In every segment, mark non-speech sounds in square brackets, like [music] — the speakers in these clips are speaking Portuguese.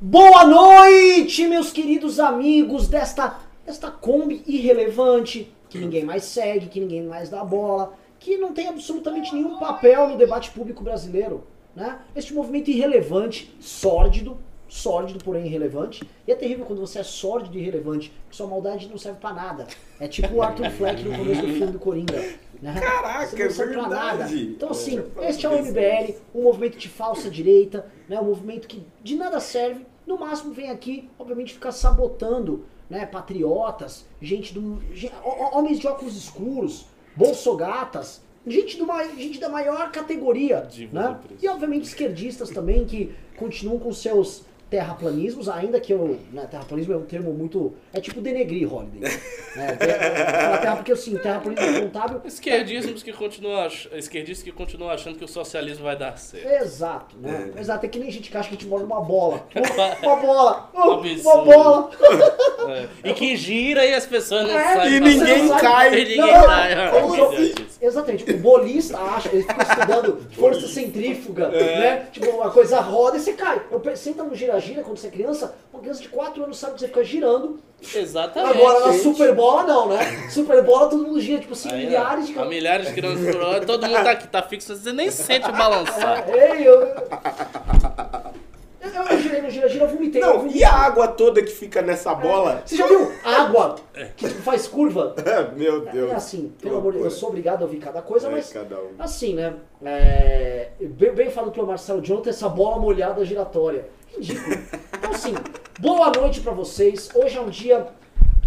Boa noite, meus queridos amigos desta, desta Kombi irrelevante, que ninguém mais segue, que ninguém mais dá bola, que não tem absolutamente nenhum papel no debate público brasileiro. Né? Este movimento irrelevante, sórdido, sórdido, porém irrelevante. E é terrível quando você é sórdido e irrelevante, porque sua maldade não serve pra nada. É tipo o Arthur Fleck no começo do filme do Coringa. Né? Caraca, não serve é pra nada. verdade. Então assim, É, este é o MBL, um movimento de falsa direita, né? um movimento que de nada serve, no máximo vem aqui, obviamente, ficar sabotando né? patriotas, gente do. homens de óculos escuros, bolsogatas, gente, do, ma- gente da maior categoria. Né? E obviamente esquerdistas também que continuam com seus terraplanismos, ainda que eu. Né, terraplanismo é um termo muito. É tipo denegrir Holiday. né? Ter- falar terra, porque assim, terraplanismo contábil. Esquerdismos que continuam, esquerdistas que continuam achando que o socialismo vai dar certo. Exato, né? Exato, é que nem gente que acha que a gente mora numa bola. [laughs] Uma bola! Um Uma bola! É. E que gira e as pessoas não É, sabem. e ninguém cai. E ninguém Não, cai. Exatamente, o bolista acha, ele fica estudando força centrífuga, né? Tipo, uma coisa roda e você cai. Eu, senta no gira-gira quando você é criança, uma criança de 4 anos sabe que você fica girando. Exatamente. Agora na gente. Superbola não, né? Superbola todo mundo gira, tipo assim, Aí, milhares de a milhares de quilômetros por hora, todo mundo tá aqui, tá fixo, você nem sente o balançar. [laughs] Ei, eu. Eu, eu girei no gira-gira, eu vomitei. eu Não, vomitei. e a água toda que fica nessa bola? Você já viu água que faz curva? Meu Deus. É assim, pelo amor de Deus, eu sou obrigado a ouvir cada coisa, É, mas cada um. assim, né? É, bem, bem falado pelo Marcelo Jonathan, essa bola molhada giratória. Ridículo. Então assim, boa noite pra vocês. Hoje é um dia,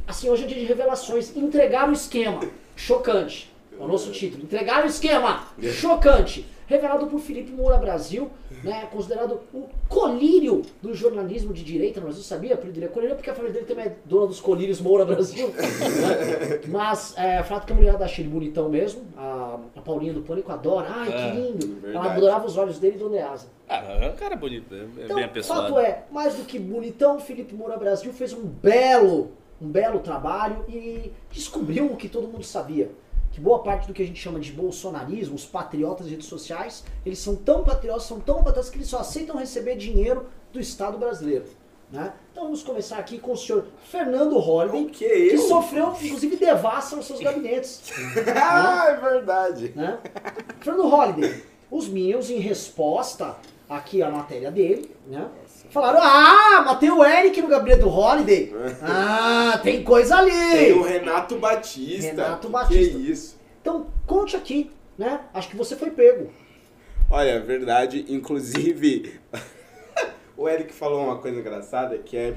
assim, hoje é um dia de revelações. Entregar o esquema. Chocante. É o nosso título. Entregar o esquema. Chocante. Revelado por Felipe Moura Brasil, né, considerado o colírio do jornalismo de direita no Brasil, sabia? Apelido dele é colírio porque a família dele também é dona dos colírios Moura Brasil. né? Mas, é, fato que a mulher achei ele bonitão mesmo, a, a Paulinha do Pânico adora, ai É, que lindo. Ela adorava os olhos dele e Dona Easa. Ah, é um cara bonito, é Então, bem fato apessoado. é, mais do que bonitão, Felipe Moura Brasil fez um belo, um belo trabalho e descobriu o que todo mundo sabia. Que boa parte do que a gente chama de bolsonarismo, os patriotas de redes sociais, eles são tão patriotas, são tão patriotas que eles só aceitam receber dinheiro do Estado brasileiro. Né? Então vamos começar aqui com o senhor Fernando Holliday, que, eu? sofreu, inclusive, devassa nos seus gabinetes. [laughs] ah, é verdade. né? Fernando Holliday, os Minions, em resposta aqui à matéria dele, né? Falaram, ah, matei o Eric no gabinete do Holiday. Ah, tem coisa ali. Tem o Renato Batista. Renato Que Batista. isso. Então, conte aqui, né? Acho que você foi pego. Olha, é verdade, inclusive, [laughs] o Eric falou uma coisa engraçada que é,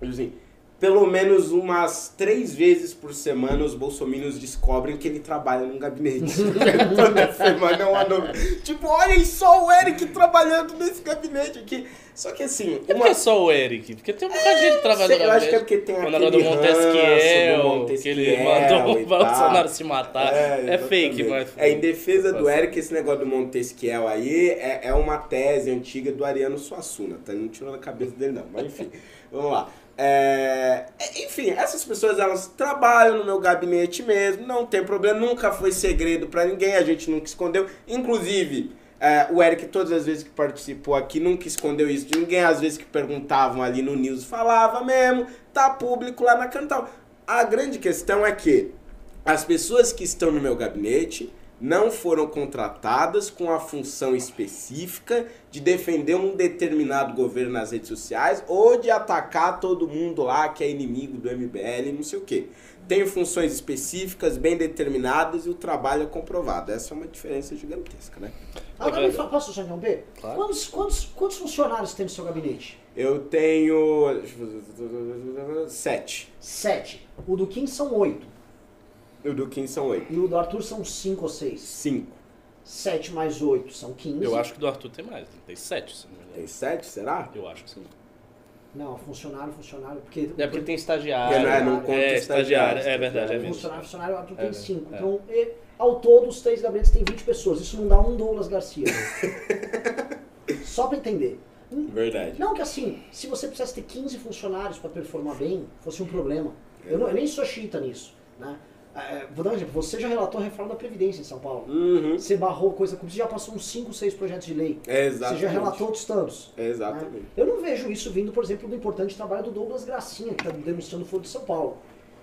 assim, pelo menos umas três vezes por semana os bolsominions descobrem que ele trabalha num gabinete. [laughs] Toda semana é uma novidade. Tipo, olhem só o Eric trabalhando nesse gabinete aqui. Só que assim, É uma... porque só o Eric? Porque tem um bocado de gente trabalhando Sei, eu acho que é porque tem O aquele negócio do Montesquiel, do que ele mandou [laughs] o. Bolsonaro se matar. É, exatamente. fake, mas... É, em defesa do. Eric, esse negócio do Montesquiel aí é, é uma tese antiga do Ariano Suassuna, tá? Não tirou da cabeça dele não, mas enfim, vamos lá. É, enfim, essas pessoas elas trabalham no meu gabinete mesmo, não tem problema, nunca foi segredo pra ninguém, a gente nunca escondeu. Inclusive, é, o Eric, todas as vezes que participou aqui, nunca escondeu isso de ninguém. Às vezes que perguntavam ali no news, falava mesmo, tá público lá na Cantal. A grande questão é que as pessoas que estão no meu gabinete não foram contratadas com a função específica de defender um determinado governo nas redes sociais ou de atacar todo mundo lá que é inimigo do MBL, não sei o quê. Tem funções específicas, bem determinadas e o trabalho é comprovado. Essa é uma diferença gigantesca, né? Agora me fala, posso só interromper? Claro. Quantos, quantos, quantos funcionários tem no seu gabinete? Eu tenho. Sete. Sete. O do Kim são oito. O do Kim são oito. E o do Arthur são cinco ou seis. Cinco. Sete mais oito são quinze. Eu acho que do Arthur tem mais, tem sete, se não me engano. Tem sete, será? Eu acho que sim. Não, funcionário, funcionário. Porque É porque tem estagiário. É, não conta é, estagiário, estagiário, é verdade, é funcionário, funcionário, o Arthur É tem verdade, cinco. é. Então, e, ao todo, os três gabinetes têm 20 pessoas. Isso não dá um Douglas Garcia. [laughs] Só pra entender. Verdade. Não que assim, se você precisasse ter 15 funcionários para performar bem, fosse um problema. Eu, não- eu nem sou chita nisso. Né? É, vou dar um exemplo. Você já relatou a reforma da Previdência em São Paulo. Uhum. Você barrou coisa como você já passou uns 5, 6 projetos de lei. Exatamente. Você já relatou outros tantos. Exatamente. né? Eu não vejo isso vindo, por exemplo, do importante trabalho do Douglas Gracinha, que está denunciando o Foro de São Paulo.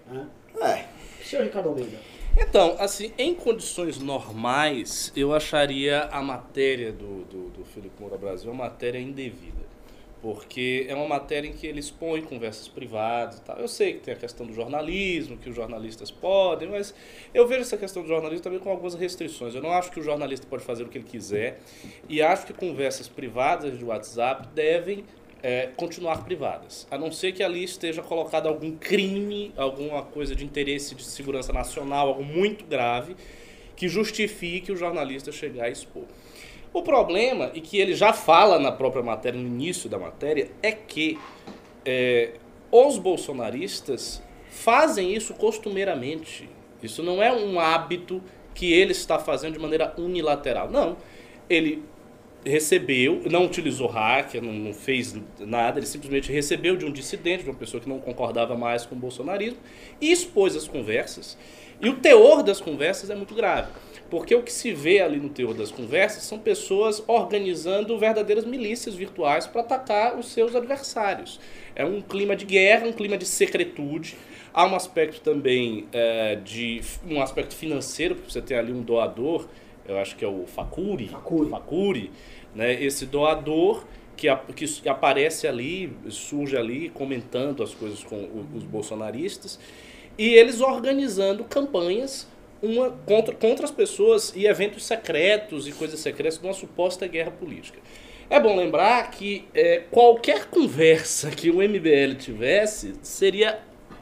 né? É. Senhor Ricardo Almeida. Então, assim, em condições normais, eu acharia a matéria do, do, do Felipe Moura Brasil uma matéria indevida. Porque é uma matéria em que ele expõe conversas privadas e tal. Eu sei que tem a questão do jornalismo, que os jornalistas podem, mas eu vejo essa questão do jornalismo também com algumas restrições. Eu não acho que o jornalista pode fazer o que ele quiser e acho que conversas privadas de WhatsApp devem é, continuar privadas, a não ser que ali esteja colocado algum crime, alguma coisa de interesse de segurança nacional, algo muito grave, que justifique o jornalista chegar a expor. O problema, e que ele já fala na própria matéria, no início da matéria, é que é, os bolsonaristas fazem isso costumeiramente. Isso não é um hábito que ele está fazendo de maneira unilateral. Não. Ele recebeu, não utilizou hacker, não, não fez nada, ele simplesmente recebeu de um dissidente, de uma pessoa que não concordava mais com o bolsonarismo, e expôs as conversas. E o teor das conversas é muito grave. Porque o que se vê ali no teor das conversas são pessoas organizando verdadeiras milícias virtuais para atacar os seus adversários. É um clima de guerra, um clima de secretude. Há um aspecto também é, de um aspecto financeiro, porque você tem ali um doador, eu acho que é o Facuri, Facuri. Facuri né? Esse doador que, que aparece ali, surge ali comentando as coisas com os bolsonaristas e eles organizando campanhas uma contra, contra as pessoas e eventos secretos e coisas secretas de uma suposta guerra política. É bom lembrar que é, qualquer conversa que o MBL tivesse seria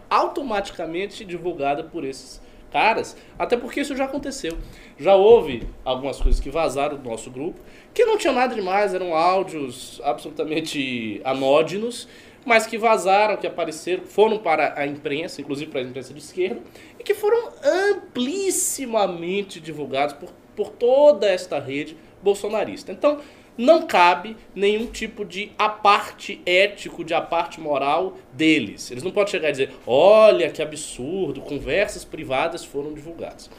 automaticamente divulgada por esses caras, até porque isso já aconteceu. Já houve algumas coisas que vazaram do nosso grupo, que não tinha nada demais, eram áudios absolutamente anódinos, mas que vazaram, que apareceram, foram para a imprensa, inclusive para a imprensa de esquerda, e que foram amplissimamente divulgados por, por toda esta rede bolsonarista. Então, não cabe nenhum tipo de aparte ético, de aparte moral deles. Eles não podem chegar e dizer: olha que absurdo, conversas privadas foram divulgadas.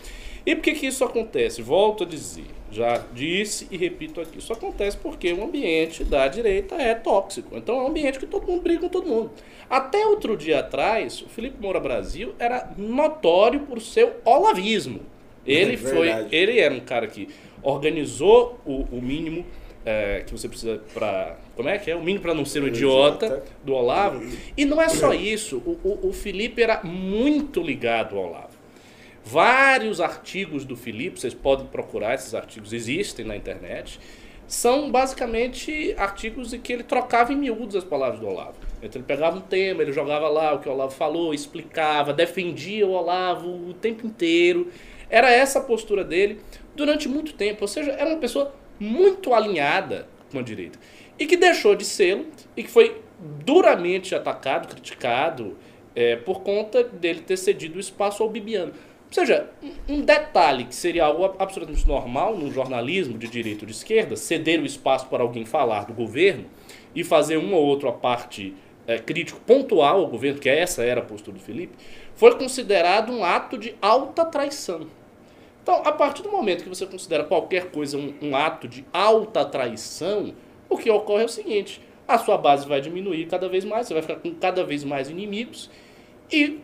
E por que, que isso acontece? Volto a dizer, já disse e repito aqui: isso acontece porque o ambiente da direita é tóxico. Então é um ambiente que todo mundo briga com todo mundo. Até outro dia atrás, o Felipe Moura Brasil era notório por seu olavismo. Ele É foi, ele era um cara que organizou o, o mínimo é, que você precisa para como é que é o mínimo para não ser um idiota, idiota. do Olavo. E não é só [coughs] isso. O, o, o Felipe era muito ligado ao Olavo. Vários artigos do Felipe, vocês podem procurar, esses artigos existem na internet, são basicamente artigos em que ele trocava em miúdos as palavras do Olavo. Então ele pegava um tema, ele jogava lá o que o Olavo falou, explicava, defendia o Olavo o tempo inteiro. Era essa a postura dele durante muito tempo. Ou seja, era uma pessoa muito alinhada com a direita. E que deixou de sê-lo e que foi duramente atacado, criticado, é, por conta dele ter cedido o espaço ao Bibiano. Ou seja, um- detalhe que seria algo ab- absolutamente normal num jornalismo de direita ou de esquerda, ceder o espaço para alguém falar do governo e fazer uma ou outra parte é, crítico pontual ao governo, que essa era a postura do Felipe, foi considerado um ato de alta traição. Então, a partir do momento que você considera qualquer coisa um, um ato de alta traição, o que ocorre é o seguinte: a sua base vai diminuir cada vez mais, você vai ficar com cada vez mais inimigos e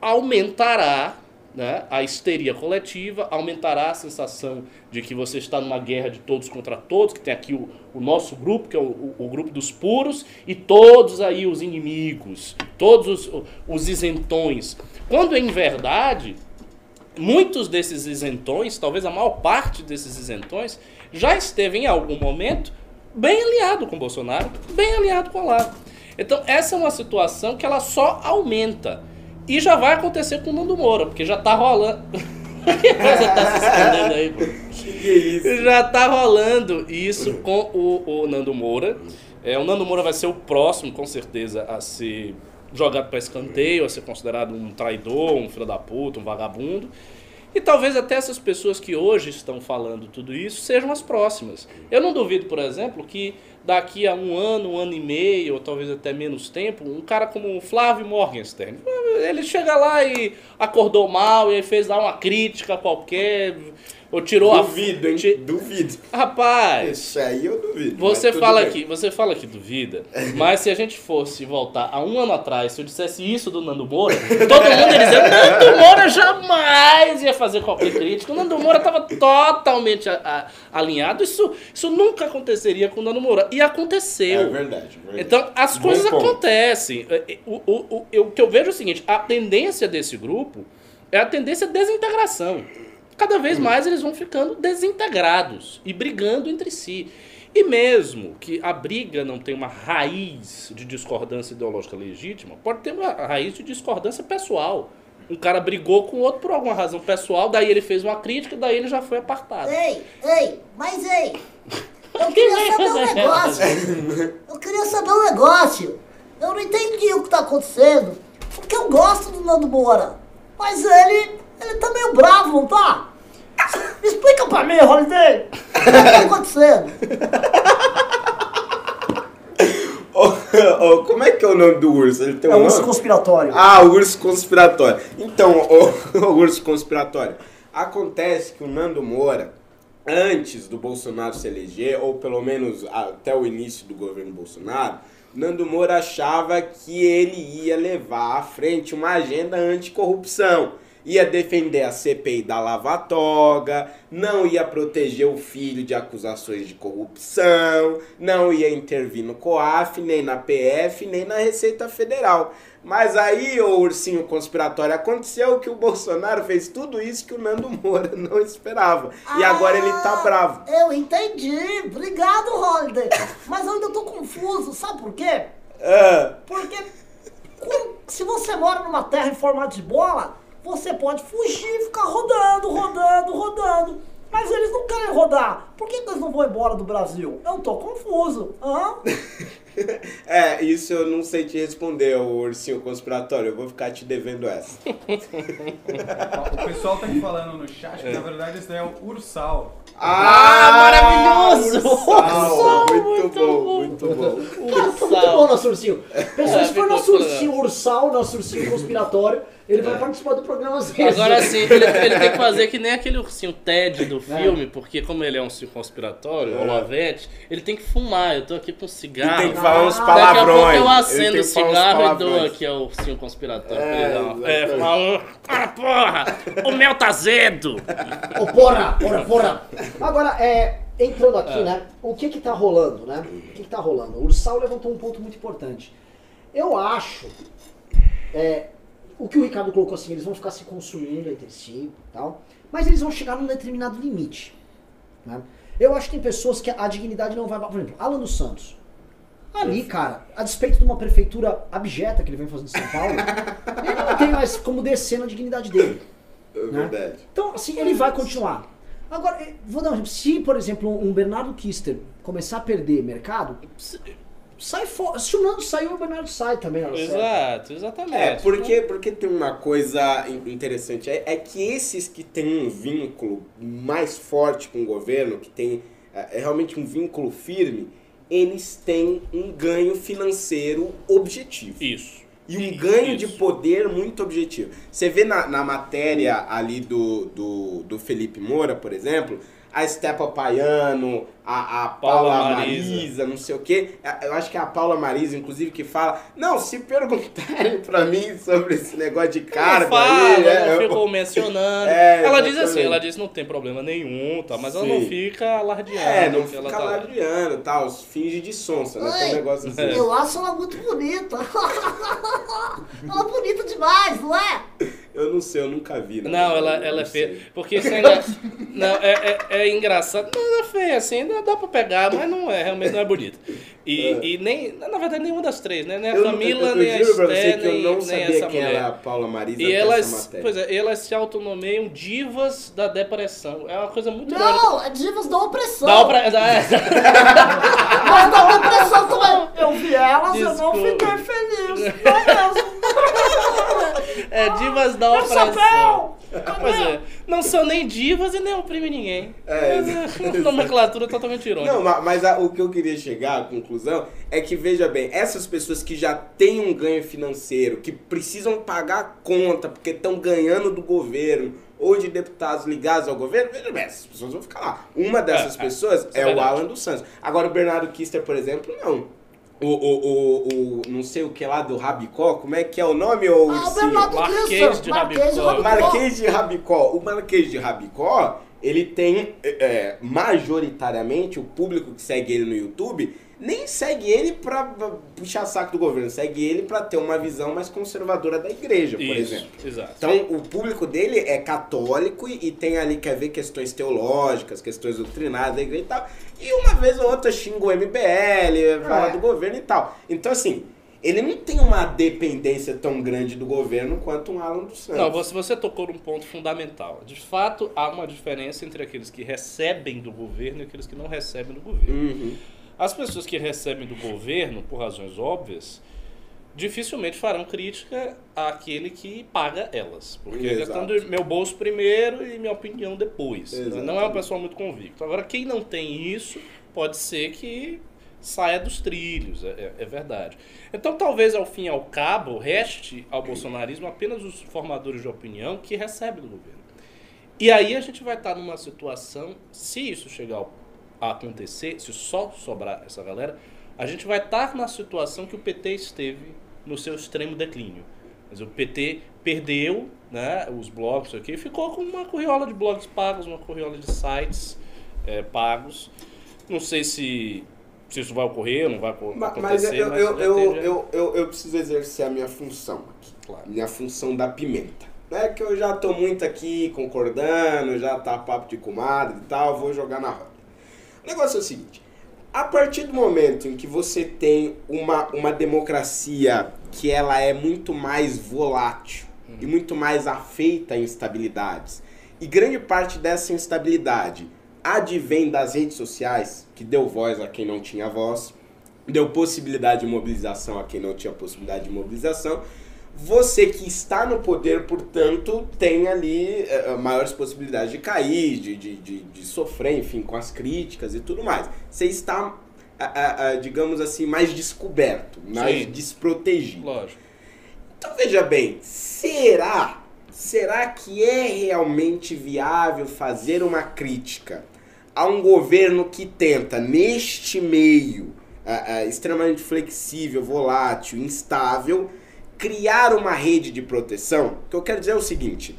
aumentará né, a histeria coletiva, aumentará a sensação de que você está numa guerra de todos contra todos, que tem aqui o, o nosso grupo, que é o, o- o grupo dos puros, e todos aí os inimigos, todos os, os isentões. Quando em verdade muitos desses isentões, talvez a maior parte desses isentões, já esteve em algum momento bem aliado com Bolsonaro, bem aliado com Olavo. Então, essa é uma situação que ela só aumenta. E já vai acontecer com o Nando Moura, porque já tá rolando. [laughs] que coisa tá se escondendo aí, pô? Que isso? Já tá rolando isso com o, o Nando Moura. É, o Nando Moura vai ser o próximo, com certeza, a ser jogado para escanteio, a ser considerado um traidor, um filho da puta, um vagabundo. E talvez até essas pessoas que hoje estão falando tudo isso sejam as próximas. Eu não duvido, por exemplo, que daqui a um ano, um ano e meio, ou talvez até menos tempo, um cara como o Flávio Morgenstern, ele chega lá e acordou mal e fez lá uma crítica qualquer, ou tirou Duvido, a. hein? ti- Duvido. Rapaz, Isso aí eu duvido. você fala bem. aqui, você fala que duvida, mas se a gente fosse voltar a um ano atrás, se eu dissesse isso do Nando Moura, todo mundo ia dizer, Nando Moura jamais ia fazer qualquer crítica. O Nando Moura estava totalmente a- a- alinhado. Isso, isso nunca aconteceria com o Nando Moura. E aconteceu. É verdade, verdade. Então, as coisas acontecem. É, é, O, o, o, o que eu vejo é o seguinte: a tendência desse grupo é a tendência à desintegração. Cada vez mais eles vão ficando desintegrados e brigando entre si. E mesmo que a briga não tenha uma raiz de discordância ideológica legítima, pode ter uma raiz de discordância pessoal. Um cara brigou com o outro por alguma razão pessoal, daí ele fez uma crítica, daí ele já foi apartado. Ei, ei, mas ei, eu queria saber um negócio. Eu queria saber um negócio. Eu não entendi o que tá acontecendo. Porque eu gosto do Nando Moura. Mas ele, ele tá meio bravo, não tá? Me [laughs] explica pra mim, Holiday. O que tá acontecendo? [laughs] Ô, ô, como é que é o nome do urso? Ele tem um É um nome? urso conspiratório. Ah, urso conspiratório. Então, [laughs] o, o urso conspiratório. Acontece que o Nando Moura, antes do Bolsonaro se eleger, ou pelo menos até o início do governo Bolsonaro, Nando Moura achava que ele ia levar à frente uma agenda anticorrupção. Ia defender a CPI da Lava Toga, não ia proteger o filho de acusações de corrupção, não ia intervir no COAF, nem na PF, nem na Receita Federal. Mas aí, o ursinho conspiratório, aconteceu que o Bolsonaro fez tudo isso que o Nando Moura [laughs] não esperava. E agora ele tá Ah, bravo. Eu entendi. Obrigado, Holiday. Mas eu ainda tô confuso. Sabe por quê? Ah, Porque se você mora numa terra em formato de bola, você pode fugir e ficar rodando, rodando, rodando. Mas eles não querem rodar. Por que, que eles não vão embora do Brasil? Eu tô confuso. Hã? [laughs] é, isso eu não sei te responder, o ursinho conspiratório. Eu vou ficar te devendo essa. [laughs] O pessoal tá aqui falando no chat que na verdade esse daí é o Ursal. Ah, maravilhoso! Ursal, Ursal, muito, muito bom, bom. muito bom. Cara, tá muito bom nosso ursinho. Pessoal, É, se for ficou nosso legal. ursinho ursal, nosso ursinho conspiratório, ele vai participar do programa às vezes. Agora sim, ele, ele tem que [laughs] fazer que nem aquele ursinho Ted do filme, porque como ele é um ursinho conspiratório, É. o Lavete, ele tem que fumar. Eu tô aqui com um E cigarro. tem que falar uns Ah, Daqui a pouco palavrões. eu acendo o cigarro e dou palavrões. aqui ao ursinho conspiratório. É, é, exatamente. falar, ah, porra, o mel tá azedo. Ô, porra, porra, porra. Agora, é, entrando aqui, né? O que que tá rolando, né? O que que tá rolando? O Ursal levantou um ponto muito importante. Eu acho, é, o que o Ricardo colocou assim, eles vão ficar se consumindo entre si e tal, mas eles vão chegar num determinado limite, né? Eu acho que tem pessoas que a dignidade não vai... Por exemplo, Alan dos Santos. Ali, cara, a despeito de uma prefeitura abjeta que ele vem fazendo em São Paulo, [laughs] ele não tem mais como descer na dignidade dele. É verdade. Então, assim, ele vai continuar. Agora, vou dar um exemplo. Se, por exemplo, um Bernardo Kister começar a perder mercado, sai fora. Se o Nando saiu, o Bernardo sai também. Exato, exatamente. É, porque, porque tem uma coisa in- interessante, é, é que esses que têm um vínculo mais forte com o governo, que tem é, é realmente um vínculo firme, eles têm um ganho financeiro objetivo. Isso. E um ganho de Isso. poder muito objetivo. Você vê na, na matéria ali do, do, do Felipe Moura, por exemplo, a Stepa Paiano, a, a Paula, Paula Marisa. Marisa. não sei o quê. Eu acho que é a Paula Marisa, inclusive, que fala: Não, se perguntarem [laughs] pra mim sobre esse negócio de carga não fala, aí, é, não eu- ficou mencionando. [laughs] É, ela diz assim, ela diz não tem problema nenhum, tá, mas ela Sim. não fica alardeando. É, não fica ela tá alardeando tal, finge de sonsa, né? Tem um negócio assim. Eu acho ela muito bonita. [laughs] ela é bonita demais, não é? Eu não sei, eu nunca vi. na Não, ela, verdade, eu ela é não feia. Porque isso ainda. não, é, é, é engraçado. Não, é feia, assim, ainda dá pra pegar, mas não é, realmente não é bonita. E, [laughs] É. e nem. Na verdade, nenhuma das três, né? Nem a Eu, Camila, eu, eu, nem a Esté, nem, não nem sabia essa quem mulher. era a Paula Marisa E elas, matéria. pois é, elas se autonomeiam divas da depressão. É uma coisa muito Não, é divas da opressão. Dá pra. Dá, é. [laughs] Mas da depressão também. Eu vi elas, eu não Desculpa. fiquei feliz. Não mesmo. É divas da opressão. [laughs] Pois é, não são nem divas e nem oprimem ninguém. É, É, [laughs] nomenclatura totalmente irônica. Não, ma- mas a- o que eu queria chegar à conclusão é que, veja bem, essas pessoas que já têm um ganho financeiro, que precisam pagar a conta porque estão ganhando do governo ou de deputados ligados ao governo, veja bem, essas pessoas vão ficar lá. Uma dessas É, é, pessoas é é, o verdade. Alan dos Santos. Agora, o Bernardo Kister, por exemplo, não. O, o, o, o não sei o que lá do Rabicó, como é que é o nome? Ou Ah, Marquês de Marquês de Rabicó. Rabicó. Marquês de Rabicó. O Marquês de Rabicó, ele tem, é, é, majoritariamente, o público que segue ele no YouTube, nem segue ele pra pra puxar saco do governo, segue ele pra ter uma visão mais conservadora da igreja, por Isso, exemplo. exato. Então, o público dele é católico e, e tem ali, quer ver questões teológicas, questões doutrinárias da igreja e tal. E uma vez ou outra xinga o MBL, fala É. do governo e tal. Então, assim, ele não tem uma dependência tão grande do governo quanto um Alan dos Santos. Não, você, você tocou num ponto fundamental. De fato, há uma diferença entre aqueles que recebem do governo e aqueles que não recebem do governo. Uhum. As pessoas que recebem do governo, por razões óbvias, dificilmente farão crítica àquele que paga elas. Porque Exato. de meu bolso primeiro e minha opinião depois. né? Não é uma pessoa muito convicta. Agora, quem não tem isso, pode ser que saia dos trilhos, é, é- é verdade. Então, talvez ao fim e ao cabo, reste ao bolsonarismo apenas os formadores de opinião que recebem do governo. E aí a gente vai estar numa situação, se isso chegar ao- acontecer, se só sobrar essa galera, a gente vai estar na situação que o PT esteve no seu extremo declínio. Mas o PT perdeu né, os blogs, aqui, e ficou com uma corriola de blogs pagos, uma corriola de sites eh, pagos. Não sei se, se isso vai ocorrer ou não vai acontecer. Mas eu, mas eu, eu, teve- eu, eu, eu preciso exercer a minha função aqui. Claro. Minha função da pimenta. Não é que eu já tô muito aqui concordando, já tá papo de comadre e tal, vou jogar na roda. O negócio é o seguinte: a partir do momento em que você tem uma, uma democracia que ela é muito mais volátil e muito mais afeita a instabilidades, e grande parte dessa instabilidade advém das redes sociais, que deu voz a quem não tinha voz, deu possibilidade de mobilização a quem não tinha possibilidade de mobilização. Você que está no poder, portanto, tem ali eh, maiores possibilidades de cair, de, de, de, de sofrer, enfim, com as críticas e tudo mais. Você está, ah, ah, digamos assim, mais descoberto, mais Sim. desprotegido. Lógico. Então veja bem, será? Será que é realmente viável fazer uma crítica a um governo que tenta, neste meio extremamente flexível, volátil, instável, criar uma rede de proteção? O que eu quero dizer é o seguinte: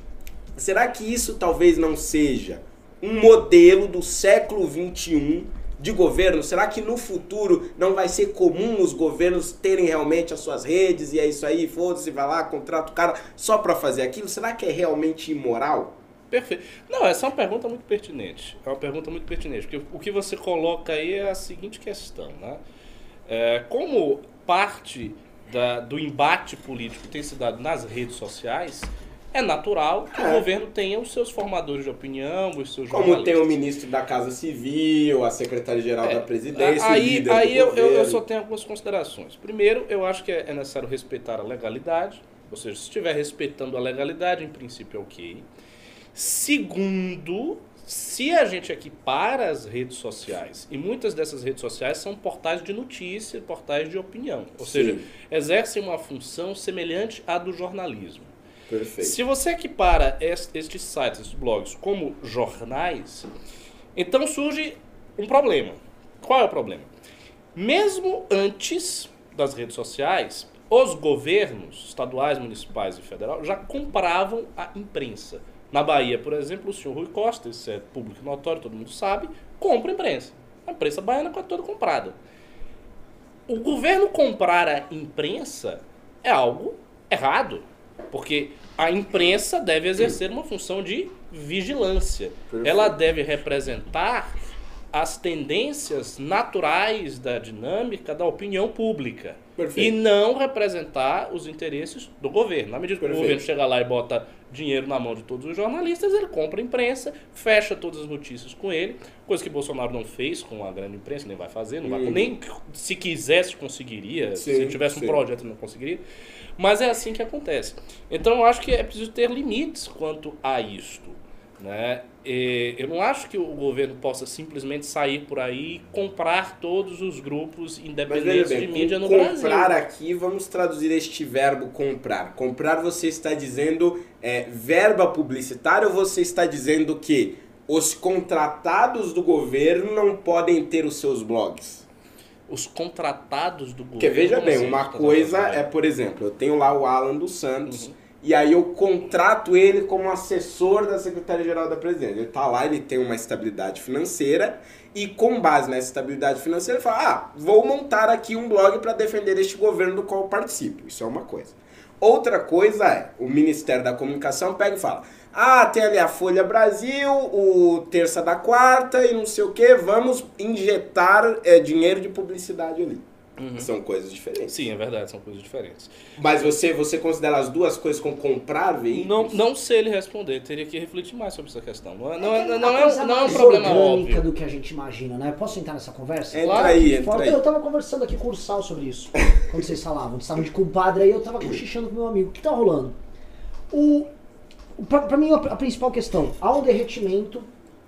será que isso talvez não seja um modelo do século XXI de governo? Será que no futuro não vai ser comum os governos terem realmente as suas redes e é isso aí, foda-se, vai lá, contrata o cara só pra fazer aquilo? Será que é realmente imoral? Perfeito. Não, essa é uma pergunta muito pertinente. É uma pergunta muito pertinente, porque o que você coloca aí é a seguinte questão, né? É, como parte da- do embate político tem se dado nas redes sociais, é natural que É. o governo tenha os seus formadores de opinião, os seus Como tem o ministro da Casa Civil, a secretária-geral É, da presidência, o aí líder aí eu, eu, eu só tenho algumas considerações. Primeiro, eu acho que é é necessário respeitar a legalidade. Ou seja, se estiver respeitando a legalidade, em princípio é ok. Segundo, se a gente equipara as redes sociais, e muitas dessas redes sociais são portais de notícia, portais de opinião. Ou Sim. seja, exercem uma função semelhante à do jornalismo. Perfeito. Se você equipara es- estes sites, estes blogs, como jornais, então surge um problema. Qual é o problema? Mesmo antes das redes sociais, os governos estaduais, municipais e federal já compravam a imprensa. Na Bahia, por exemplo, o senhor Rui Costa, isso é público notório, todo mundo sabe, compra imprensa. A imprensa baiana é toda comprada. O governo comprar a imprensa é algo errado, porque a imprensa deve exercer uma função de vigilância. Ela deve representar as tendências naturais da dinâmica da opinião pública. Perfeito. E não representar os interesses do governo. Na medida que Perfeito. o governo chega lá e bota dinheiro na mão de todos os jornalistas, ele compra a imprensa, fecha todas as notícias com ele, coisa que Bolsonaro não fez com a grande imprensa, nem vai fazer, não vai, nem se quisesse conseguiria, se Sim, tivesse um sim. projeto não conseguiria. Mas é assim que acontece. Então eu acho que é preciso ter limites quanto a isto. Né? E eu não acho que o governo possa simplesmente sair por aí e comprar todos os grupos independentes bem, de mídia no com Brasil. comprar aqui, vamos traduzir este verbo comprar. Comprar você está dizendo é, verba publicitária ou você está dizendo que os contratados do governo não podem ter os seus blogs? Os contratados do governo. Porque veja bem, assim, uma coisa é, por exemplo, eu tenho lá o Alan dos Santos Uhum. E aí eu contrato ele como assessor da Secretaria-Geral da Presidência. Ele tá lá, ele tem uma estabilidade financeira e com base nessa estabilidade financeira ele fala: "Ah, vou montar aqui um blog para defender este governo do qual eu participo". Isso é uma coisa. Outra coisa é, o Ministério da Comunicação pega e fala: "Ah, tem ali a Folha Brasil, o Terça da Quarta e não sei o que, vamos injetar é, dinheiro de publicidade ali". Uhum. São coisas diferentes. Sim, é verdade, são coisas diferentes. Mas você, você considera as duas coisas como comprar Não, veículos? não sei ele responder, teria que refletir mais sobre essa questão. Não é, não é, uma não é, coisa não é um mais problema óbvio. do que a gente imagina, né? Posso entrar nessa conversa? Entra Claro aí, entra aí. Eu tava conversando aqui com o Ursal sobre isso, [laughs] quando vocês falavam. Vocês estavam de compadre aí, eu tava cochichando com meu amigo. O que tá rolando? O, o- pra, pra mim, a, a principal questão, há um derretimento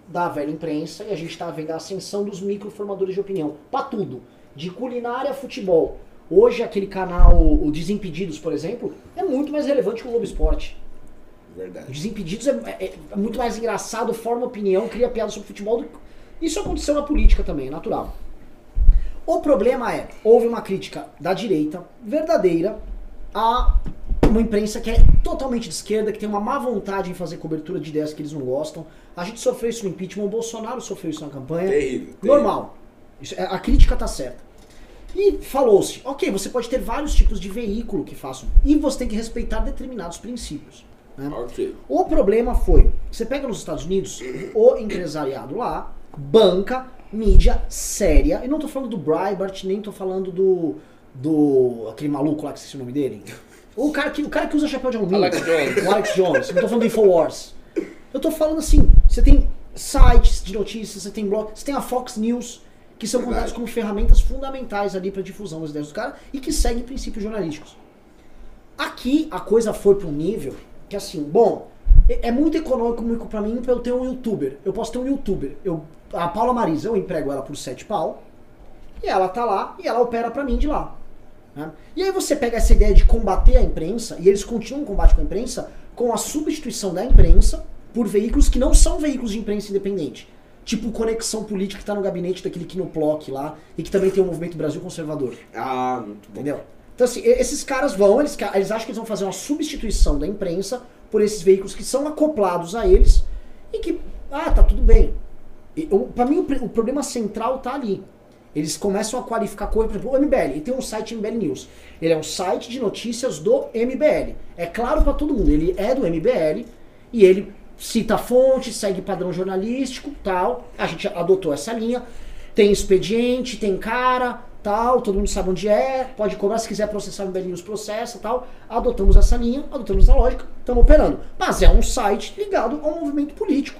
da velha imprensa e a gente tá vendo a ascensão dos microformadores de opinião. Pra tudo. De culinária a futebol. Hoje, aquele canal, o Desimpedidos, por exemplo, é muito mais relevante que o Globo Esporte. O Verdade. Desimpedidos é, é- é muito mais engraçado, forma opinião, cria piada sobre futebol. Do... Isso aconteceu na política também, é natural. O problema é, houve uma crítica da direita, verdadeira, a uma imprensa que é totalmente de esquerda, que tem uma má vontade em fazer cobertura de ideias que eles não gostam. A gente sofreu isso no impeachment, o Bolsonaro sofreu isso na campanha. Terrível, terrível. Normal. Isso- é- a crítica tá certa. E falou-se, ok, você pode ter vários tipos de veículo que façam, e você tem que respeitar determinados princípios. né? Ok. O problema foi, você pega nos Estados Unidos, o empresariado lá banca mídia séria. E não tô falando do Breitbart, nem tô falando do do aquele maluco lá que esqueci o nome dele. O cara que o cara que usa chapéu de alumínio. Alex Jones. O Alex Jones. Não tô falando do Infowars. Eu tô falando assim, você tem sites de notícias, você tem blog, você tem a Fox News, que são Verdade. contadas como ferramentas fundamentais ali para difusão das ideias do cara e que seguem princípios jornalísticos. Aqui a coisa foi para um nível que assim, bom, é é muito econômico para mim pra eu ter um youtuber. Eu posso ter um youtuber. Eu, a Paula Marisa, eu emprego ela por 7 pau, e ela tá lá e ela opera para mim de lá. né? E aí você pega essa ideia de combater a imprensa, e eles continuam o combate com a imprensa, com a substituição da imprensa por veículos que não são veículos de imprensa independente. Tipo Conexão Política que tá no gabinete daquele Kinoplock lá, e que também tem o Movimento Brasil Conservador. Ah, muito bom. Entendeu? Então, assim, e- esses caras vão, eles, eles acham que eles vão fazer uma substituição da imprensa por esses veículos que são acoplados a eles e que, ah, tá tudo bem. E, pra mim, o, o problema central tá ali. Eles começam a qualificar coisa, por exemplo, o MBL. Ele tem um site MBL News. Ele é um site de notícias do MBL. É claro pra todo mundo, ele é do MBL e ele cita fontes, segue padrão jornalístico, tal. A gente adotou essa linha. Tem expediente, tem cara, tal, todo mundo sabe onde é, pode cobrar, se quiser processar o MBL News, processa, tal. Adotamos essa linha, adotamos essa lógica, estamos operando. Mas é um site ligado ao movimento político.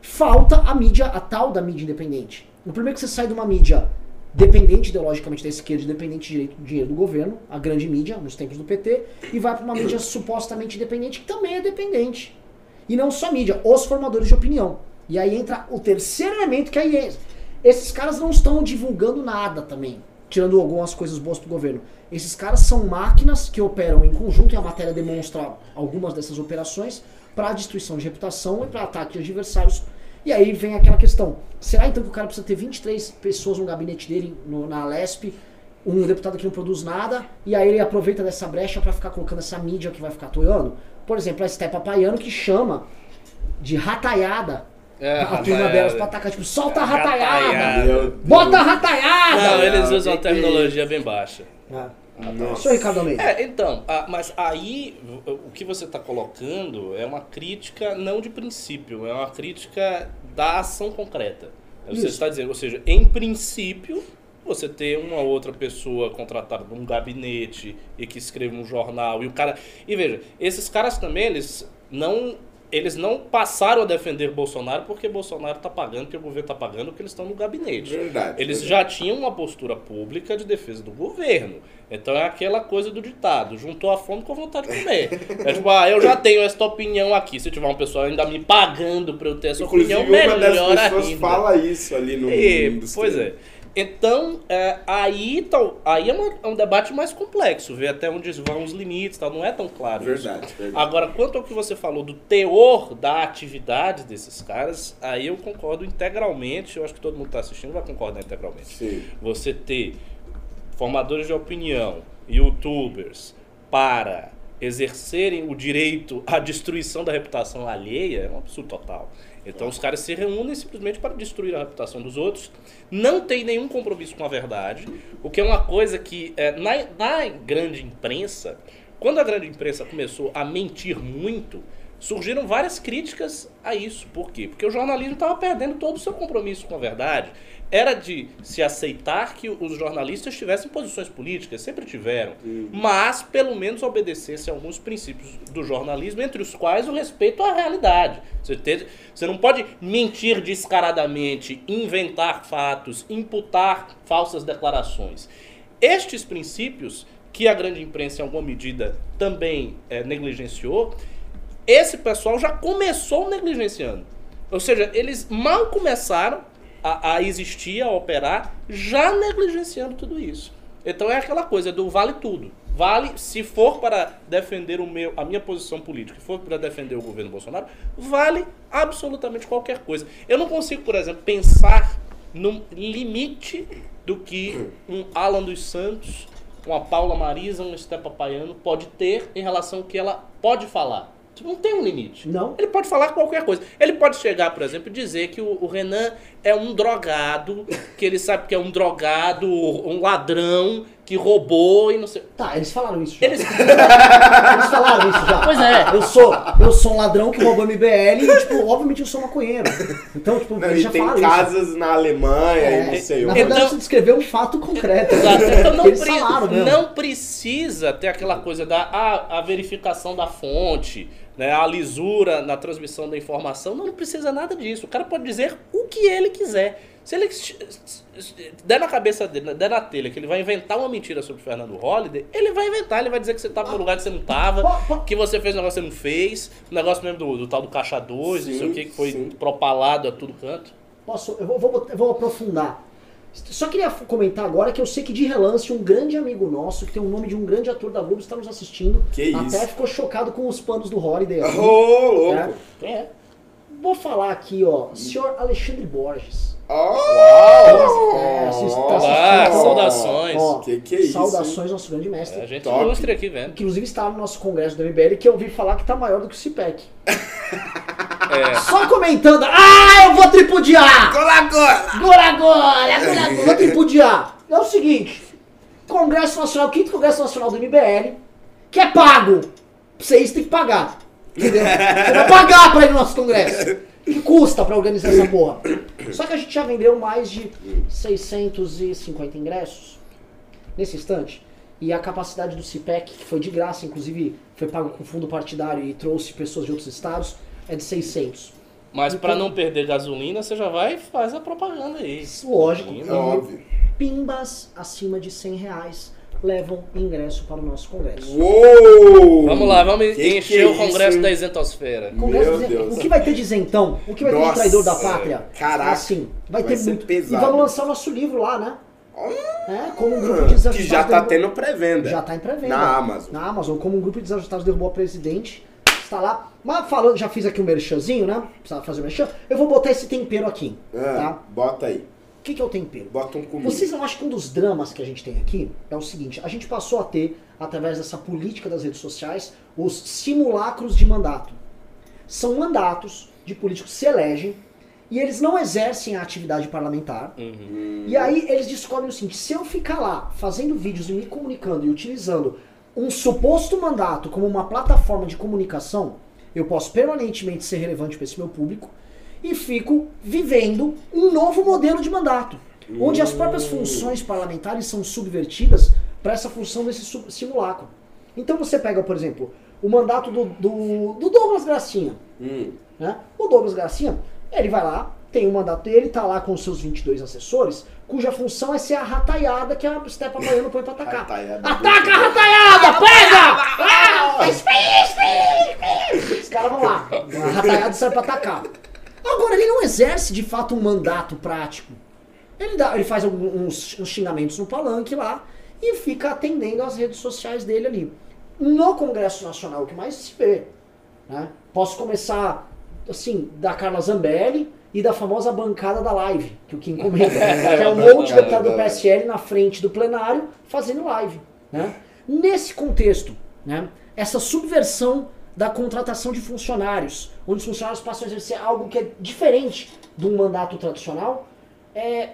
Falta a mídia, a tal da mídia independente. O problema é que você sai de uma mídia dependente ideologicamente da esquerda, dependente de direito do dinheiro do governo, a grande mídia, nos tempos do PT, e vai para uma mídia supostamente dependente, que também é dependente. E não só mídia, os formadores de opinião. E aí entra o terceiro elemento, que aí é, esses caras não estão divulgando nada também, tirando algumas coisas boas pro governo. Esses caras são máquinas que operam em conjunto, e a matéria demonstra algumas dessas operações, para destruição de reputação e para ataque de adversários. E aí vem aquela questão: será então que o cara precisa ter 23 pessoas no gabinete dele, no- na Lesp, um deputado que não produz nada, e aí ele aproveita dessa brecha para ficar colocando essa mídia que vai ficar atoiando? Por exemplo, a Stepa Paiano que chama de rataiada É, a turma delas pra atacar, tipo, solta a rataiada! Rataiada. Bota a rataiada! Não, eles usam a é terminologia bem baixa. Ah, Nossa. Sou Ricardo Almeida. É, então, ah, mas aí o o que você está colocando é uma crítica não de princípio, é uma crítica da ação concreta. Você Isso. está dizendo, ou seja, em princípio, você ter uma outra pessoa contratada num gabinete e que escreva um jornal e o cara. E veja, esses caras também, eles não. Eles não passaram a defender Bolsonaro porque Bolsonaro está pagando, porque o governo está pagando, porque eles estão no gabinete. Verdade. Eles verdade. já tinham uma postura pública de defesa do governo. Então é aquela coisa do ditado, juntou a fome com a vontade de comer. [laughs] É tipo, ah, eu já tenho esta opinião aqui. Se tiver uma pessoa ainda me pagando para eu ter essa Inclusive, opinião, uma das melhor pessoas ainda. fala isso ali no E, pois é. Então, é, aí, tal, aí é, uma- é um debate mais complexo, ver até onde vão os limites, tal, não é tão claro. isso. Verdade, verdade. Agora, quanto ao que você falou do teor da atividade desses caras, aí eu concordo integralmente, eu acho que todo mundo que está assistindo vai concordar integralmente. Sim. Você ter formadores de opinião, youtubers, para exercerem o direito à destruição da reputação alheia é um absurdo total. Então os caras se reúnem simplesmente para destruir a reputação dos outros, não tem nenhum compromisso com a verdade, o que é uma coisa que é, na, na grande imprensa, quando a grande imprensa começou a mentir muito, surgiram várias críticas a isso. Por quê? Porque o jornalismo estava perdendo todo o seu compromisso com a verdade. Era de se aceitar que os jornalistas tivessem posições políticas, sempre tiveram, mas pelo menos obedecessem a alguns princípios do jornalismo, entre os quais o respeito à realidade. Você, ter- você não pode mentir descaradamente, inventar fatos, imputar falsas declarações. Estes princípios, que a grande imprensa em alguma medida também eh, negligenciou, esse pessoal já começou negligenciando. Ou seja, eles mal começaram a, a existir, a operar, já negligenciando tudo isso. Então é aquela coisa do vale tudo. Vale, se for para defender o meu, a minha posição política, se for para defender o governo Bolsonaro, vale absolutamente qualquer coisa. Eu não consigo, por exemplo, pensar no limite do que um Alan dos Santos, uma Paula Marisa, um Stepa Paiano pode ter em relação ao que ela pode falar. Não tem um limite. Não. Ele pode falar qualquer coisa. Ele pode chegar, por exemplo, e dizer que o, o Renan é um drogado, que ele sabe que é um drogado, um ladrão, que roubou e não sei. Tá, eles falaram isso já. Eles. [laughs] Eles falaram isso já. Pois é. Eu sou, eu sou um ladrão que roubou MBL e, tipo, obviamente eu sou maconheiro. Então, tipo, Não, eles já tem falaram isso. casas na Alemanha É, e não sei na onde. verdade, Então- você descreveu um fato concreto. Exato. Então não, eles pre- falaram não precisa ter aquela coisa da a, a verificação da fonte, né, a lisura na transmissão da informação. Não, não precisa nada disso. O cara pode dizer o que ele quiser. Se ele der na cabeça dele, der na telha que ele vai inventar uma mentira sobre o Fernando Holliday, ele vai inventar, ele vai dizer que você estava no lugar que você não estava, que você fez um negócio que você não fez, o negócio mesmo do, do tal do Caixa 2, não sei o que, que foi sim. propalado a tudo canto. Posso, eu vou, vou eu vou aprofundar. Só queria comentar agora que eu sei que de relance um grande amigo nosso, que tem o nome de um grande ator da Globo, está nos assistindo. Que Até isso. ficou chocado com os panos do Holiday. Ô, ali, louco. Quem é? Vou falar aqui, ó, senhor Alexandre Borges. Ó. É, assist- tá Olá, ó. saudações. Ó, Que que é isso, Saudações, nosso grande mestre. É, a gente Top. ilustre aqui, vendo. Inclusive está no nosso congresso do MBL, que eu ouvi falar que tá maior do que o CIPEC. [laughs] É. Só comentando, ah, eu vou tripudiar! Cola agora! Agora, agora, agora, agora, vou tripudiar. É o seguinte, Congresso Nacional, quinto Congresso Nacional do MBL, que é pago. Vocês têm que pagar. Entendeu? Você vai pagar pra ir no nosso congresso. Que custa pra organizar essa porra. Só que a gente já vendeu mais de 650 ingressos nesse instante. E a capacidade do CIPEC, que foi de graça, inclusive foi pago com fundo partidário e trouxe pessoas de outros estados, é de 600. Mas pra Então- não perder gasolina, você já vai e faz a propaganda aí. Lógico. É óbvio. Pimbas acima de 100 reais levam ingresso para o nosso congresso. Uou! Vamos lá, vamos Que que encher é o congresso isso, da isentosfera. Congresso Meu de- Deus. O que vai ter de isentão? O que vai ter de Nossa, traidor da pátria? caraca. Assim, vai, Vai ter ser muito. pesado. E vamos lançar o nosso livro lá, né? É, como um grupo de Que desajustados já tá derrubou- tendo pré-venda. Já tá em pré-venda. Na Amazon. Na Amazon, como um grupo de desajustados derrubou a presidente. Está lá. Mas falando, já fiz aqui um merchanzinho, né? Precisava fazer o merchan. Eu vou botar esse tempero aqui, Ah, tá? Bota aí. O que, que é o tempero? Vocês não acham que um dos dramas que a gente tem aqui é o seguinte: a gente passou a ter, através dessa política das redes sociais, os simulacros de mandato. São mandatos de políticos que se elegem e eles não exercem a atividade parlamentar. Uhum. E aí eles descobrem o seguinte: se eu ficar lá fazendo vídeos e me comunicando e utilizando um suposto mandato como uma plataforma de comunicação, eu posso permanentemente ser relevante para esse meu público. E fico vivendo um novo modelo de mandato, onde as próprias funções parlamentares são subvertidas para essa função desse simulacro. Então você pega, por exemplo, o mandato do, do, do Douglas Gracinha. Hum. né? O Douglas Gracinha, ele vai lá, tem o mandato dele, tá lá com os seus 22 assessores, cuja função é ser a rataiada que a Stepa Baiano põe pra atacar. Rataiada. Ataca a rataiada! Pega! Ah, faz Os caras vão lá, a rataiada serve pra atacar. Agora, ele não exerce de fato um mandato prático. Ele, dá, ele faz alguns uns xingamentos no palanque lá e fica atendendo às redes sociais dele ali. No Congresso Nacional, o que mais se vê. Né? Posso começar, assim, da Carla Zambelli e da famosa bancada da live, que o Kim comenta, [laughs] que é um monte de deputado do PSL na frente do plenário fazendo live. Né? Nesse contexto, né, essa subversão da contratação de funcionários, onde os funcionários passam a exercer algo que é diferente de um mandato tradicional, é,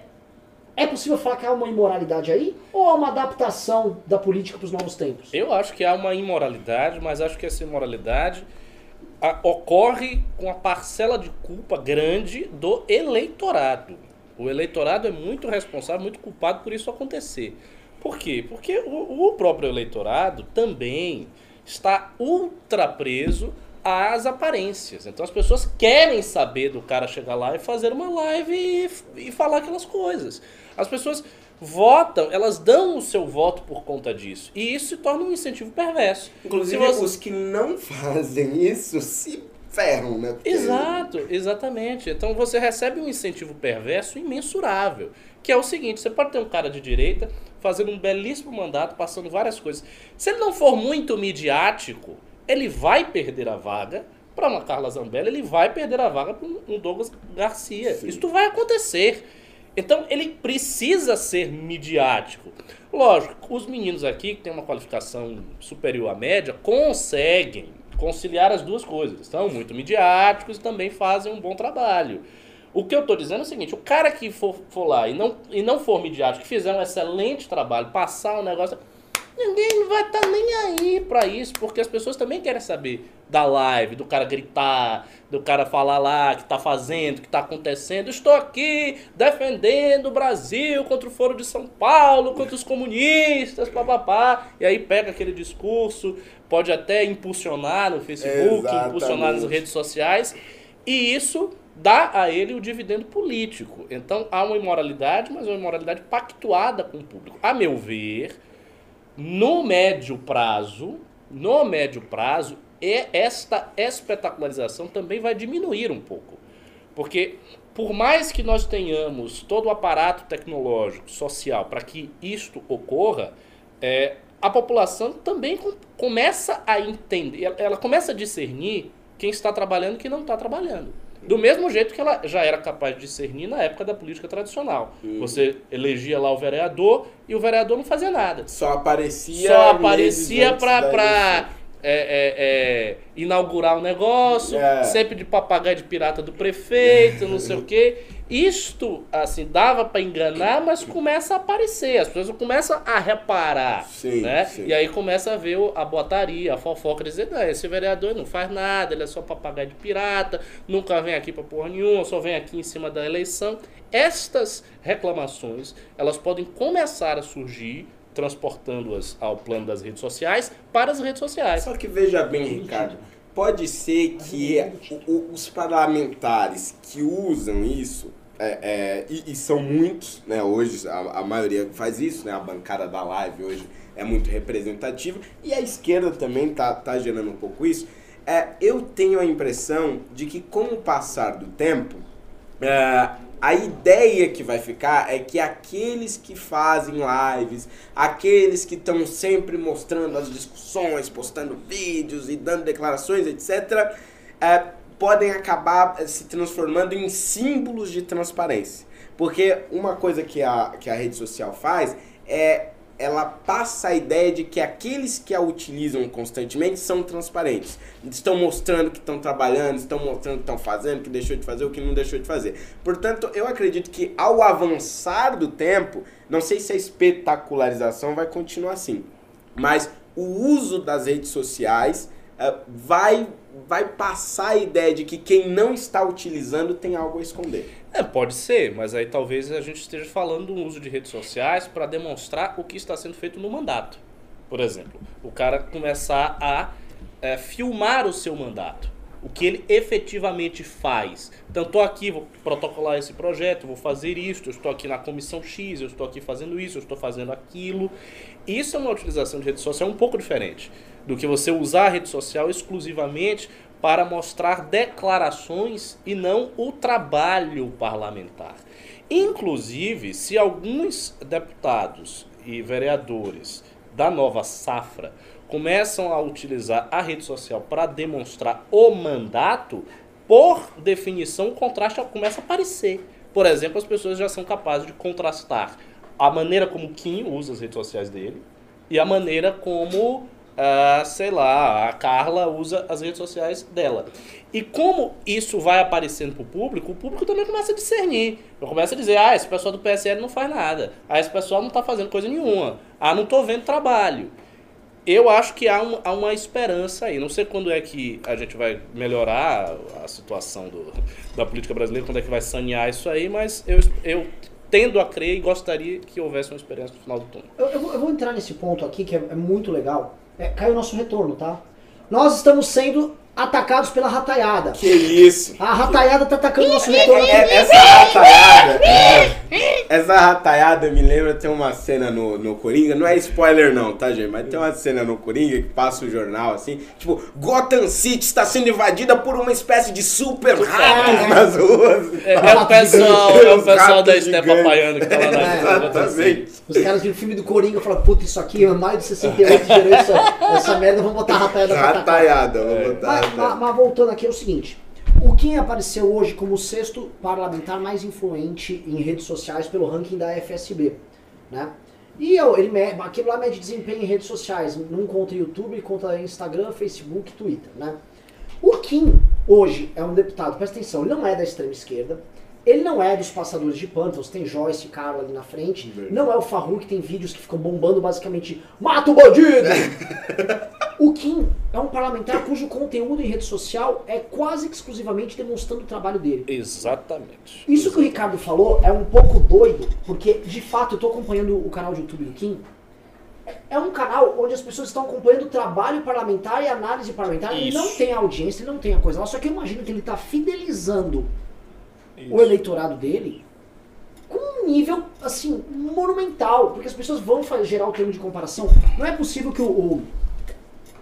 é possível falar que há uma imoralidade aí? Ou há uma adaptação da política para os novos tempos? Eu acho que há uma imoralidade, mas acho que essa imoralidade a- ocorre com a parcela de culpa grande do eleitorado. O eleitorado é muito responsável, muito culpado por isso acontecer. Por quê? Porque o, o próprio eleitorado também está ultra preso às aparências. Então as pessoas querem saber do cara chegar lá e fazer uma live e, e falar aquelas coisas. As pessoas votam, elas dão o seu voto por conta disso. E isso se torna um incentivo perverso. Inclusive, você- os que não [laughs] fazem isso se ferram, né? Porque- Exato, exatamente. Então você recebe um incentivo perverso imensurável, que é o seguinte, você pode ter um cara de direita fazendo um belíssimo mandato, passando várias coisas. Se ele não for muito midiático, ele vai perder a vaga para uma Carla Zambelli, ele vai perder a vaga para um Douglas Garcia. Sim. Isso vai acontecer. Então ele precisa ser midiático. Lógico, os meninos aqui que têm uma qualificação superior à média conseguem conciliar as duas coisas. São muito midiáticos e também fazem um bom trabalho. O que eu estou dizendo é o seguinte: o cara que for, for lá e não, e não for midiático, que fizer um excelente trabalho, passar um negócio. Ninguém vai estar nem aí pra isso, porque as pessoas também querem saber da live, do cara gritar, do cara falar lá que tá fazendo, que tá acontecendo. Estou aqui defendendo o Brasil contra o Foro de São Paulo, contra os comunistas, papapá. E aí pega aquele discurso, pode até impulsionar no Facebook, Exatamente. impulsionar nas redes sociais, e isso dá a ele o dividendo político. Então há uma imoralidade, mas uma imoralidade pactuada com o público. A meu ver, no médio prazo, no médio prazo, esta espetacularização também vai diminuir um pouco. Porque por mais que nós tenhamos todo o aparato tecnológico, social, para que isto ocorra, é, a população também com- começa a entender, ela, ela começa a discernir quem está trabalhando e quem não está trabalhando. Do mesmo jeito que ela já era capaz de discernir na época da política tradicional. Você elegia lá o vereador e o vereador não fazia nada Só aparecia. só aparecia antes é, é, é, inaugurar o negócio, É. sempre de papagaio de pirata do prefeito, não sei o quê. Isto, assim, dava pra enganar, mas começa a aparecer, as pessoas começam a reparar, Sim, né? sim. E aí começa a ver a botaria, a fofoca, dizer, não, esse vereador não faz nada, ele é só papagaio de pirata, nunca vem aqui pra porra nenhuma, só vem aqui em cima da eleição. Estas reclamações, elas podem começar a surgir, transportando-as ao plano das redes sociais, para as redes sociais. Só que veja bem, Ricardo, pode ser que os parlamentares que usam isso, é, é, e, e são muitos, né? Hoje a, a maioria faz isso, né? A bancada da live hoje é muito representativa, e a esquerda também tá, tá gerando um pouco isso. É, eu tenho a impressão de que com o passar do tempo, é, a ideia que vai ficar é que aqueles que fazem lives, aqueles que estão sempre mostrando as discussões, postando vídeos e dando declarações, etc., é, podem acabar eh, se transformando em símbolos de transparência. Porque uma coisa que a, que a rede social faz é ela passa a ideia de que aqueles que a utilizam constantemente são transparentes. Estão mostrando que estão trabalhando, estão mostrando que estão fazendo, que deixou de fazer, o que não deixou de fazer. Portanto, eu acredito que ao avançar do tempo, não sei se a espetacularização vai continuar assim, mas o uso das redes sociais é, vai, vai passar a ideia de que quem não está utilizando tem algo a esconder. É, pode ser, mas aí talvez a gente esteja falando do uso de redes sociais para demonstrar o que está sendo feito no mandato. Por exemplo, o cara começar a é, filmar o seu mandato. O que ele efetivamente faz. Então, estou aqui, vou protocolar esse projeto, vou fazer isso, estou aqui na comissão X, eu estou aqui fazendo isso, eu estou fazendo aquilo. Isso é uma utilização de rede social um pouco diferente do que você usar a rede social exclusivamente para mostrar declarações e não o trabalho parlamentar. Inclusive, se alguns deputados e vereadores da nova safra começam a utilizar a rede social para demonstrar o mandato, por definição o contraste começa a aparecer. Por exemplo, as pessoas já são capazes de contrastar a maneira como Kim usa as redes sociais dele e a maneira como uh, sei lá, a Carla usa as redes sociais dela. E como isso vai aparecendo para o público, o público também começa a discernir. Eu começo a dizer, ah, esse pessoal do PSL não faz nada. Ah, esse pessoal não está fazendo coisa nenhuma. Ah, não estou vendo trabalho. Eu acho que há, um, há uma esperança aí. Não sei quando é que a gente vai melhorar a situação do, da política brasileira, quando é que vai sanear isso aí, mas eu, eu tendo a crer e gostaria que houvesse uma experiência no final do túnel. Eu, eu, vou, eu vou entrar nesse ponto aqui que é, é muito legal. É, caiu o nosso retorno, tá? Nós estamos sendo atacados pela rataiada. Que isso? A rataiada tá atacando nosso retorno. É, é, essa rataiada, essa rataiada me lembra, tem uma cena no, no Coringa, não é spoiler não, tá gente? Mas tem uma cena no Coringa que passa o jornal assim, tipo, Gotham City está sendo invadida por uma espécie de super ratos nas ruas. É, é o pessoal, é o pessoal da Estepa Paiano que tá lá na É, Exatamente. Os caras viram o filme do Coringa e falaram, puta, isso aqui é mais de 68 gerou essa, essa merda, vamos botar a rataiada pra atacar. Rataiada, vou botar Mas, mas- voltando aqui é o seguinte. O Kim apareceu hoje como o sexto parlamentar mais influente em redes sociais pelo ranking da FSB, né? E eu, ele me- aquilo lá mede desempenho em redes sociais, num conta YouTube, conta Instagram, Facebook, Twitter, né? O Kim hoje é um deputado, presta atenção, ele não é da extrema esquerda, ele não é dos passadores de pântanos, tem Joyce e Carla ali na frente, não é o Farru que tem vídeos que ficam bombando basicamente mata o bandido! [laughs] O Kim é um parlamentar cujo conteúdo em rede social é quase exclusivamente demonstrando o trabalho dele. Exatamente. Isso que o Ricardo falou é um pouco doido, porque de fato eu tô acompanhando o canal de YouTube do Kim. É um canal onde as pessoas estão acompanhando o trabalho parlamentar e análise parlamentar. Ele Isso. não tem audiência, ele não tem a coisa lá. Só que eu imagino que ele tá fidelizando o eleitorado dele com um nível, assim, monumental. Porque as pessoas vão gerar o termo de comparação. Não é possível que o, o-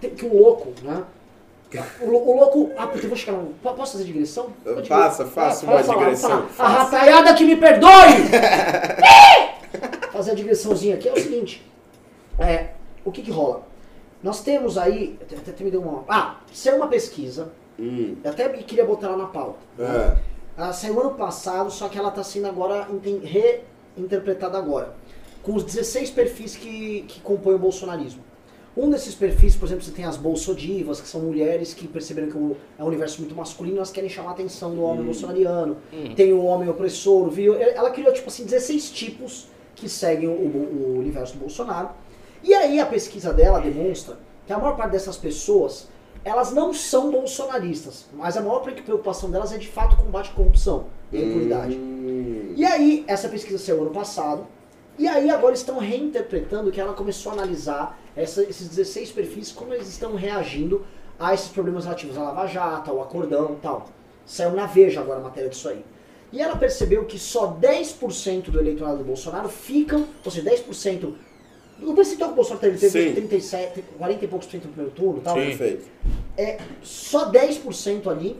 que o louco, né? O, o louco. Ah, puta, eu vou chegar no. po- Posso fazer digressão? Pode Faça, vir. faça Ah, uma digressão, falar. A rataiada que me perdoe! [laughs] fazer a digressãozinha aqui é o seguinte. É, o que que rola? Nós temos aí. Até, até me deu uma. Ah, saiu uma pesquisa. Hum, Eu até queria botar ela na pauta. é. Ela saiu ano passado, só que ela está sendo agora reinterpretada agora. Com os 16 perfis que, que compõem o bolsonarismo. Um desses perfis, por exemplo, você tem as bolsodivas, que são mulheres que perceberam que o- é um universo muito masculino, elas querem chamar a atenção do homem bolsonariano. Tem o homem opressor, o vil- ela criou tipo assim 16 tipos que seguem o, o- o universo do Bolsonaro. E aí a pesquisa dela demonstra que a maior parte dessas pessoas, elas não são bolsonaristas, mas a maior preocupação delas é de fato o combate à corrupção e impunidade. Hum, E aí, essa pesquisa saiu ano passado, e aí agora estão reinterpretando que ela começou a analisar essa- esses 16 perfis, como eles estão reagindo a esses problemas relativos à Lava Jato, ao acordão e tal. Saiu na Veja agora a matéria disso aí. E ela percebeu que só 10% do eleitorado do Bolsonaro ficam, ou seja, 10%. No percentual que o Bolsonaro teve, teve Sim. 37, 40 e poucos por cento no primeiro turno e tal. Sim. perfeito. É, só 10% ali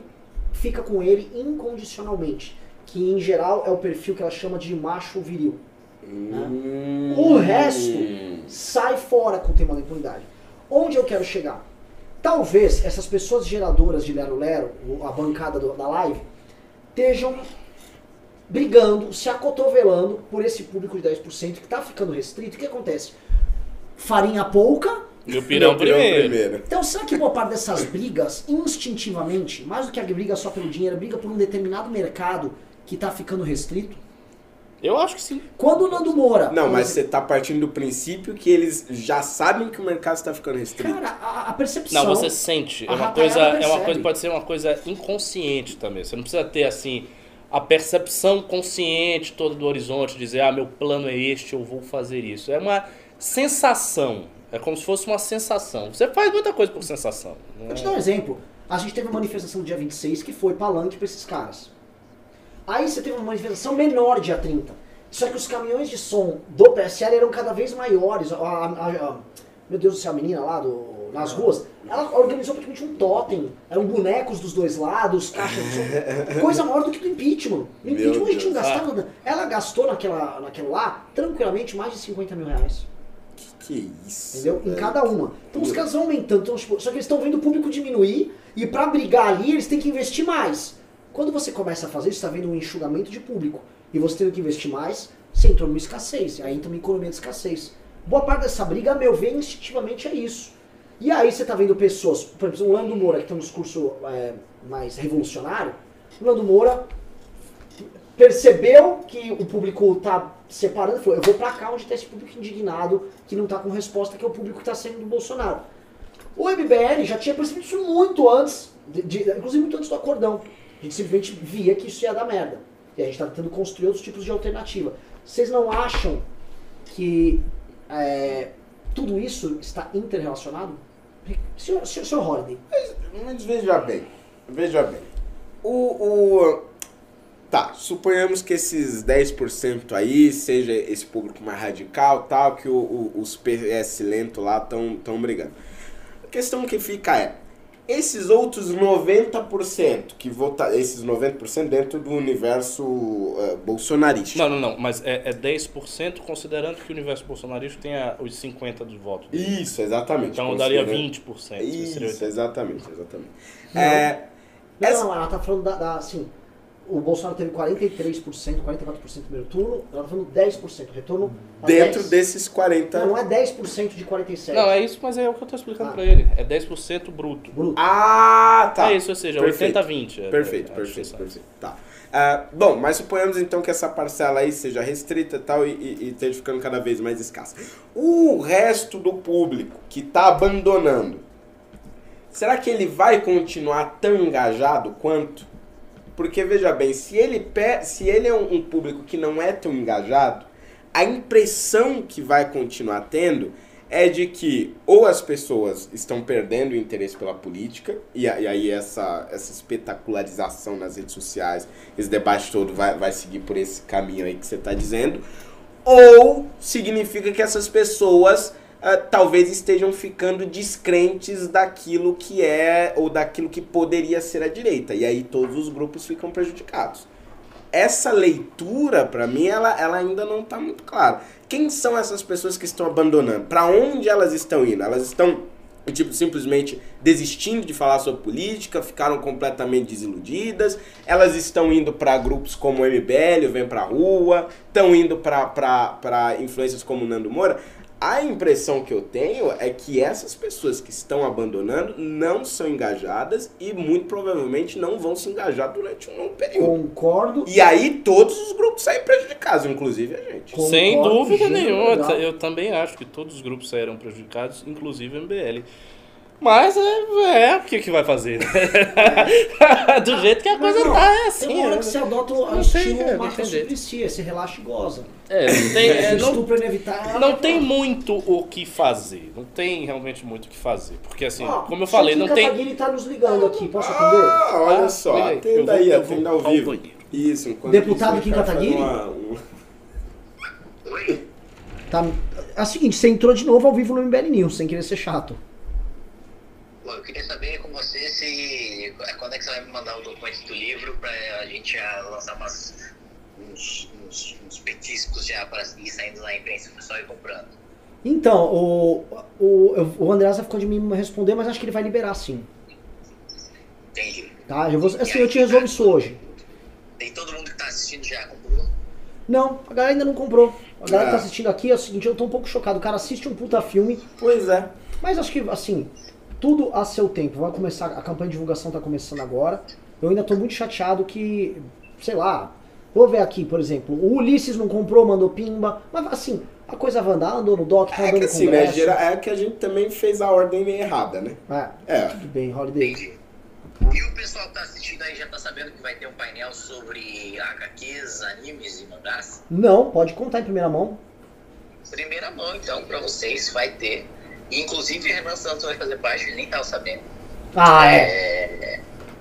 fica com ele incondicionalmente. Que em geral é o perfil que ela chama de macho viril. Hum. O resto sai fora com o tema da impunidade. Onde eu quero chegar? Talvez essas pessoas geradoras de Lero Lero, o- a bancada do- da live, estejam brigando, se acotovelando por esse público de 10% que está ficando restrito. O que acontece? Farinha pouca, E o pirão Meu pirão primeiro. então, será que boa parte dessas brigas, instintivamente, mais do que a briga só pelo dinheiro, a briga por um determinado mercado que está ficando restrito? Eu acho que sim. Quando o Nando Moura. Não, mas você tá partindo do princípio que eles já sabem que o mercado está ficando restrito. Cara, a, a percepção. Não, você sente. É uma coisa, é uma coisa, pode ser uma coisa inconsciente também. Você não precisa ter assim a percepção consciente toda do horizonte, dizer, ah, meu plano é este, eu vou fazer isso. É uma sensação. É como se fosse uma sensação. Você faz muita coisa por sensação. não Vou te dar um exemplo. A gente teve uma manifestação no dia 26 que foi palanque pra esses caras. Aí você teve uma manifestação menor dia 30. Só que os caminhões de som do PSL eram cada vez maiores. A- a- a- meu Deus do céu, a menina lá do, nas ruas, ela organizou praticamente um totem. Eram bonecos dos dois lados, caixas de som. [laughs] Coisa maior do que do impeachment. No impeachment a gente não Deus. gastava nada. Ela gastou naquela, naquela lá, tranquilamente, mais de 50 mil reais. Que isso. Entendeu? Em cada uma. Então os caras vão aumentando. Então, tipo, só que eles estão vendo o público diminuir e pra brigar ali eles têm que investir mais. Quando você começa a fazer isso, você está vendo um enxugamento de público. E você tendo que investir mais, você entrou numa escassez. Aí entra uma economia de escassez. Boa parte dessa briga, a meu ver, instintivamente é isso. E aí você tá vendo pessoas, por exemplo, o Lando Moura, que tem um discurso é, mais revolucionário. O Lando Moura percebeu que o público tá separando, falou, eu vou pra cá onde tá esse público indignado, que não tá com resposta, que é o público que tá sendo do Bolsonaro. O MBL já tinha percebido isso muito antes, de- de- inclusive muito antes do acordão. A gente simplesmente via que isso ia dar merda. E a gente tá tentando construir outros tipos de alternativa. Vocês não acham que é, tudo isso está interrelacionado? Senhor, senhor, senhor Holiday, Mas veja bem, veja bem. O, o- Tá, suponhamos que esses 10% aí seja esse público mais radical, tal, que o- o- os PS lento lá estão tão brigando. A questão que fica é, esses outros 90% que votam, esses 90% dentro do universo eh, bolsonarista. Não, não, não. Mas é, é 10% considerando que o universo bolsonarista tenha os 50% dos votos. dele. Isso, exatamente. Então daria considerando- 20%. seria Isso, exatamente, exatamente. Não. É, Não, Essa- não, ela tá falando da, da, assim, o Bolsonaro teve 43%, 44% no primeiro turno, ela tá falando 10%, retorno a dentro 10. desses 40. Não, não é 10% de 47. Não, é isso, mas é o que eu tô explicando Ah. pra ele. É 10% bruto. Bruto. Ah, tá. É isso, ou seja, Perfeito. 80-20. é- Perfeito, é a perfeito, perfeito. Tá. Ah, bom, mas suponhamos então que essa parcela aí seja restrita e tal e, e, e esteja ficando cada vez mais escassa. O resto do público que está abandonando, será que ele vai continuar tão engajado quanto? Porque veja bem, se ele, se ele é um, um público que não é tão engajado, a impressão que vai continuar tendo é de que ou as pessoas estão perdendo o interesse pela política, e, e aí essa, essa espetacularização nas redes sociais, esse debate todo vai, vai seguir por esse caminho aí que você está dizendo, ou significa que essas pessoas ah, talvez estejam ficando descrentes daquilo que é, ou daquilo que poderia ser a direita, e aí todos os grupos ficam prejudicados essa leitura, pra mim, ela, ela ainda não tá muito clara. Quem são essas pessoas que estão abandonando? Pra onde elas estão indo? Elas estão, tipo, simplesmente desistindo de falar sobre política, ficaram completamente desiludidas, elas estão indo pra grupos como o MBL, Vem Pra Rua, estão indo pra influências como Nando Moura. A impressão que eu tenho é que essas pessoas que estão abandonando não são engajadas e muito provavelmente não vão se engajar durante um longo período. Concordo. E aí todos os grupos saem prejudicados, inclusive a gente. Concordo, Sem dúvida nenhuma. Eu também acho que todos os grupos saíram prejudicados, inclusive o MBL. Mas é, é o que, que vai fazer? [laughs] Do jeito que a coisa Não, tá, é Tem assim. uma hora né? que você adota o tem, estilo é, tem jeito. Suplicy, esse relaxa e goza. É, não [laughs] tem, é, não, estupro inevitável. não tem muito o que fazer. Não tem realmente muito o que fazer. Porque assim, Ó, como eu falei, não tem. Kataguiri tá nos ligando aqui, posso atender? Ah, olha Ah, só, eu atenda aí, eu vou atenda ao vivo. Isso, enquanto Deputado Kim Kataguiri? uma- um- Tá, é o seguinte, você entrou de novo ao vivo no MBL News, sem querer ser chato. Pô, eu queria saber com você se. Quando é que você vai me mandar o documento do livro pra a gente já lançar umas, uns, uns, uns petiscos já para ir saindo na imprensa e o pessoal ir comprando. Então, o, o, o Andreasa ficou de me responder, mas acho que ele vai liberar sim. Entendi. Tá? Eu vou, assim, eu te resolvo isso hoje. Tem todo mundo que tá assistindo já comprou? Não, a galera ainda não comprou. A galera É. que tá assistindo aqui é o seguinte, eu tô um pouco chocado. O cara assiste um puta filme, Pois é. mas acho que, assim, tudo a seu tempo. Vai começar, a campanha de divulgação tá começando agora. Eu ainda tô muito chateado que, sei lá, Vou ver aqui, por exemplo, o Ulisses não comprou, mandou pimba. Mas assim, a coisa vai andar, andou no doc, tá É andando que no assim, né? gera- É que a gente também fez a ordem meio errada, né? É, É. tudo bem, Holiday. Entendi. E o pessoal que tá assistindo aí já tá sabendo que vai ter um painel sobre HQs, animes e mangás? Não, pode contar em primeira mão. Primeira mão, então, pra vocês, vai ter. E, inclusive, Renan Santos vai fazer parte, ele nem tava sabendo. Ah, é. É,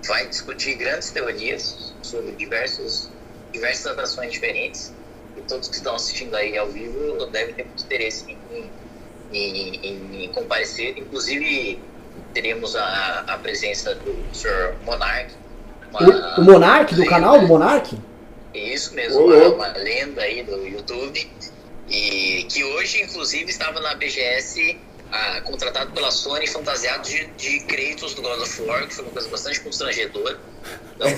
vai discutir grandes teorias sobre diversos, diversas atrações diferentes. E todos que estão assistindo aí ao vivo devem ter muito interesse em, em, em- em comparecer. Inclusive, teremos a, a presença do Sr. Monark. uma- O, o Monark, do canal do Monark? isso mesmo, Ô, uma, uma lenda aí do YouTube. E que hoje, inclusive, estava na BGS, ah, contratado pela Sony, fantasiado de, de Kratos do God of War, que foi uma coisa bastante constrangedora. Então,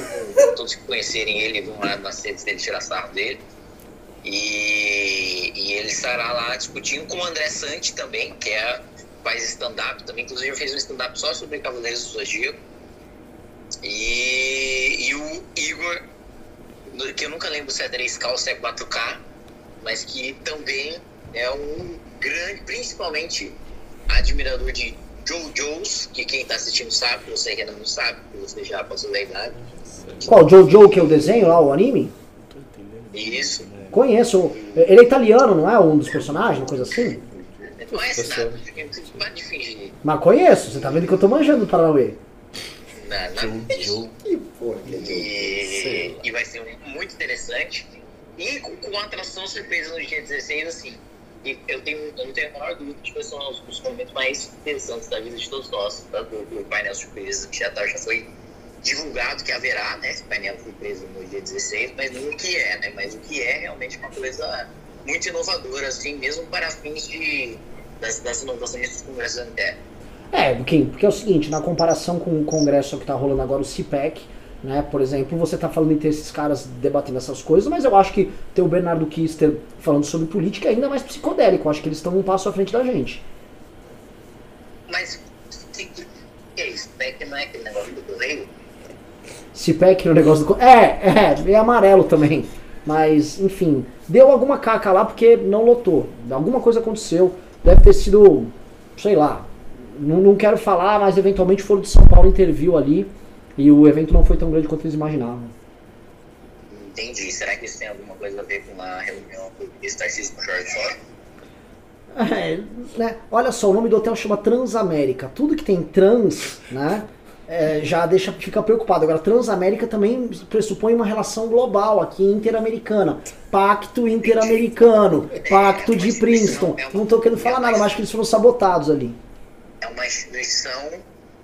todos que conhecerem ele vão lá nas redes dele tirar sarro dele. E, e ele estará lá discutindo com o André Santi também, que é, faz stand-up também. Inclusive, fez um stand-up só sobre Cavaleiros do Zodíaco. E, e o Igor que eu nunca lembro se é 3K ou se é 4K, mas que também é um grande, principalmente admirador de JoJo's, que quem tá assistindo sabe, que você ainda não sabe, que você já passou da idade. Qual? Jojo, que é o desenho lá, o anime? Isso Conheço. Ele é italiano, não é? Um dos personagens, uma coisa assim? não é nada, para de fingir. Mas conheço, você tá vendo que eu tô manjando do Paranauê. Porra que é E, e vai ser um- muito interessante. E com, com uma atração surpresa no dia 16, assim. E eu, tenho, eu não tenho a menor dúvida de que são os, os momentos mais interessantes da vida de todos nós. Tá? Do, do painel surpresa, que já, tá, já foi divulgado que haverá, né? Esse painel surpresa no dia 16, mas não o que é, né? Mas o que é realmente uma coisa muito inovadora, assim, mesmo para fins de, das, das inovações dos congressos internos. É, porque, porque é o seguinte, na comparação com o congresso que tá rolando agora, o CPEC, né, por exemplo, você tá falando em ter esses caras debatendo essas coisas, mas eu acho que ter o Bernardo Kister falando sobre política é ainda mais psicodélico, eu acho que eles estão um passo à frente da gente. Mas, é isso? Que não é aquele negócio do correio? CPEC no negócio do... É, é, é amarelo também. Mas, enfim, deu alguma caca lá porque não lotou. Alguma coisa aconteceu. Deve ter sido, sei lá, não, não quero falar, mas eventualmente foram de São Paulo interviu ali e o evento não foi tão grande quanto eles imaginavam. Entendi. Será que isso tem alguma coisa a ver com a reunião do Star System Short Shore? É, né? Olha só, o nome do hotel chama Transamérica. Tudo que tem trans, né? é, já deixa fica preocupado. Agora, Transamérica também pressupõe uma relação global aqui, interamericana. Pacto interamericano, pacto de Princeton. Não tô querendo falar nada, mas acho que eles foram sabotados ali. É uma instituição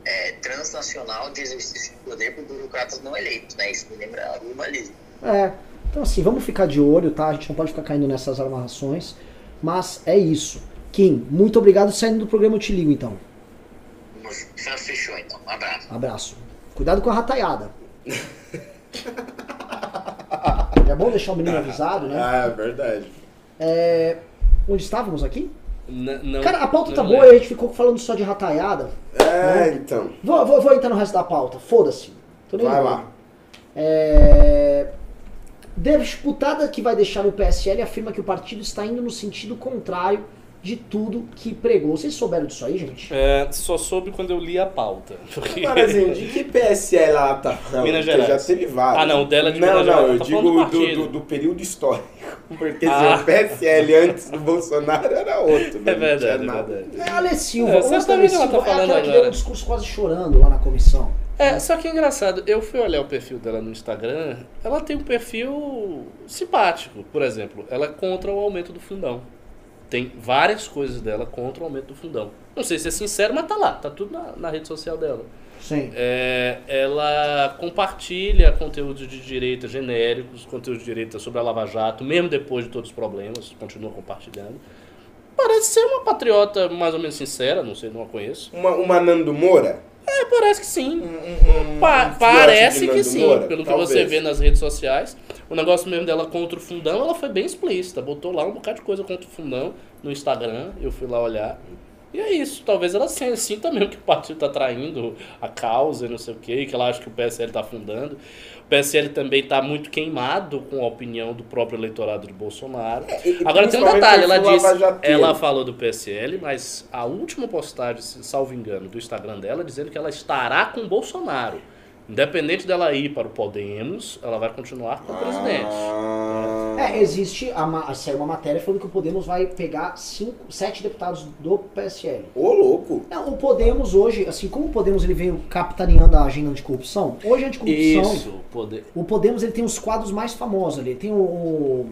é, transnacional de exercício de poder por burocratas não eleitos, né? Isso me lembra o urbanismo. É. Então assim, vamos ficar de olho, tá? A gente não pode ficar caindo nessas amarrações. Mas é isso. Kim, muito obrigado. Saindo do programa eu te ligo então. Fechou, então. Um abraço. Abraço. Cuidado com a rataiada. [laughs] é bom deixar o menino avisado, né? Ah, é verdade. É, Onde estávamos aqui? N- não, Cara, a pauta não tá lembro. boa e a gente ficou falando só de rataiada. É, então. Vou, vou, vou entrar no resto da pauta. Foda-se. Vai lá. É... Deputada que vai deixar o PSL afirma que o partido está indo no sentido contrário de tudo que pregou. Vocês souberam disso aí, gente? É, só soube quando eu li a pauta. [laughs] Porque... Agora, de que PSL ela tá falando? Minas Gerais. Já teve vários. Ah, não, o dela é de Não, Minas não, Gerais. eu Tá digo falando do do, do, do período histórico. [laughs] Porque Ah. se o PSL antes do Bolsonaro era outro. né? É Não verdade, é nada. verdade. É a Ale Silva. É, certamente ela tá Silva é falando aquela que deu agora. um discurso quase chorando lá na comissão. É, só que é engraçado, eu fui olhar o perfil dela no Instagram, ela tem um perfil simpático, por exemplo, ela é contra o aumento do fundão. Tem várias coisas dela contra o aumento do fundão. Não sei se é sincero, mas tá lá, tá tudo na, na rede social dela. Sim. É, ela compartilha conteúdos de direita genéricos, conteúdos de direita sobre a Lava Jato, mesmo depois de todos os problemas, continua compartilhando. Parece ser uma patriota mais ou menos sincera, não sei, não a conheço. Uma, uma Nando Moura? É, parece que sim. Um, um, um Pa- parece que Nando sim, Moura? pelo que Talvez. você vê nas redes sociais. O negócio mesmo dela contra o fundão, ela foi bem explícita. Botou lá um bocado de coisa contra o fundão no Instagram. Eu fui lá olhar. E é isso, talvez ela sinta, mesmo que o partido está traindo a causa e não sei o quê, que ela acha que o PSL está afundando. O PSL também está muito queimado com a opinião do próprio eleitorado de Bolsonaro. E Agora tem um detalhe, ela disse, ela falou do PSL, mas a última postagem, se salvo engano, do Instagram dela, dizendo que ela estará com o Bolsonaro. Independente dela ir para o Podemos, ela vai continuar com o presidente. Ah, É, existe, a, saiu uma matéria falando que o Podemos vai pegar cinco, sete deputados do PSL. Ô, louco. Não, o Podemos hoje, assim como o Podemos ele veio capitaneando a agenda anticorrupção, hoje a anticorrupção, Isso, poder. o Podemos ele tem os quadros mais famosos ali. Tem o, o-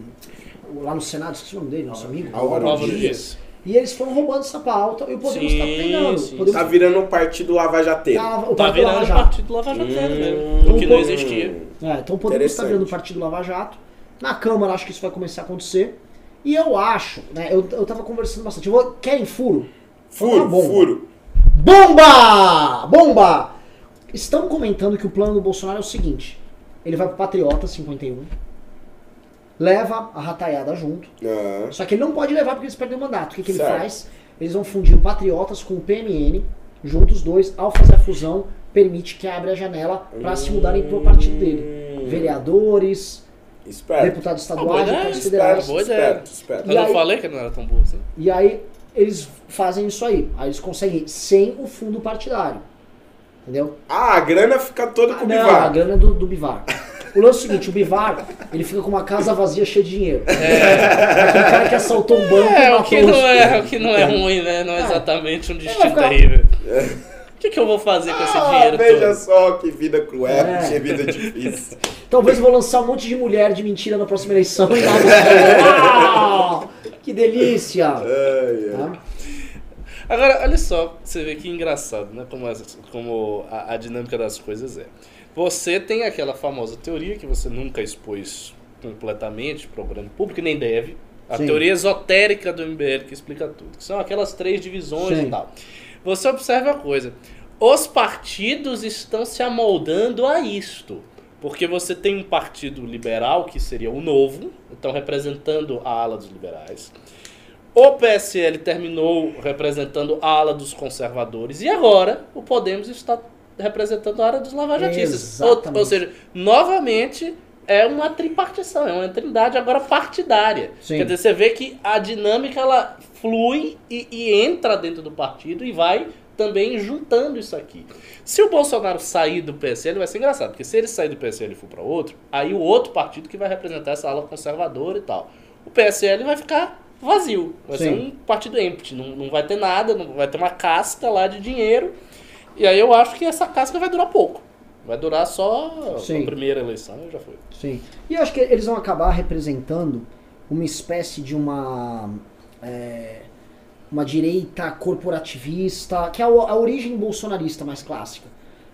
lá no Senado, esqueci o nome dele, nosso amigo. Álvaro Álvaro Dias. Dias. E eles foram roubando essa pauta e o Podemos Sim, tá pegando. sim, Podemos Tá virando um partido lavajateiro. tá- o Tá virando Lava o Jato. partido Lava Jateiro mesmo, Hum. o que não existia. É, então o Podemos está virando o Partido Lava Jato. Na Câmara acho que isso vai começar a acontecer. E eu acho, né, eu, eu tava conversando bastante. Eu vou, querem furo? Furo, Tá bom. furo. Bomba! Bomba! Estão comentando que o plano do Bolsonaro é o seguinte: ele vai pro Patriota 51, leva a rataiada junto, Ah, só que ele não pode levar porque eles perdem o mandato. O que, que ele Certo. faz? Eles vão fundir o Patriotas com o PMN, juntos os dois, ao fazer a fusão, permite que abra a janela para se mudarem pro partido dele. Vereadores, esperto. deputados estaduais, ideia, deputados federais. boa ideia. esperto, esperto. Eu não aí- falei que não era tão burro assim. E aí eles fazem isso aí. Aí eles conseguem sem o fundo partidário. Entendeu? Ah, a grana fica toda com o Não, a Bivar. grana é do, do Bivar. [laughs] O lance é o seguinte, o Bivar, ele fica com uma casa vazia cheia de dinheiro. É. Aquele cara que assaltou um banco e É, o que os- não é, o que não é ruim, né? Não é É. exatamente um destino ficar- terrível. O que, que eu vou fazer com esse Ah, dinheiro veja todo? só que vida cruel, É. que vida difícil. Talvez eu vou lançar um monte de mulher de mentira na próxima eleição e Uau! [laughs] Que delícia! Tá? Agora, olha só, você vê que engraçado, né? Como, como a, a dinâmica das coisas é. Você tem aquela famosa teoria que você nunca expôs completamente para o grande público, nem deve. A Sim. teoria esotérica do MBL que explica tudo. Que são aquelas três divisões Sim. e tal. Você observa a coisa. Os partidos estão se amoldando a isto. Porque você tem um partido liberal, que seria o novo, então representando a ala dos liberais. O PSL terminou representando a ala dos conservadores e agora o Podemos está representando a ala dos lavajatistas. Ou, ou seja, novamente é uma tripartição, é uma trindade agora partidária. Sim. Quer dizer, você vê que a dinâmica ela flui e, e entra dentro do partido e vai também juntando isso aqui. Se o Bolsonaro sair do PSL, vai ser engraçado, porque se ele sair do PSL e for para outro, aí o outro partido que vai representar essa ala conservadora e tal. O PSL vai ficar vazio, vai ser Sim. um partido empty, não, não vai ter nada, não vai ter uma casca lá de dinheiro. E aí eu acho que essa casca vai durar pouco. Vai durar só Sim. a primeira eleição e já foi. Sim. E eu acho que eles vão acabar representando uma espécie de uma. é, uma direita corporativista, que é a, a origem bolsonarista mais clássica.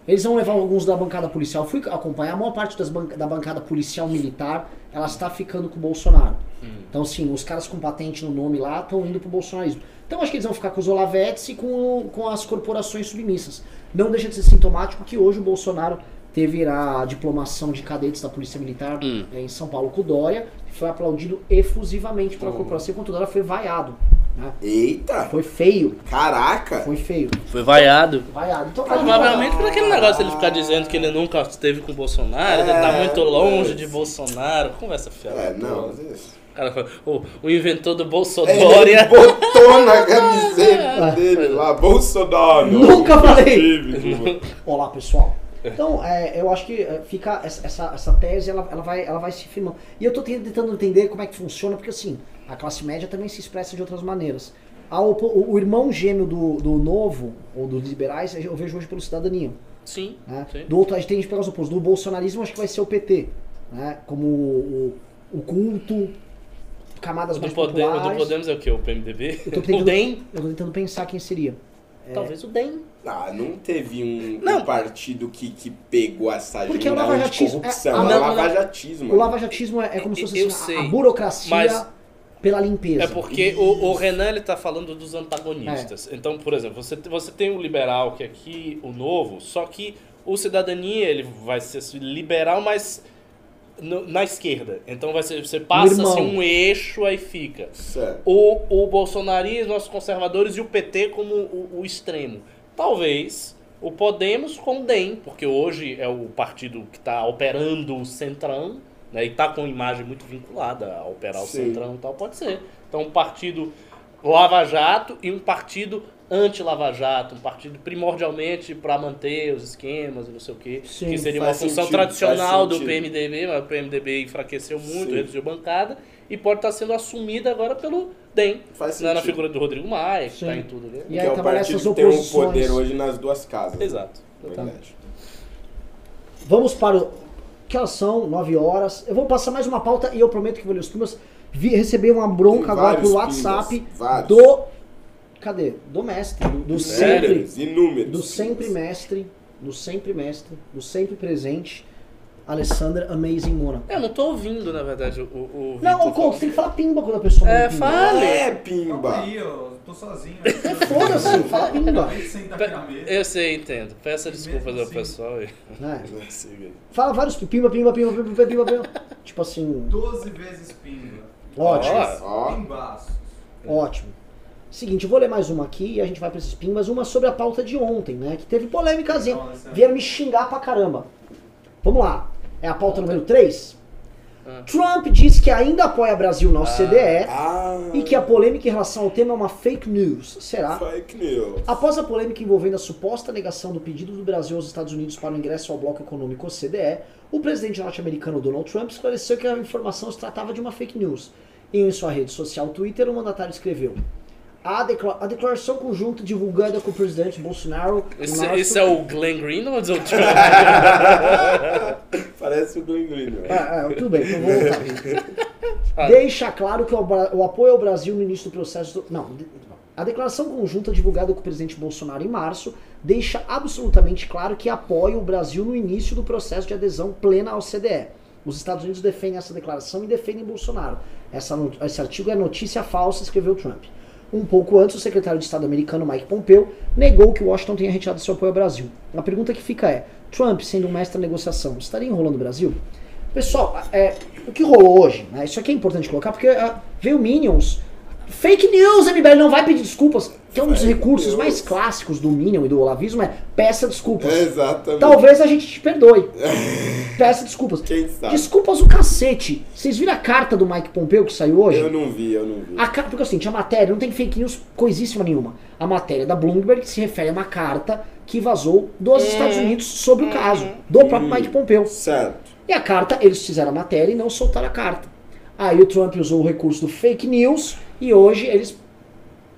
Eles vão levar alguns da bancada policial. Fui acompanhar, a maior parte das da bancada policial militar, ela está ficando com o Bolsonaro. Então, sim, os caras com patente no nome lá estão indo pro bolsonarismo. Então, acho que eles vão ficar com os Olavetes e com, com as corporações submissas. Não deixa de ser sintomático que hoje o Bolsonaro teve a diplomação de cadetes da Polícia Militar Hum. em São Paulo com o Dória foi aplaudido efusivamente pela corporação, enquanto o Dória foi vaiado. Né? Eita! Foi feio, Caraca! foi feio. Foi vaiado. Vaiado. Então, Provavelmente por aquele negócio dele ficar dizendo que ele nunca esteve com o Bolsonaro, ele tá É, muito longe mas- de Bolsonaro. Conversa fiada. É, não. O cara foi, o, o inventor do Ele Bolsonaro. botou na camiseta [laughs] dele lá, Bolsonaro. Nunca falei. Olá, pessoal. Então, é, eu acho que é, fica essa, essa, essa tese, ela, ela, vai, ela vai se firmando. E eu tô tentando entender como é que funciona, porque assim, a classe média também se expressa de outras maneiras. A opo- o, o irmão gêmeo do, do novo, ou dos liberais, eu vejo hoje pelo cidadania. Sim, Né? sim. Do outro, a gente tem que pegar os opostos. Do bolsonarismo, acho que vai ser o PT. Né? Como o, o, o culto, camadas Do, mais poder, do populares. Podemos é o que? O PMDB? Eu tô O tentando- DEM? Eu tô tentando pensar quem seria. Talvez o DEM. Ah, não teve um, Não. um partido que, que pegou essa Porque o agenda lavajatismo- anticorrupção. é- É, ah, é não, não. lavajatismo. O lavajatismo é, é como se fosse assim, a- a, burocracia mas- pela limpeza. É porque o, o Renan ele tá falando dos antagonistas. Então, por exemplo, você, você tem o liberal, que é aqui o novo, só que o cidadania ele vai ser liberal, mas no- na esquerda. Então vai ser, você passa assim, um eixo, aí fica. Certo. O, o bolsonarismo, os conservadores e o PT como o, o extremo. Talvez o Podemos com o DEM, porque hoje é o partido que está operando o Centrão, né, e está com imagem muito vinculada a operar o Sim. Centrão e tal, pode ser. Então um partido Lava Jato e um partido anti-Lava Jato, um partido primordialmente para manter os esquemas e não sei o quê, Sim, que seria uma função sentido, tradicional do. PMDB, mas o PMDB enfraqueceu muito, Sim. reduziu bancada, e pode estar sendo assumida agora pelo DEM, Faz né, na figura do Rodrigo Maia, que está em tudo ali. E que é o partido que tem um poder hoje nas duas casas. Exato. Verdade. Vamos para o. Que elas são? 9 horas. Eu vou passar mais uma pauta e eu prometo que vou ler os pimbas. Vi, recebi uma bronca agora vários WhatsApp pimbas, do. Cadê? Do mestre. Do, do sempre. Inúmeros. Do sempre mestre. Do sempre mestre. Do sempre presente. Alessandra Amazing Mona. Eu não tô ouvindo, na verdade, o, o Não, ô Couto, tem que falar pimba quando a pessoa É, fala. É, pimba. aí, eu tô sozinho. [laughs] Foda-se, fala pimba. Eu sei, entendo. Peça desculpas ao pessoal. e- É. Aí. [laughs] Fala vários pimba, pimba, pimba, pimba, pimba, pimba, pimba. Tipo assim, 12 vezes pinga. ótimo. Ó. Pimbaço. Ótimo. Seguinte, eu vou ler mais uma aqui e a gente vai pra esses pimbas. Uma sobre a pauta de ontem, né? Que teve polêmicazinha. Vieram me xingar pra caramba. Vamos lá. É a pauta número 3. Ah. Trump diz que ainda apoia Brasil na OCDE Ah, e que a polêmica em relação ao tema é uma fake news. Será? Fake news. Após a polêmica envolvendo a suposta negação do pedido do Brasil aos Estados Unidos para o ingresso ao bloco econômico OCDE, o presidente norte-americano Donald Trump esclareceu que a informação se tratava de uma fake news. Em sua rede social Twitter, o mandatário escreveu: a, decla- a declaração conjunta divulgada com o presidente Bolsonaro Esse, é o Glenn Greenwald ou o Trump? [laughs] Parece o Glenn Green. né? Ah, ah, tudo bem, então vou [laughs] voltar. Deixa claro que o, o apoio ao Brasil no início do processo. do- não, a declaração conjunta divulgada com o presidente Bolsonaro em março deixa absolutamente claro que apoia o Brasil no início do processo de adesão plena ao CDE. Os Estados Unidos defendem essa declaração e defendem Bolsonaro. Essa esse artigo é notícia falsa, escreveu Trump. Um pouco antes, o secretário de Estado americano Mike Pompeo negou que Washington tenha retirado seu apoio ao Brasil. A pergunta que fica é: Trump, sendo um mestre da negociação, estaria enrolando o Brasil? Pessoal, é, o que rolou hoje, né, isso aqui é importante colocar, porque ah, veio Minions. Fake news, MBL não vai pedir desculpas. Que é um dos Fake recursos news. mais clássicos do Minion e do Olavismo é peça desculpas. Exatamente. Talvez a gente te perdoe. [laughs] Peça desculpas. Quem sabe? Desculpas o cacete. Vocês viram a carta do Mike Pompeo que saiu hoje? Eu não vi, eu não vi. A carta, porque assim, a matéria não tem fake news coisíssima nenhuma. A matéria da Bloomberg se refere a uma carta que vazou dos Estados Unidos sobre o caso, do próprio Mike Pompeo. Certo. E a carta, eles fizeram a matéria e não soltaram a carta. Aí o Trump usou o recurso do fake news e hoje eles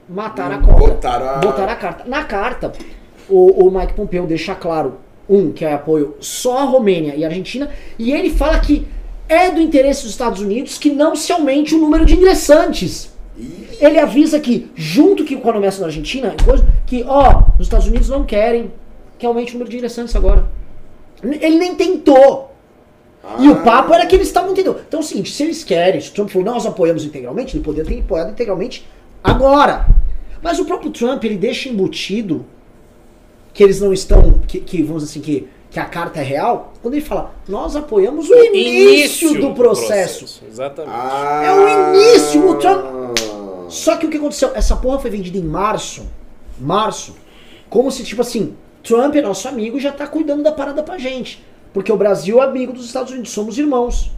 mataram a cobra. Botaram a- Botaram a carta. Na carta, o, o Mike Pompeo deixa claro, um, que é apoio só à Romênia e à Argentina, e ele fala que é do interesse dos Estados Unidos que não se aumente o número de ingressantes. Ele avisa que, junto que com a nomeação da Argentina, coisa, que, ó, os Estados Unidos não querem que aumente o número de ingressantes agora. Ele nem tentou. E o papo era que eles estavam entendendo. Então é o seguinte, se eles querem, se o Trump falou, nós apoiamos integralmente, ele poderia ter apoiado integralmente agora. Mas o próprio Trump, ele deixa embutido que eles não estão, que, que, vamos dizer assim, que, que a carta é real, quando ele fala, nós apoiamos o início, do processo. Exatamente. Ah. É o início, o Trump- Só que o que aconteceu? Essa porra foi vendida em março. Março. Como se, tipo assim, Trump é nosso amigo e já tá cuidando da parada pra gente. Porque o Brasil é amigo dos Estados Unidos, somos irmãos.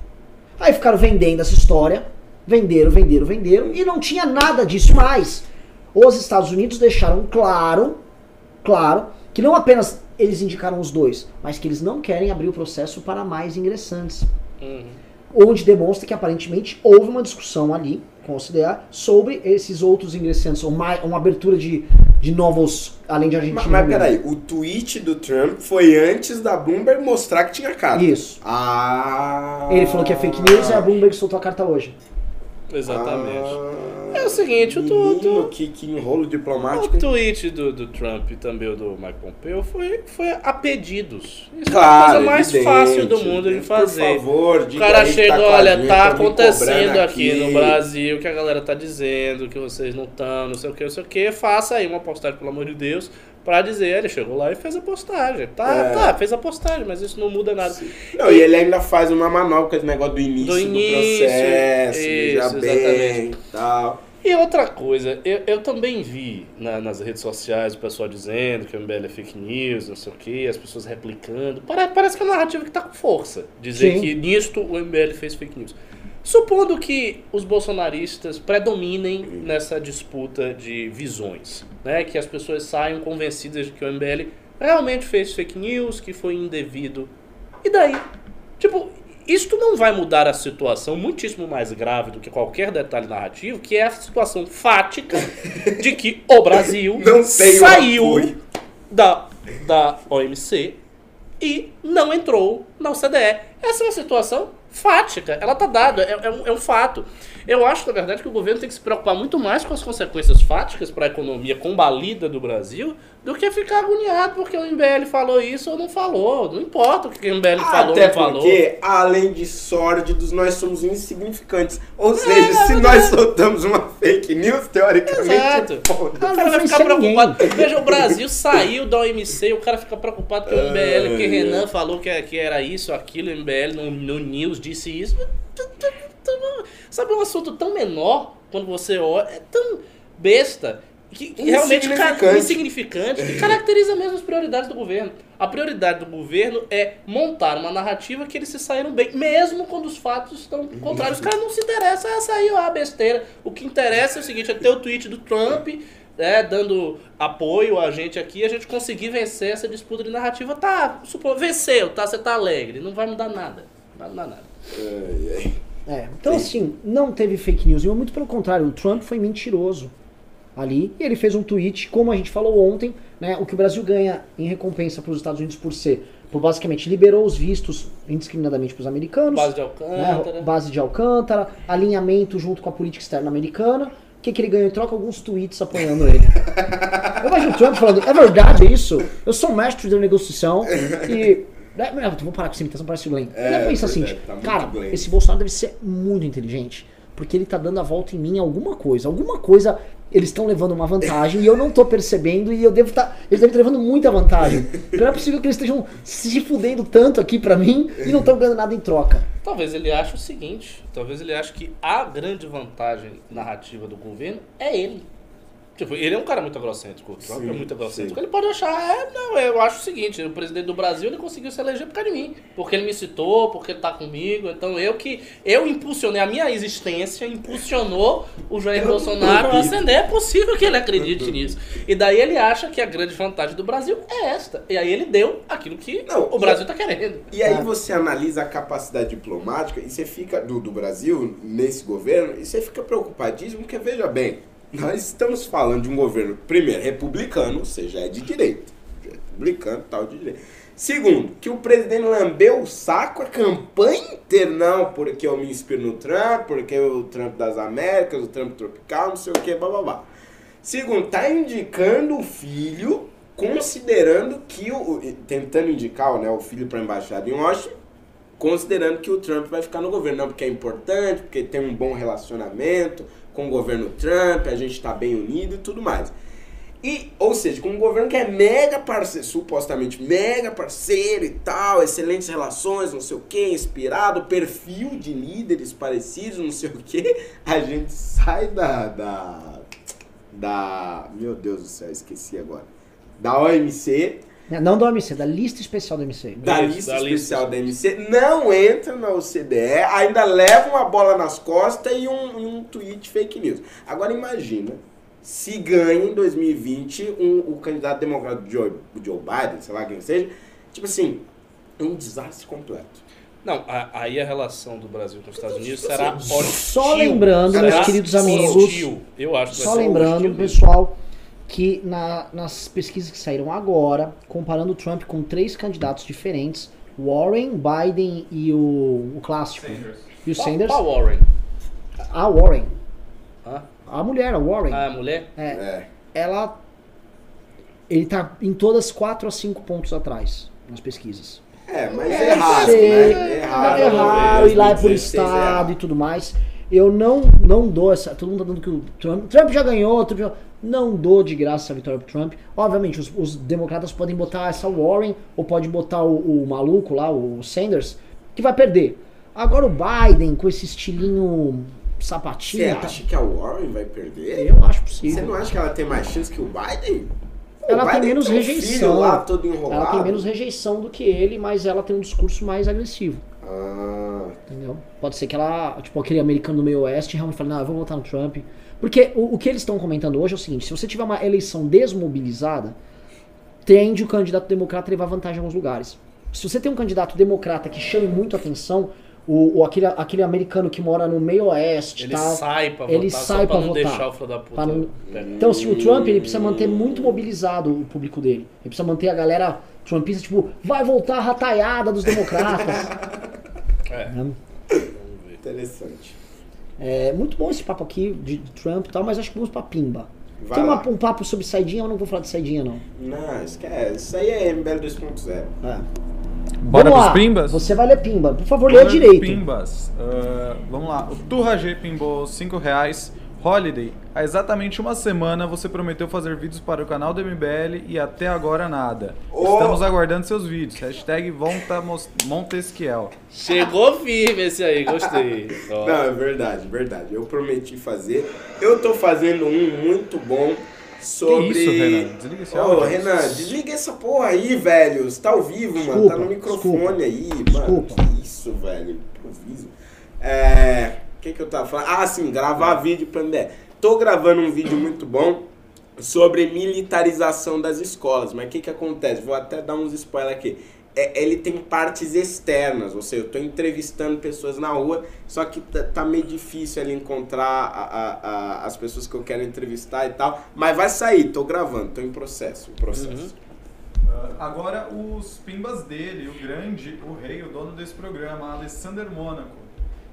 Aí ficaram vendendo essa história. Venderam, venderam, venderam. E não tinha nada disso mais. Os Estados Unidos deixaram claro, claro, que não apenas eles indicaram os dois, mas que eles não querem abrir o processo para mais ingressantes Uhum. onde demonstra que aparentemente houve uma discussão ali CDA sobre esses outros ingressantes, uma, uma abertura de, de novos, além de Argentina. Mas, mas peraí, o tweet do Trump foi antes da Bloomberg mostrar que tinha carta. Isso. Ah. Ele falou que é fake news e a Bloomberg soltou a carta hoje. Exatamente. Ah, É o seguinte, o tu- que, que enrolo O diplomático. tweet do, do Trump e também o do Mike Pompeo foi, foi a pedidos. Isso Claro, é a coisa mais evidente. fácil do mundo de fazer. Por favor, O diga cara aí que chega, tá olha, gente, tá acontecendo cobrando aqui no Brasil, que a galera tá dizendo, que vocês não estão, não sei o que, não sei o que, faça aí uma postagem, pelo amor de Deus, pra dizer, ele chegou lá e fez a postagem. Tá, É. tá, fez a postagem, mas isso não muda nada. Não, e ele ainda faz uma manobra com esse negócio do início do, Do início, processo, isso, bem exatamente. e tal. E outra coisa, eu, eu também vi na- nas redes sociais o pessoal dizendo que o MBL é fake news, não sei o que, as pessoas replicando. Pare- parece que é uma narrativa que tá com força. Dizer Sim. que nisto o MBL fez fake news. Supondo que os bolsonaristas predominem nessa disputa de visões, né? Que as pessoas saiam convencidas de que o MBL realmente fez fake news, que foi indevido. E daí? Tipo, isto não vai mudar a situação muitíssimo mais grave do que qualquer detalhe narrativo, que é a situação fática de que o Brasil [laughs] saiu da, da OMC e não entrou na OCDE. Essa é uma situação fática, ela tá dada, é, é um, é um fato. Eu acho, na verdade, que o governo tem que se preocupar muito mais com as consequências fáticas para a economia combalida do Brasil do que ficar agoniado porque o MBL falou isso ou não falou. Não importa o que o MBL falou ou Até não falou. porque, além de sórdidos, nós somos insignificantes. Ou É, seja, se nós soltamos uma fake news, teoricamente, Exato. [laughs] pô, O cara não vai ficar sem preocupado. Veja, o Brasil saiu da OMC e o cara fica preocupado com o MBL, porque Renan falou que, que era isso, aquilo, o MBL no, no News disse isso. Sabe um assunto tão menor, quando você olha, é tão besta, que, que realmente ca- Insignificante. insignificante, que caracteriza mesmo as prioridades do governo. A prioridade do governo é montar uma narrativa que eles se saíram bem, mesmo quando os fatos estão contrários. Os caras não se interessam, ah, saiu a besteira. O que interessa é o seguinte, é ter o tweet do Trump, né, dando apoio a gente aqui, a gente conseguir vencer essa disputa de narrativa. Tá, supor, venceu, tá, você tá alegre, não vai mudar nada. Não vai mudar nada. Ai, ai. É, então assim, não teve fake news, muito pelo contrário, o Trump foi mentiroso ali, e ele fez um tweet, como a gente falou ontem, né, o que o Brasil ganha em recompensa para os Estados Unidos por ser, por basicamente liberou os vistos indiscriminadamente para os americanos, Base de né, Alcântara. base de Alcântara, alinhamento junto com a política externa americana, o que, que ele ganhou em troca? Alguns tweets apoiando ele. [laughs] Eu imagino o Trump falando, é verdade isso? Eu sou mestre da negociação [laughs] e... Não, vou parar com essa imitação, parece o Glenn. É, Ele deve pensar assim, é, tá cara, Glenn. esse Bolsonaro deve ser muito inteligente, porque ele tá dando a volta em mim em alguma coisa. Alguma coisa eles estão levando uma vantagem e eu não tô percebendo e eu devo estar. eles devem estar levando muita vantagem. Não é possível que eles estejam se fudendo tanto aqui pra mim e não estão ganhando nada em troca. Talvez ele ache o seguinte, talvez ele ache que a grande vantagem narrativa do governo é ele. Tipo, ele é um cara muito egocêntrico, o Trump Sim, é muito egocêntrico. sim. Ele pode achar, é, não, eu acho o seguinte, o presidente do Brasil ele conseguiu se eleger por causa de mim. Porque ele me citou, porque ele tá comigo. Então eu que. Eu impulsionei, a minha existência impulsionou o Jair Bolsonaro a ascender. É possível que ele acredite nisso. E daí ele acha que a grande vantagem do Brasil é esta. E aí ele deu aquilo que Não, o Brasil tá querendo. E aí Ah. você analisa a capacidade diplomática e você fica do, do Brasil nesse governo e você fica preocupadíssimo porque veja bem, nós estamos falando de um governo primeiro republicano, ou seja, é de direita, republicano tal de direita. Segundo, que o presidente lambeu o saco a campanha inteira, não, porque eu me inspiro no Trump, porque o Trump das Américas, o Trump tropical, não sei o que, blá. Segundo, tá indicando o filho, considerando que o. Tentando indicar né, o filho para embaixada em Washington, considerando que o Trump vai ficar no governo. Não, porque é importante, porque tem um bom relacionamento com o governo Trump, a gente tá bem unido e tudo mais. E, ou seja, com um governo que é mega parceiro, supostamente mega parceiro e tal, excelentes relações, não sei o que, inspirado, perfil de líderes parecidos, não sei o que, [laughs] a gente sai da. da. da. Meu Deus do céu, esqueci agora. Da OMC, Não da OMC, da lista especial da OMC. da Isso, lista da lista. especial da MC, não entra na OCDE, ainda leva uma bola nas costas e um, e um tweet fake news. Agora imagina se ganha em 2020 um, o candidato democrata Joe, Joe Biden, sei lá quem seja, tipo assim, um desastre completo. Não, a- aí a relação do Brasil com os Estados Unidos será hostil. Só lembrando, Será meus queridos hostil. amigos, Eu acho que vai Só lembrando, hostil pessoal, que na- nas pesquisas que saíram agora, comparando o Trump com três candidatos diferentes, Warren, Biden e o, o clássico, Sanders. e o Sanders, Qual Warren? a Warren, Hã? a mulher, a Warren, Ah, a mulher? é, É. ela ele tá em todas 4 a 5 pontos atrás nas pesquisas. É, mas É, errado, sei, né? Erraram, Errado. e lá é por 2016 estado errado. e tudo mais. Eu não, não dou essa. Todo mundo tá dando que o Trump. Trump já ganhou, Trump já- Não dou de graça a vitória pro Trump. Obviamente, os, os democratas podem botar essa Warren ou pode botar o, o maluco lá, o Sanders, que vai perder. Agora o Biden, com esse estilinho Você sapatinho. tá- acha que a Warren vai perder? Eu acho Você possível. não acha que ela tem mais chance que o Biden? Ela o tem menos um rejeição. Lá. Ela tem menos rejeição do que ele, mas ela tem um discurso mais agressivo. Ah, Entendeu? Pode ser que ela, tipo, aquele americano do meio oeste, realmente fale, não, eu vou votar no Trump. Porque o, o que eles estão comentando hoje é o seguinte: se você tiver uma eleição desmobilizada, tende o candidato democrata a levar vantagem em alguns lugares. Se você tem um candidato democrata que chame muito atenção, o, o- aquele, aquele americano que mora no meio oeste e Ele tal. sai pra ele votar sai só pra pra não votar. deixar o filho da puta. Pra não-. Então, assim, o Trump ele precisa manter muito mobilizado o público dele. Ele precisa manter a galera trumpista, tipo, vai voltar a rataiada dos democratas. [laughs] É. Né? interessante. É muito bom esse papo aqui de Trump e tal, mas acho que vamos pra pimba. Vai Tem uma- um papo sobre saidinha, eu não vou falar de saidinha, não. Não, esquece. Isso aí é MBL 2.0. É. Bora Vamos pros lá. pimbas? Você vai ler pimba. Por favor, Bora leia direito. Pimbas. Ah, vamos lá. O Turra G pimbou 5 reais. Holiday. Há exatamente uma semana você prometeu fazer vídeos para o canal do MBL e até agora nada. Ô. Estamos aguardando seus vídeos. Hashtag Montesquiel. Chegou firme esse aí, gostei. Ó. Não, é verdade, verdade. Eu prometi fazer. Eu tô fazendo um muito bom sobre. Que isso, Renan? Desliga esse Ô, áudio. Renan, desliga essa porra aí, velho. Você tá ao vivo, mano. Desculpa, Tá no microfone desculpa. aí, mano. Desculpa. Que isso, velho. Improviso. É. Que, que eu tava falando? Ah, sim, gravar vídeo pra MBL. Tô gravando um vídeo muito bom sobre militarização das escolas. Mas o que, que acontece? Vou até dar uns spoilers aqui. É, ele tem partes externas, ou seja, eu tô entrevistando pessoas na rua, só que tá, tá meio difícil ali encontrar a- a- a- as pessoas que eu quero entrevistar e tal. Mas vai sair, tô gravando, tô em processo, em processo. Ah, agora os pimbas dele, o grande, o rei, o dono desse programa, Alessander Mônaco.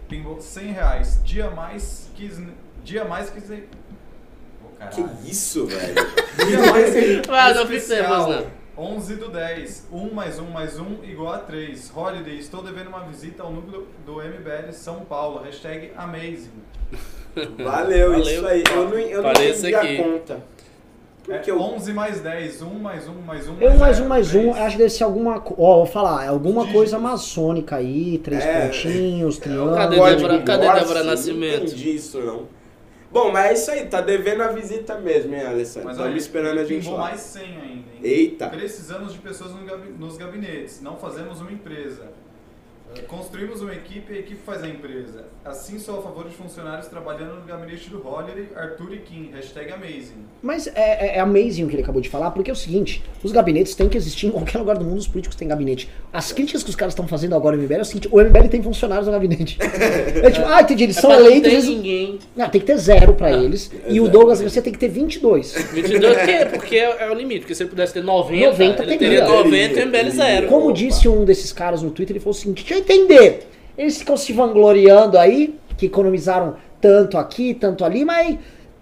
Pimbou 100 reais. Dia mais que... Dia mais que... Ô, Que isso, velho? [laughs] Dia mais que Ah, não especial. fizemos, né? 11 do 10. 1 mais 1 mais 1 igual a 3. Holiday, estou devendo uma visita ao núcleo do MBL São Paulo. Hashtag amazing. Valeu, Valeu. isso aí. Eu não, eu não entendi aqui. a conta. É Porque eu... 11 mais 10. 1 mais 1 mais 1 Eu mais um, zero, mais um, três. acho que deve ser alguma. Ó, vou falar, é alguma Dígitos. coisa maçônica aí, três É. pontinhos, triângulo. Cadê Débora- cadê Débora Não Nascimento? entendi isso, não. Bom, mas é isso aí, tá devendo a visita mesmo, hein, Alessandro? Mas Estamos esperando a gente lá. mais 100 ainda, hein? Eita. Precisamos de pessoas no gabi- nos gabinetes. Não fazemos uma empresa. Construímos uma equipe e a equipe faz a empresa. Assim sou a favor de funcionários trabalhando no gabinete do Holiday, Arthur e Kim. Hashtag amazing. Mas é, é, é amazing o que ele acabou de falar, porque é o seguinte: os gabinetes têm que existir em qualquer lugar do mundo, os políticos têm gabinete. As críticas que os caras estão fazendo agora no MBL é o seguinte: o MBL tem funcionários no gabinete. [laughs] É tipo, ah, entendi, eles É são não eleitos. ter eles- ninguém. Não, tem que ter zero pra eles. E o. Douglas Garcia tem que ter 22. 22 porque, porque é, é o limite. Porque se ele pudesse ter 90, 90 ele teria. teria 90 e o MBL zero. Como Opa. disse um desses caras no Twitter, ele falou o seguinte: entender. Eles ficam se vangloriando aí, que economizaram tanto aqui, tanto ali, mas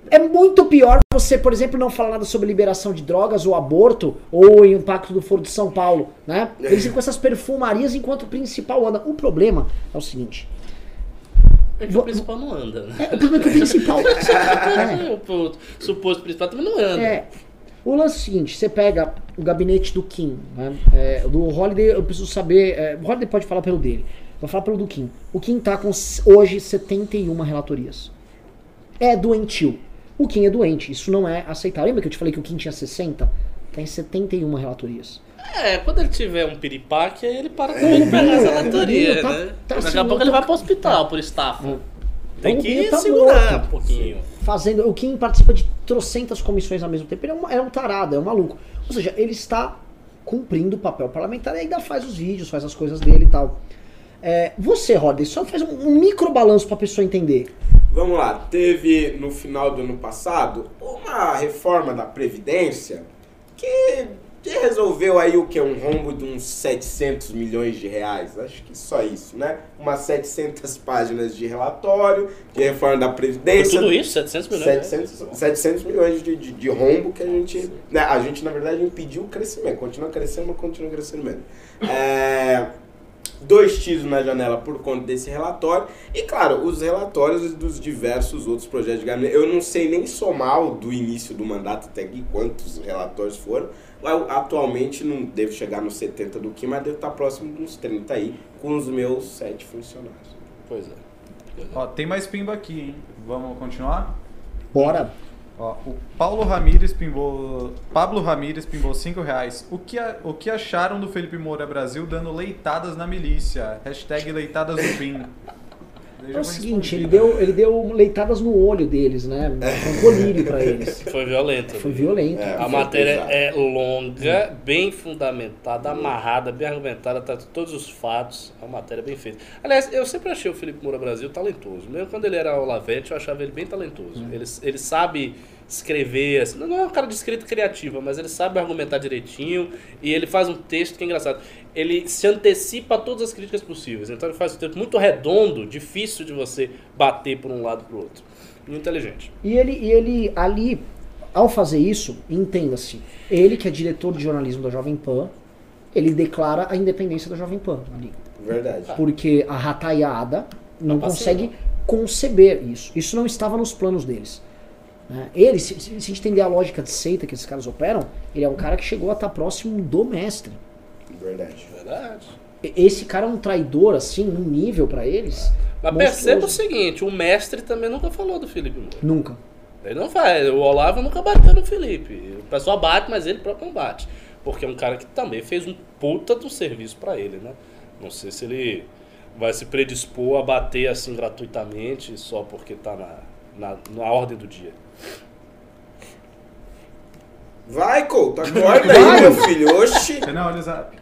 é muito pior você, por exemplo, não falar nada sobre liberação de drogas ou aborto ou o impacto do Foro de São Paulo, né? Eles ficam com essas perfumarias enquanto o principal anda. O problema é o seguinte: É que o principal não anda, né? é, o problema é que o principal. [laughs] é, O suposto principal também não anda. É. O lance é o seguinte, você pega o gabinete do Kim, né? É, do Holiday eu preciso saber, é, o Holiday pode falar pelo dele, vou falar pelo do Kim. O Kim tá com hoje 71 relatorias. É doentio. O Kim é doente, isso não é aceitável. Lembra que eu te falei que o Kim tinha 60? Tem 71 relatorias. É, quando ele tiver um piripaque, aí ele para É, também de pegar essa é, diretoria, tá- né? tá Daqui assim, a pouco ele vai pro hospital por estafa. Tem Então, que tá segurar morto. um pouquinho. fazendo. O Kim participa de trocentas comissões ao mesmo tempo. Ele é um, é um tarado, é um maluco. Ou seja, ele está cumprindo o papel parlamentar e ainda faz os vídeos, faz as coisas dele e tal. É, você, Rodney, só faz um, um micro balanço pra pessoa entender. Vamos lá, teve no final do ano passado uma reforma da Previdência que que resolveu aí o que? Um rombo de uns 700 milhões de reais. Acho que só isso, né? Umas 700 [laughs] páginas de relatório de reforma da Previdência. tudo isso, 700 milhões. né? 700, 700 milhões de, de, de rombo que a gente. Né, a gente, na verdade, impediu o crescimento. Continua crescendo, mas continua crescendo menos. É, dois tiros na janela por conta desse relatório. E claro, os relatórios dos diversos outros projetos de gabinete. Eu não sei nem somar o do início do mandato até aqui quantos relatórios foram. Atualmente não devo chegar nos 70 do que, mas devo estar próximo uns 30 aí, com os meus sete funcionários. Pois é. Ó, tem mais pimba aqui, hein? Vamos continuar? Bora. Ó, o Paulo Ramires pimbou. Pablo Ramires pimbou 5 reais. O que, a- o que acharam do Felipe Moura Brasil dando leitadas na milícia? Hashtag leitadas do PIN. É o seguinte, ele deu, ele deu leitadas no olho deles, né? Um colírio pra eles. [laughs] Foi violento. Foi violento. É. A Foi matéria pesado. é longa, bem fundamentada, amarrada, bem argumentada, tá todos os fatos. É uma matéria bem feita. Aliás, eu sempre achei o Felipe Moura Brasil talentoso. Mesmo quando ele era Olavete, eu achava ele bem talentoso. Ele, ele sabe escrever, assim, não é um cara de escrita criativa, mas ele sabe argumentar direitinho e ele faz um texto que é engraçado. Ele se antecipa a todas as críticas possíveis. Então ele faz um texto muito redondo, difícil de você bater por um lado pro outro. Muito inteligente. E ele, e ele ali, ao fazer isso, entenda-se, ele que é diretor de jornalismo da Jovem Pan, ele declara a independência da Jovem Pan ali. Verdade. Porque a rataiada não Tá consegue conceber isso. Isso não estava nos planos deles. Né? Ele, se, se a gente entender a lógica de seita que esses caras operam, ele é um cara que chegou a estar próximo do mestre. Verdade. Verdade. Esse cara é um traidor, assim, num nível pra eles. Mas monstruoso. perceba o seguinte, o mestre também nunca falou do Felipe Moura. Nunca. Ele não faz, o Olavo nunca bateu no Felipe. O pessoal bate, mas ele próprio não bate. Porque é um cara que também fez um puta do serviço pra ele, né? Não sei se ele vai se predispor a bater assim gratuitamente só porque tá na, na, na ordem do dia. Vai, Couto, [laughs] acorda aí, meu filho. Oxi. Não, olha o zap.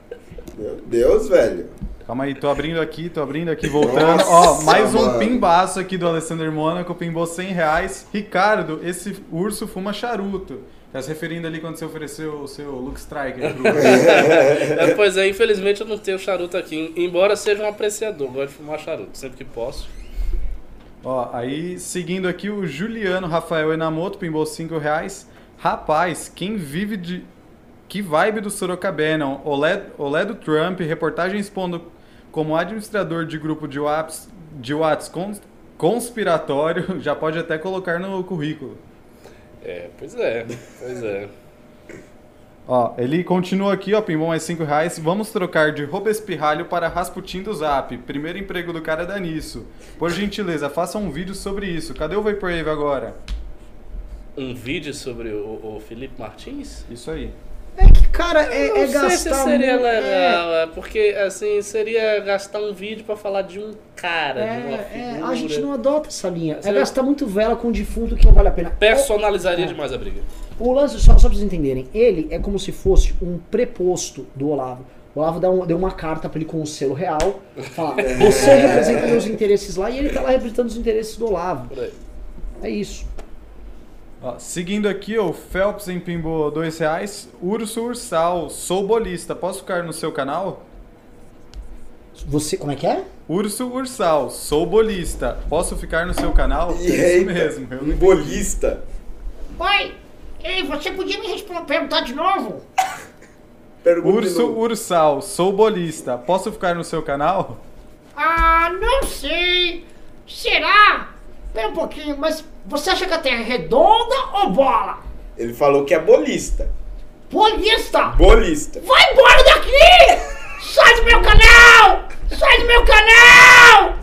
Meu Deus, velho. Calma aí, tô abrindo aqui, tô abrindo aqui, voltando. Nossa, Ó, mais um mano. pimbaço aqui do Alessandro Mônaco, pimbou 100 reais. Ricardo, esse urso fuma charuto. Tá se referindo ali quando você ofereceu o seu Luke Striker pro. [laughs] É, pois é, infelizmente eu não tenho charuto aqui, embora seja um apreciador, gosto de fumar charuto, sempre que posso. Ó, aí seguindo aqui o Juliano Rafael Enamoto, pimbou 5 reais. Rapaz, quem vive de. Que vibe do Sorocabana? Olé, Olé do Trump, reportagem expondo como administrador de grupo de Whats, de Whats cons- conspiratório, [laughs] já pode até colocar no currículo. É, pois é, pois é. Ó, ele continua aqui, ó, pimbou mais 5 reais. Vamos trocar de Robespirralho para Rasputin do Zap. Primeiro emprego do cara dá nisso. Por gentileza, faça um vídeo sobre isso. Cadê o Vaporwave agora? Um vídeo sobre o, o Felipe Martins? Isso aí. É que, cara, é, Não é sei se gastar seria muito- legal, é, porque assim, seria gastar um vídeo pra falar de um cara, É, de uma é, figura. a gente não adota essa linha. É Você- gastar muito vela com defunto que não vale a pena. Personalizaria demais a briga. O lance, só, só pra vocês entenderem, ele é como se fosse um preposto do Olavo. O Olavo dá um- deu uma carta pra ele com um selo real, fala, [laughs] você representa meus interesses lá, e ele tá lá representando os interesses do Olavo. É isso. Ó, seguindo aqui, o Phelps em Pimbo 2 reais. Urso Ursal, sou bolista. Posso ficar no seu canal? Você, como é que é? Urso Ursal, sou bolista. Posso ficar no seu canal? É isso mesmo. Eu Um bolista. Oi, ei, você podia me responder, perguntar de novo? Pergunta de Urso novo. Ursal, sou bolista. Posso ficar no seu canal? Ah, não sei. Será? Pera um pouquinho, mas você acha que a Terra é redonda ou bola? Ele falou que é bolista. Bolista! Bolista. Vai embora daqui! Sai do meu canal! Sai do meu canal!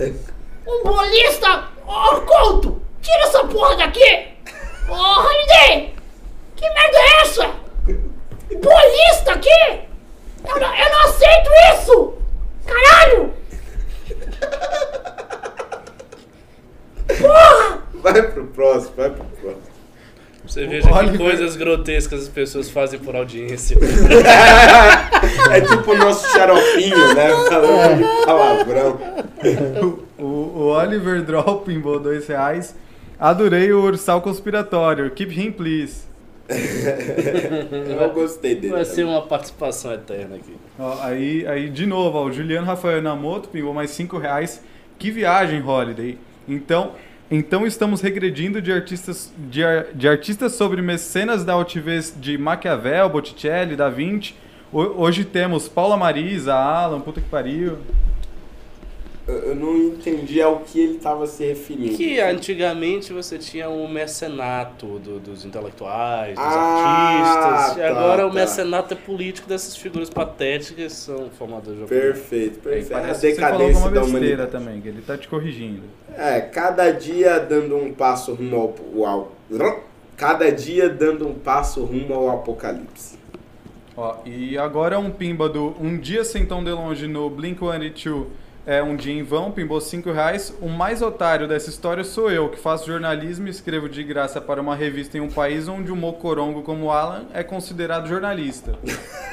Um bolista! Ô, Couto! Tira essa porra daqui! Ô, Holiday! Que merda é essa? Bolista aqui? Eu não, eu não aceito isso! Caralho! Porra! Vai pro próximo, vai pro próximo. Você veja que Oliver- coisas grotescas as pessoas fazem por audiência. [laughs] É tipo o nosso xaropinho, né? Falando de palavrão. O, o Oliver Drop Pimbo 2 reais. Adorei o Ursal conspiratório. Keep him, please. [laughs] Eu gostei dele. Vai ser uma participação eterna aqui. Ó, aí, aí, de novo, ó, o Juliano Rafael Namoto pingou mais 5 reais. Que viagem, Holiday. Então, então estamos regredindo de artistas, de, de artistas sobre mecenas da altivez de Maquiavel, Botticelli, Da Vinci. Ho- hoje temos Paula Marisa, Alan, puta que pariu. Eu, não entendi ao que ele estava se referindo. Que antigamente você tinha o mecenato do- dos intelectuais, dos Ah, artistas, e tá, agora o tá. mecenato é político dessas figuras patéticas que são formadoras de opinião. Perfeito, Aí perfeito. É a você decadência alguma da humanidade. também, que ele tá te corrigindo. É, cada dia dando um passo rumo ao, ao- Cada dia dando um passo rumo ao apocalipse. Ó, e agora um pimba do Um Dia Sem Tão De Longe no Blink-182 é um dia em vão, pimbou 5 reais. O mais otário dessa história sou eu, que faço jornalismo e escrevo de graça para uma revista em um país onde um mocorongo como Alan é considerado jornalista. [laughs]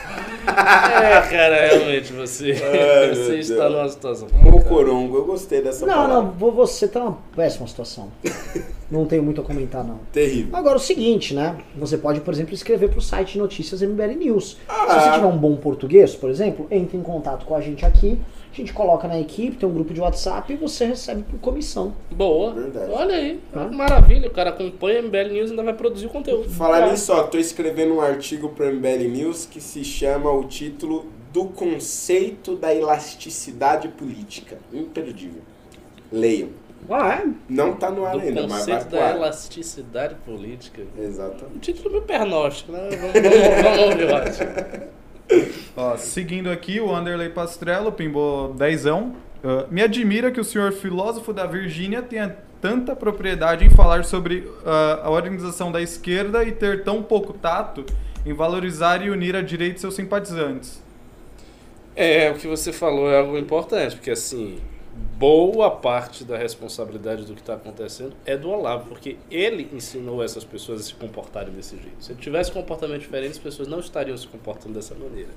É, cara, realmente você, Ai, [laughs] você está Deus. numa situação. Mocorongo, eu gostei dessa Não, palavra. não, vo- você tá numa péssima situação. [laughs] Não tenho muito a comentar, não. Terrível. Agora, o seguinte, né? Você pode, por exemplo, escrever pro site de notícias MBL News. Ah. Se você tiver um bom português, por exemplo, entre em contato com a gente aqui, gente coloca na equipe, tem um grupo de WhatsApp e você recebe por comissão. Boa. Verdade. Olha aí. Tá. Maravilha. O cara acompanha MBL News e ainda vai produzir o conteúdo. Falar nisso, ó, tô escrevendo um artigo pro MBL News que se chama o título do conceito da elasticidade política. Imperdível. Leiam. É? Não tá no ar Do ainda, mas vai da ar. elasticidade política. Exatamente. Um título meio pernóstico, né? Vamos, vamos, [laughs] vamos ouvir o artigo. Ó, seguindo aqui, o Anderley Pastrello pimbou dezão. Ah, me admira que o senhor filósofo da Virgínia tenha tanta propriedade em falar sobre ah, a organização da esquerda e ter tão pouco tato em valorizar e unir a direita e seus simpatizantes. É, o que você falou é algo importante, porque assim, boa parte da responsabilidade do que está acontecendo é do Olavo, porque ele ensinou essas pessoas a se comportarem desse jeito. Se ele tivesse comportamento diferente, as pessoas não estariam se comportando dessa maneira.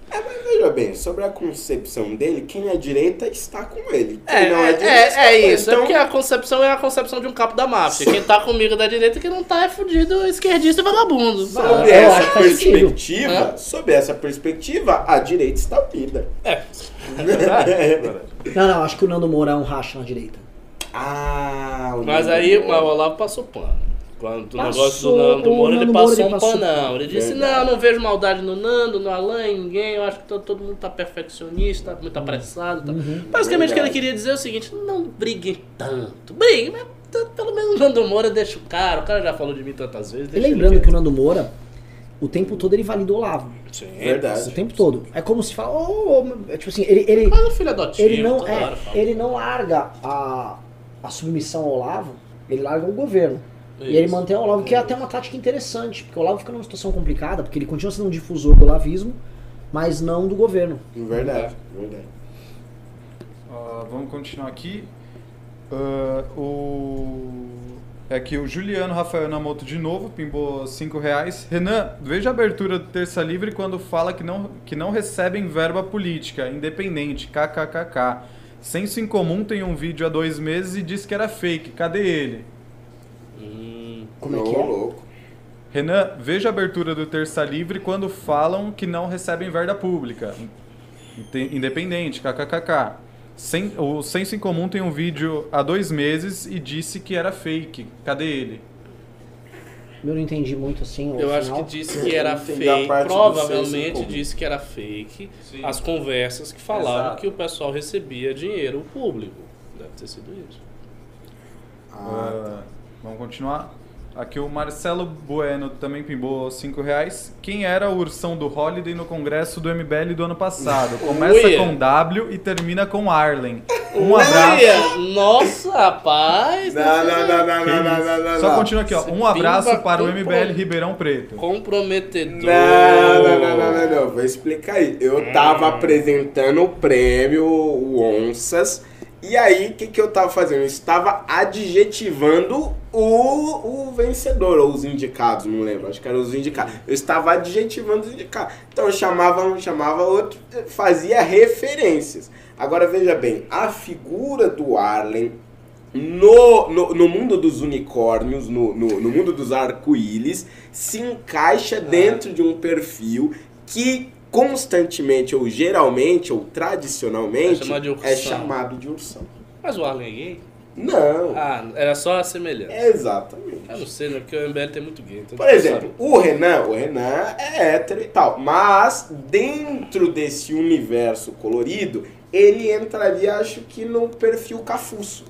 Veja bem, sobre a concepção dele, quem é direita está com ele. Quem É, não é, é, direita é, está é com isso. É Então, porque a concepção é a concepção de um capo da máfia. Quem tá comigo da direita, quem não tá é fudido, esquerdista e vagabundo. Sob eu essa que perspectiva, Hã? sob essa perspectiva, a direita está unida. É, é verdade. é verdade. Não, não, acho que o Nando Moura é um racha na direita. Ah, o Mas aí o. Olavo passou pano. Quando o negócio do Nando Moura, ele passou um panão. Ele disse, Verdade. não, não vejo maldade no Nando, no Alan, em ninguém. Eu acho que todo, todo mundo tá perfeccionista, muito apressado. Tá. Basicamente o que ele queria dizer é o seguinte, não briguem tanto. Briguem, mas pelo menos o Nando Moura deixa o cara. O cara já falou de mim tantas vezes. E lembrando que o Nando Moura, o tempo todo ele valida o Olavo. Sim, Verdade. O tempo todo. É como se fala. "Oh, oh", tipo assim, ele, ele, Mas o filho adotivo, ele, não, é, hora ele não larga a, a submissão ao Olavo, ele larga o governo. E ele Isso. mantém o Olavo, que é até uma tática interessante, porque o Olavo fica numa situação complicada, porque ele continua sendo um difusor do olavismo, mas não do governo. Verdade, verdade. Ah, vamos continuar aqui. Ah, o... É que o Juliano Rafael Namoto de novo, pimbou 5 reais. Renan, veja a abertura do Terça Livre quando fala que não, que não recebem verba política, independente, kkkk. Senso em Comum tem um vídeo há dois meses e disse que era fake. Cadê ele? Hum, Como é que é? louco. Renan, veja a abertura do Terça Livre quando falam que não recebem verba pública. Independente, kkkk. Sem- o Senso em Comum tem um vídeo há dois meses e disse que era fake. Cadê ele? Eu não entendi muito assim. o Eu acho que disse que era fake. Provavelmente disse que era fake Sim. as conversas que falavam Exato. que o pessoal recebia dinheiro público. Deve ter sido isso. Ah, Ah, vamos continuar? Aqui o Marcelo Bueno também pimbou 5 reais. Quem era o ursão do Holiday no congresso do MBL do ano passado? [laughs] Começa Uia. com W e termina com Arlen. Um abraço. Olha, Nossa, rapaz! Não, não, não, não, não, não, não, não, Só continua aqui, ó. Um abraço para o MBL Ribeirão Preto. Comprometedor. Não, não, não, não, não, não, vou explicar aí. Eu tava apresentando o prêmio, o Onças, e aí o que, que eu tava fazendo? Eu estava adjetivando o, o vencedor, ou os indicados, não lembro, acho que eram os indicados. Eu estava adjetivando os indicados. Então eu chamava um, chamava outro, fazia referências. Agora veja bem, a figura do Arlen no, no, no mundo dos unicórnios, no, no, no mundo dos arco-íris, se encaixa dentro de um perfil que constantemente, ou geralmente, ou É tradicionalmente, chamado de ursão. é chamado de ursão. Mas o Arlen é gay? Não. Ah, era só a semelhança. Exatamente. Eu não sei, né? Porque o MBL tem muito gay. então Por exemplo, o Renan, o Renan é hétero e tal, mas dentro desse universo colorido, ele entraria, acho que no perfil Cafuço.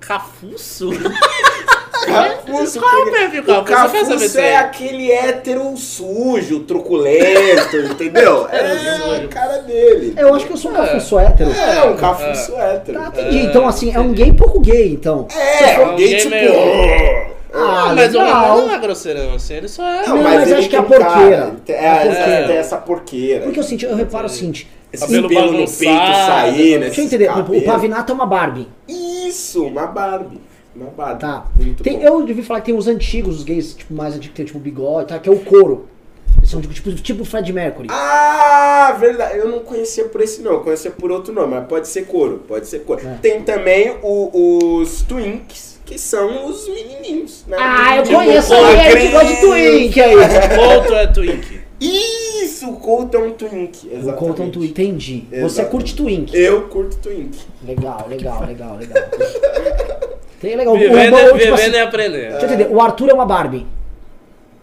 Cafuço? [laughs] Cafuço, Qual é o perfil o saber Cafuço disso é aí. aquele hétero sujo, truculento, [laughs] entendeu? É a cara dele. Eu acho que eu sou um É. cafuço hétero. É, um Cafuço hétero. Tá, entendi. Então, assim, é um gay pouco gay, então. É, for um gay gay tipo... meio- Ah, mas o não é grosseirão assim, ele só é. Não, mas ele acho que é a porqueira. É a É, porqueira. tem essa porqueira. Porque eu, senti, eu reparo o seguinte. Esse Cabelo pelo no peito sair, né? Deixa eu entender. O Pavinato é uma Barbie. Isso, uma Barbie. Tá. Muito Tem, bom. eu devia falar que tem os antigos, os gays, tipo, mais antigos, que tem tipo bigode, tá? Que é o couro. Eles são tipo, tipo, tipo Fred Mercury. Ah, verdade. Eu não conhecia por esse nome, eu conhecia por outro nome, mas pode ser couro, pode ser couro. É. Tem também o- os Twinks, que são os menininhos. Né? Ah, eu Tipo, conheço a aí, aí que gosta de. Twink aí. Outro é Twink. Isso, o Colt é um Twink. O Exatamente. Colton Twink, entendi. Você Exatamente. curte Twink. Eu curto Twink. Legal, legal, legal, legal. [laughs] Tem legal. O- Vivendo, o- é- tipo vivendo assim, e aprendendo. Deixa eu entender, o Arthur é uma Barbie.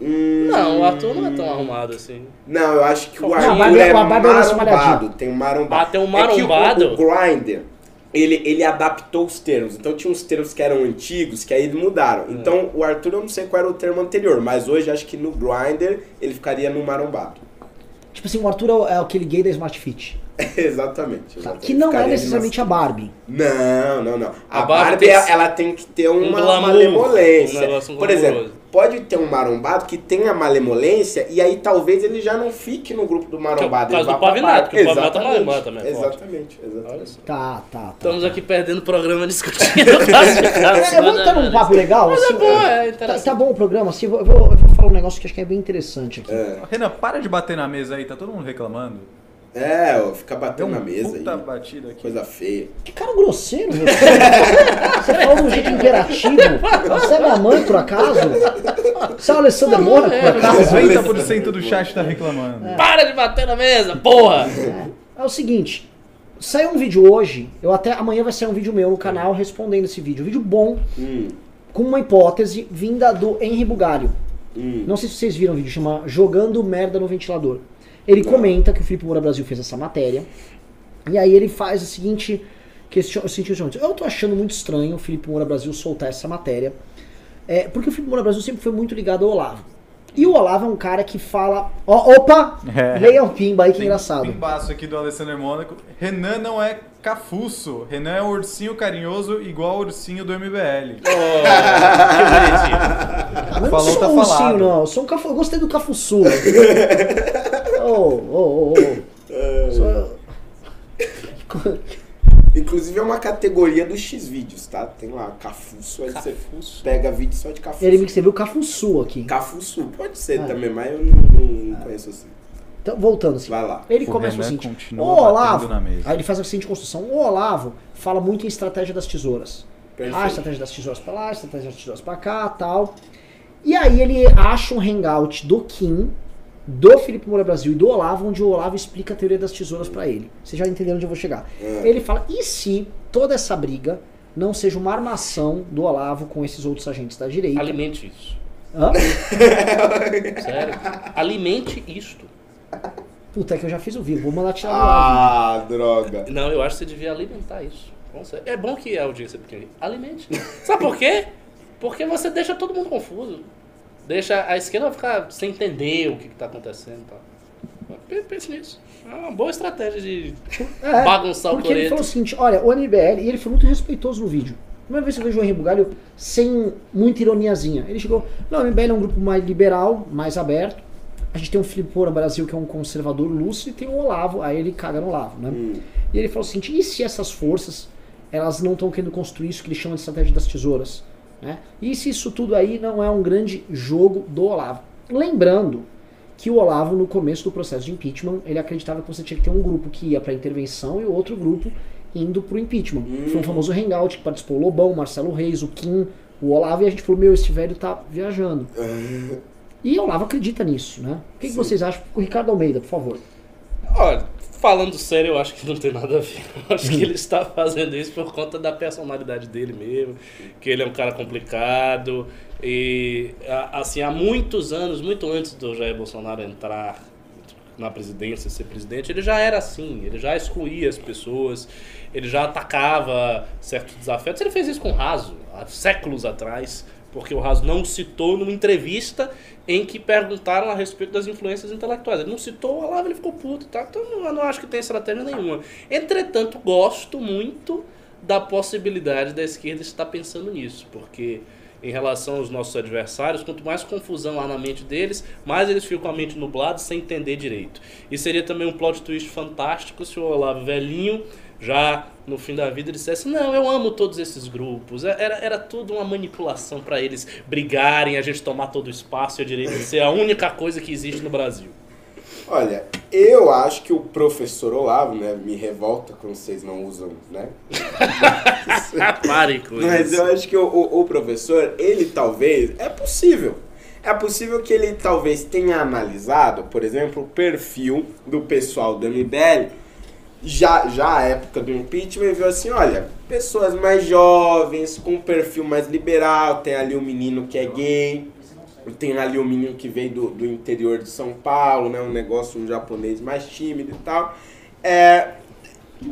Hum, Não, o Arthur não é tão arrumado assim. Não, eu acho que o Não, Arthur Barbie- é a Barbie é mais marombado. Tem um marombado. Ah, tem um É que o- marombado? o, Grindr, ele, ele adaptou os termos. Então tinha uns termos que eram antigos, que aí eles mudaram. É. Então o Arthur, eu não sei qual era o termo anterior, mas hoje acho que no Grindr ele ficaria no marombado. Tipo assim, o Arthur é o- é aquele gay da Smart Fit. [laughs] exatamente. tá? exatamente. Que não é Ficaria necessariamente a Barbie. Não, não, não. A, A Barbie Barbie, tem ela, ela tem que ter uma glamour, malemolência. um Por exemplo, pode ter um marombado que tenha malemolência e aí talvez ele já não fique no grupo do marombado. Que é o caso do Pavinato, que o Pavinato é Exatamente, malemado também, é. Exatamente, exatamente. Olha só. Tá, tá, tá. Estamos tá. aqui perdendo o programa discutindo [laughs] classificação. É, vamos ter um papo legal? Mas é assim, bom, é Tá, interessante. tá bom o programa, assim, eu vou, eu vou- eu vou falar um negócio que acho que é bem interessante aqui. É, Renan, para de bater na mesa aí, tá todo mundo reclamando. É ó, fica batendo na mesa puta aí. batida aqui. Coisa feia. Que cara grosseiro você. você fala de um jeito imperativo. Você é minha mãe, por acaso? Você é o Alessandro Mônaco, por acaso? 90% do chat tá reclamando. Para de bater na mesa, porra! É o seguinte, saiu um vídeo hoje, eu até amanhã vai sair um vídeo meu no canal respondendo esse vídeo. Um vídeo bom, Hum, com uma hipótese vinda do Henry Bugalho. hum. Não sei se vocês viram o vídeo, chama Jogando Merda no Ventilador. Ele comenta que o Felipe Moura Brasil fez essa matéria. E aí ele faz o seguinte question- o seguinte questionamento. Eu tô achando muito estranho o Felipe Moura Brasil soltar essa matéria. É, porque o Felipe Moura Brasil sempre foi muito ligado ao Olavo. E o Olavo é um cara que fala. Ó, opa! É. Leia o pimba aí que Tem engraçado. Pimbaço aqui do Alessandro Mônaco. Renan não é cafuço. Renan é um ursinho carinhoso igual ao ursinho do MBL. que bonitinho. Eu não Falou, sou tá um ursinho, falado. não. Eu, sou um cafu... eu gostei do cafuçu. [laughs] Ô, ô, ô, ô. Sou- Inclusive é uma categoria dos X-Vídeos, tá? Tem lá, Cafuço, aí você pega vídeo só de Cafuço. Ele me escreveu cafuçu aqui. Cafuço, pode ser Ah. também, mas eu não, não conheço assim. Então, voltando assim. Vai lá. Ele O começa o Renan seguinte: O Olavo. na mesa. Aí ele faz a seguinte construção: O Olavo fala muito em estratégia das tesouras. Perfeito. Ah, a estratégia das tesouras pra lá, a estratégia das tesouras pra cá tal. E aí ele acha um hangout do Kim, do Felipe Moura Brasil e do Olavo, onde o Olavo explica a teoria das tesouras pra ele. Vocês já entenderam onde eu vou chegar. É. Ele fala: e se toda essa briga não seja uma armação do Olavo com esses outros agentes da direita? Alimente isso. Hã? [laughs] Sério. Alimente isto. Puta, é que eu já fiz o vivo, vou mandar tirar do ar. Ah, droga. Não, eu acho que você devia alimentar isso. É bom que a audiência pequena. Alimente. Sabe por quê? Porque você deixa todo mundo confuso. Deixa a esquerda ficar sem entender o que está acontecendo e tal. P- Pense nisso. É uma boa estratégia de É, bagunçar o Porque ele falou o seguinte, olha, o MBL, e ele foi muito respeitoso no vídeo. Primeira vez que eu vejo o Henri Bugalho sem muita ironiazinha. Ele chegou, não, o MBL é um grupo mais liberal, mais aberto. A gente tem um Felipe Moura Brasil, que é um conservador lúcido, e tem o Olavo, aí ele caga no Olavo, né? Hum. E ele falou o seguinte, e se essas forças, elas não estão querendo construir isso que ele chama de estratégia das tesouras? Né? E se isso tudo aí não é um grande jogo do Olavo? Lembrando que o Olavo, no começo do processo de impeachment, ele acreditava que você tinha que ter um grupo que ia para intervenção e o outro grupo indo pro impeachment. Foi um famoso hangout que participou o Lobão, Marcelo Reis, o Kim, o Olavo, e a gente falou, meu, esse velho tá viajando. E o Olavo acredita nisso, né? O que, que vocês acham? O Ricardo Almeida, por favor. Olha, Falando sério, eu acho que não tem nada a ver. Eu acho que [laughs] ele está fazendo isso por conta da personalidade dele mesmo, que ele é um cara complicado e assim há muitos anos, muito antes do Jair Bolsonaro entrar na presidência, ser presidente, ele já era assim, ele já excluía as pessoas, ele já atacava certos desafios. Ele fez isso com Raso, há séculos atrás, porque o Raso não citou numa entrevista em que perguntaram a respeito das influências intelectuais. Ele não citou o Olavo, ele ficou puto, tá? Então eu não acho que tem estratégia nenhuma. Entretanto, gosto muito da possibilidade da esquerda estar pensando nisso, porque em relação aos nossos adversários, quanto mais confusão há na mente deles, mais eles ficam com a mente nublada sem entender direito. E seria também um plot twist fantástico se o Olavo velhinho, já no fim da vida, dissesse: Não, eu amo todos esses grupos. É- Era, era tudo uma manipulação para eles brigarem, a gente tomar todo o espaço e a direita ser a única coisa que existe no Brasil. Olha, eu acho que o professor Olavo, né, me revolta quando vocês não usam, né? [laughs] Pare com Mas eu acho que o, o- o professor, ele talvez, é possível. É possível que ele talvez tenha analisado, por exemplo, o perfil do pessoal do MBL, já, já à época do impeachment, viu assim, olha, pessoas mais jovens, com um perfil mais liberal, tem ali um menino que é gay, tem ali um menino que veio do, do interior de São Paulo, né, um negócio, um japonês mais tímido e tal. É,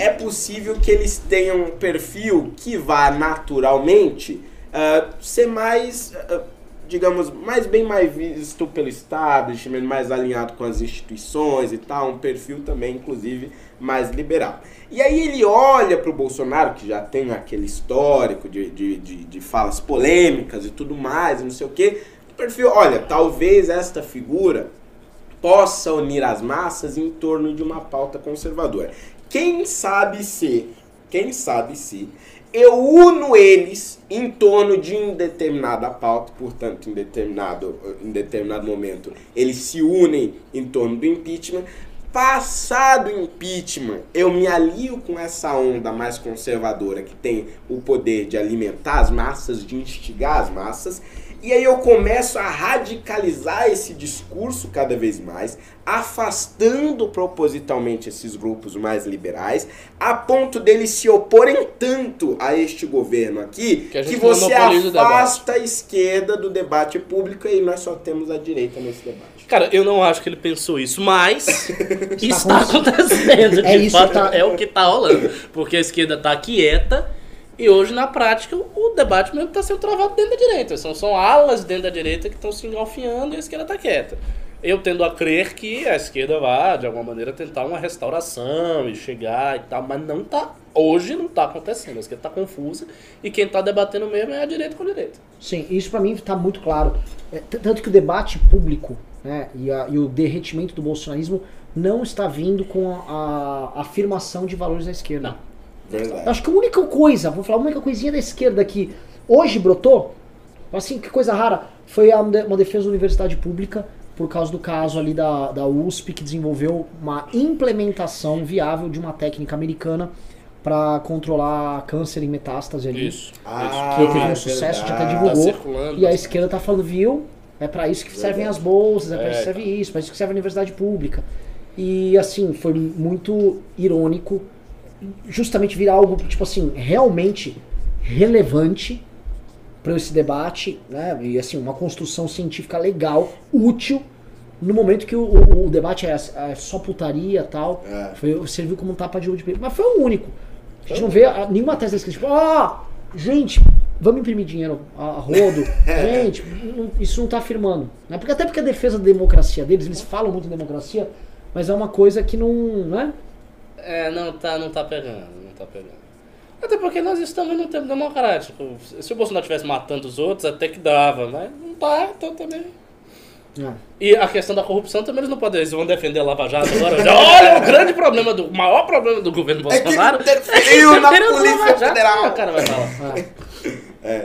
é possível que eles tenham um perfil que vá naturalmente ah, ser mais, ah, digamos, mais bem mais visto pelo establishment, mais alinhado com as instituições e tal, um perfil também, inclusive, mais liberal. E aí ele olha para o Bolsonaro, que já tem aquele histórico de, de, de, de falas polêmicas e tudo mais, não sei o quê, perfil, olha, talvez esta figura possa unir as massas em torno de uma pauta conservadora. Quem sabe se, quem sabe se eu uno eles em torno de uma determinada pauta, portanto, em determinado, em determinado momento, eles se unem em torno do impeachment. Passado o impeachment, eu me alio com essa onda mais conservadora que tem o poder de alimentar as massas, de instigar as massas, e aí eu começo a radicalizar esse discurso cada vez mais, afastando propositalmente esses grupos mais liberais, a ponto deles se oporem tanto a este governo aqui, Que que, você afasta a esquerda do debate público e nós só temos a direita nesse debate. Cara, eu não acho que ele pensou isso, mas [laughs] está Está acontecendo. De É isso fato, tá- é o que está rolando. Porque a esquerda está quieta e hoje, na prática, o debate mesmo está sendo travado dentro da direita. São, são alas dentro da direita que estão se engalfinhando e a esquerda está quieta. Eu tendo a crer que a esquerda vai, de alguma maneira, tentar uma restauração e chegar e tal, mas não tá. Hoje não está acontecendo. A esquerda está confusa e quem está debatendo mesmo é a direita com a direita. Sim, isso pra mim tá muito claro. É, tanto que o debate público né, e, a- e o derretimento do bolsonarismo não está vindo com a, a afirmação de valores da esquerda. Não. Verdade. acho que a única coisa, vou falar a única coisinha da esquerda que hoje brotou, assim, que coisa rara, foi uma defesa da universidade pública por causa do caso ali da, da USP que desenvolveu uma implementação viável de uma técnica americana para controlar câncer em metástase ali. Isso. Ah, que teve um é sucesso, já até verdade. divulgou. Tá e a esquerda tá falando, viu? É pra isso que servem as bolsas, é pra isso que É, serve isso, pra isso que serve a universidade pública. E assim, foi muito irônico justamente virar algo, tipo assim, realmente relevante para esse debate, né? E assim, uma construção científica legal, útil, no momento que o, o- o debate é, é só putaria e tal. É. Foi, serviu como um tapa de luva de peito. Mas foi o único. A gente não vê nenhuma tese escrita, tipo, ah, gente, vamos imprimir dinheiro a, rodo. [laughs] gente, não- isso não tá afirmando. Né? Porque, até porque a defesa da democracia deles, eles falam muito em democracia, mas é uma coisa que não. Né? É, não tá, não tá pegando, não tá pegando. Até porque nós estamos num tempo democrático. Se o Bolsonaro estivesse matando os outros, até que dava, mas não tá, então também. É. E a questão da corrupção também eles não podem, eles vão defender a Lava Jato agora. Olha, o grande problema do, o maior problema do governo É que Bolsonaro interferiu na interferiu Polícia Lava Jato. Federal. O cara vai falar. É,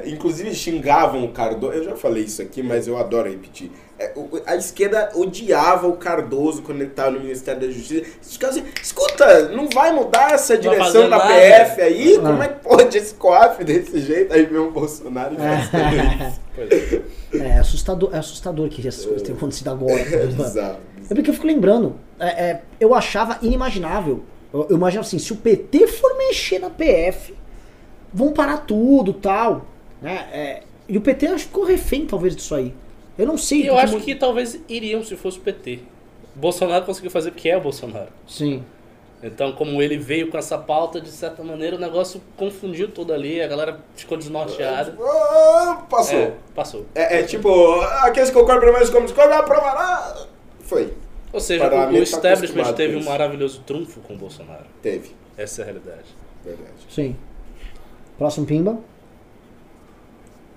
inclusive xingavam o Cardoso. Eu já falei isso aqui, mas eu adoro repetir. É, o- a esquerda odiava o Cardoso quando ele estava no Ministério da Justiça. Caras assim, escuta, não vai mudar essa Não direção da nada." PF aí? Como é que pode esse COAF desse jeito? Aí vem o Bolsonaro e faz tudo isso. Pois é. É assustador, é assustador que essas coisas tenham acontecido agora. [laughs] É. É porque eu fico lembrando, é, é, eu achava inimaginável. Eu, eu imaginava assim, se o PT for mexer na PF, vão parar tudo tal. Né? É, e o PT acho que ficou refém, talvez, disso aí. Eu não sei. Eu acho que talvez iriam se fosse o PT. Bolsonaro conseguiu fazer porque é o Bolsonaro. Sim. Então, como ele veio com essa pauta, de certa maneira o negócio confundiu tudo ali, a galera ficou desnorteada. Ah, passou. É, passou. É, é tipo, aqueles que concordam primeiro, como discordam, aprovará. Foi. Ou seja, o, o tá establishment teve um maravilhoso trunfo com o Bolsonaro. Teve. Essa é a realidade. Verdade. Sim. Próximo Pimba.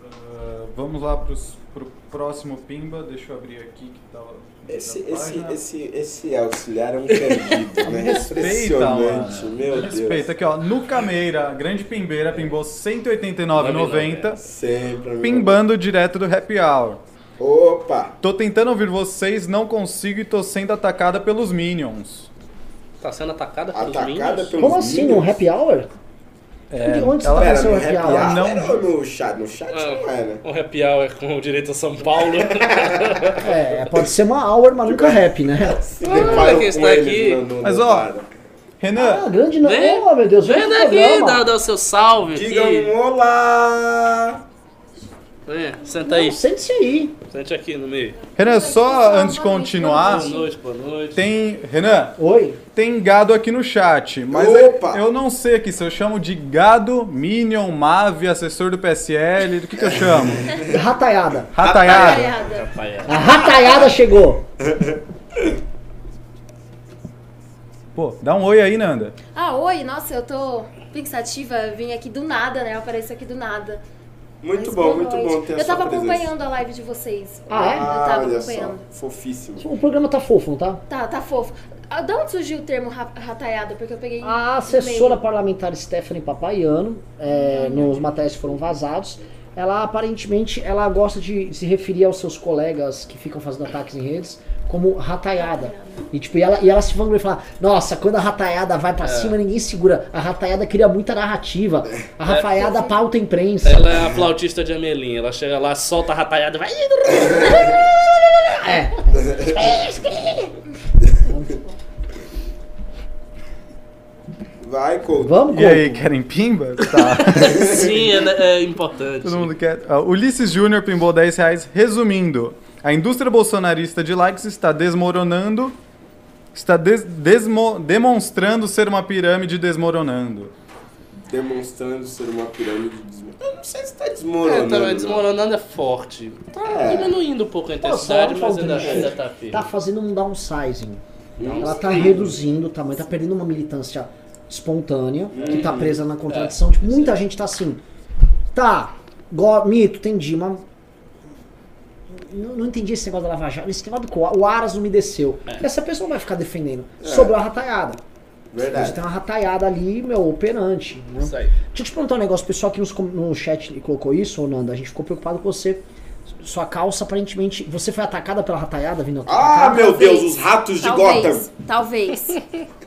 Ah, vamos lá pros, pro próximo Pimba. Deixa eu abrir aqui que tá. Esse, esse, esse, esse auxiliar é um perdido, [laughs] né? Respeita, Impressionante, mano. meu Respeita Deus. aqui, ó. No Cameira, grande pimbeira, pimbou 189,90. Sempre. Pimbando direto do Happy Hour. Opa! Tô tentando ouvir vocês, não consigo e tô sendo atacada pelos Minions. Tá sendo atacada pelos Atacada Minions? pelos Como assim? Um Minions? happy hour? É, Onde você ela- tá fazendo no happy happy hour? hour Não. no chat? No chat não é, né? Um happy hour com o direito a São Paulo. [laughs] É, pode ser uma hour, mas nunca rap, né? Se Ah, deparam que está com aqui. no- no- Mas, ó. Renan, Ah, grande não. Vem. Oh, meu Deus, vem daqui, programa. dá, dá o seu salve Diga aqui. um olá! Vem, senta aí. Sente-se aí. Sente aqui no meio. Renan, só antes de continuar, Boa noite, boa noite. tem. Renan, Oi. tem gado aqui no chat, mas Opa! eu não sei aqui se eu chamo de gado, Minion, Mave, assessor do PSL, do que que eu chamo? [laughs] Rataiada. Rataiada. Rataiada. A rataiada chegou. Pô, dá um oi aí, Nanda. Ah, oi, nossa, eu tô pensativa, vim aqui do nada, né? Eu apareço aqui do nada. Muito Mas bom, muito noite. bom ter Eu sua tava presença. acompanhando a live de vocês. Ah, é? Eu tava olha acompanhando. só, fofíssimo. O programa tá fofo, não tá? Tá, tá fofo. Ah, Da onde surgiu o termo ra- rataiada? Porque eu peguei. A assessora parlamentar Stephanie Papaiano, é, nos materiais que foram vazados, ela aparentemente ela gosta de se referir aos seus colegas que ficam fazendo ataques em redes como rataiada. E, tipo, e, ela, e ela se vangloria e fala, nossa, quando a rataiada vai pra cima, ninguém segura. A rataiada cria muita narrativa. A rataiada pauta a imprensa. Ela é a flautista de Amelinha. Ela chega lá, solta a rataiada e vai. É. Vai, Couto. Vamos, E aí, Couto. querem pimba? Tá. [laughs] Sim, é, é importante. Todo mundo quer. Ó, Ulisses Júnior pimbou 10 reais. Resumindo, a indústria bolsonarista de likes está desmoronando. Está des- desmo- demonstrando ser uma pirâmide desmoronando. Demonstrando ser uma pirâmide desmoronando. Eu não sei se tá É, desmoronando. também não. desmoronando é forte. Tá É. diminuindo um pouco a intensidade, mas ainda, ainda tá firme. Tá fazendo um downsizing. Ela tá reduzindo o tamanho, tá perdendo uma militância espontânea, que tá presa na contradição. Tipo, muita gente tá assim. Tá, go, mito, entendi, mas. Não, não entendi esse negócio da Lava Jato. Esse negócio do o Aras não me desceu. Essa pessoa vai ficar defendendo. Sobrou a rataiada. Você Verdade. tem uma rataiada ali, meu, operante. Né? Isso aí. Deixa eu te perguntar um negócio, o pessoal aqui nos no chat colocou isso, ô Nanda, a gente ficou preocupado com você. Sua calça, aparentemente. Você foi atacada pela rataiada vindo aqui? Ah, meu Talvez. Deus, os ratos de talvez, Gotham. Talvez. [laughs]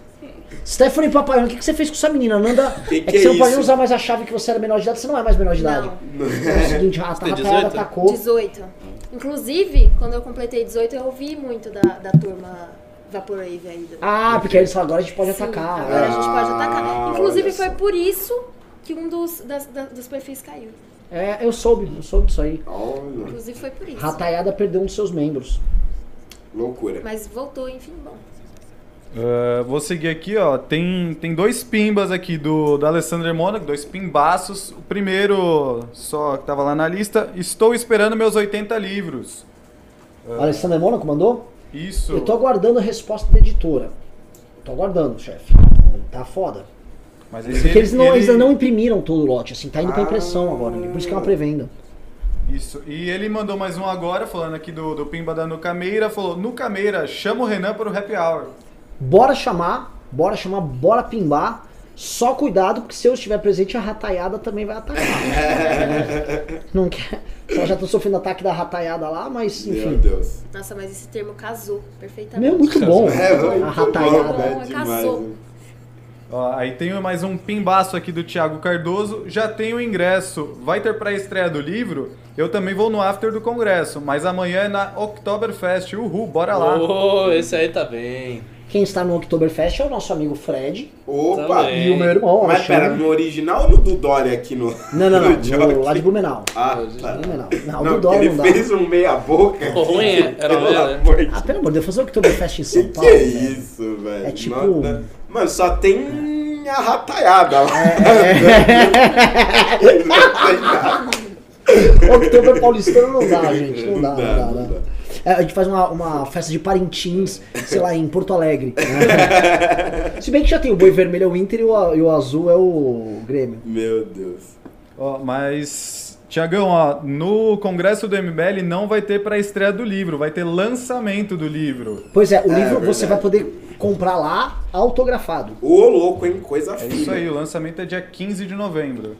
Stephanie Papaiano, o que, que você fez com essa menina? Nanda, [laughs] Que é que que é você não pode usar mais a chave que você era menor de idade, você não é mais menor de idade. Não. É o seguinte, a tem rataiada 18? atacou. 18. Inclusive, quando eu completei 18, eu ouvi muito da, da turma Vaporwave aí. do- Ah, porque eles falaram, agora a gente pode Sim, atacar. Agora a gente pode Ah, atacar. Inclusive, foi só. por isso que um dos, das- da- dos perfis caiu. É, eu soube, eu soube disso aí. Olha, Inclusive, foi por isso. Rataiada perdeu um dos seus membros. loucura. Mas voltou, enfim, bom. Ah, vou seguir aqui, ó. Tem, tem dois pimbas aqui do, do Alessandro Mônaco, dois pimbaços. O primeiro, só que tava lá na lista, estou esperando meus 80 livros. A Alessandra Mônaco mandou? Isso. Eu tô aguardando a resposta da editora. Tô aguardando, chefe. Tá foda. Mas esse Porque eles, não, ele- eles ainda não imprimiram todo o lote, assim, tá indo pra Ah. impressão agora. Por isso que é uma pré-venda. Isso. E ele mandou mais um agora, falando aqui do, do Pimba da Nucameira. Falou: Nucameira, chama o Renan para o happy hour. Bora chamar, bora chamar, bora pimbar. Só cuidado, porque se eu estiver presente, a rataiada também vai atacar. [laughs] não quer. Ela já tá sofrendo ataque da rataiada lá, mas Meu enfim. Deus. Nossa, mas esse termo casou perfeitamente. Meu, muito bom. [laughs] É, muito a rataiada. né? Bom, Demais, casou. né? Ó, aí tem mais um pimbaço aqui do Thiago Cardoso. Já tenho o ingresso. Vai ter pré-estreia do livro? Eu também vou no after do congresso, mas amanhã é na Oktoberfest. Uhul, bora lá. Oh, esse aí tá bem. Quem está no Oktoberfest é o nosso amigo Fred Opa! Também. e o meu irmão, Mas Alexandre. pera, no original ou no do Dória aqui no. Não, não, [laughs] no não, Jockey? no, lá de Blumenau. Ah, tá. Blumenau. Não, Não, do Dória ele não dá. fez um meia-boca. Ficou ruim, é? Era pelo ruim, né? amor de Ah, pelo amor de Deus, fazer o Oktoberfest em São Que que Paulo. é velho. isso, velho? É tipo- Nota- Mano, só tem a rataiada lá. É, [laughs] Não nada. Oktober paulistano não dá, gente. Não dá, não dá. não não. dá. É, a gente faz uma, uma festa de Parintins, sei lá, em Porto Alegre. né? [laughs] Se bem que já tem o boi vermelho é o Inter e o, e o azul é o Grêmio. Meu Deus. Ó, mas, Tiagão, ó, no congresso do MBL não vai ter pra estreia do livro, vai ter lançamento do livro. Pois é, o É, livro você verdade. vai poder comprar lá autografado. Ô, louco, hein? Coisa É fina. isso aí, o lançamento é dia 15 de novembro.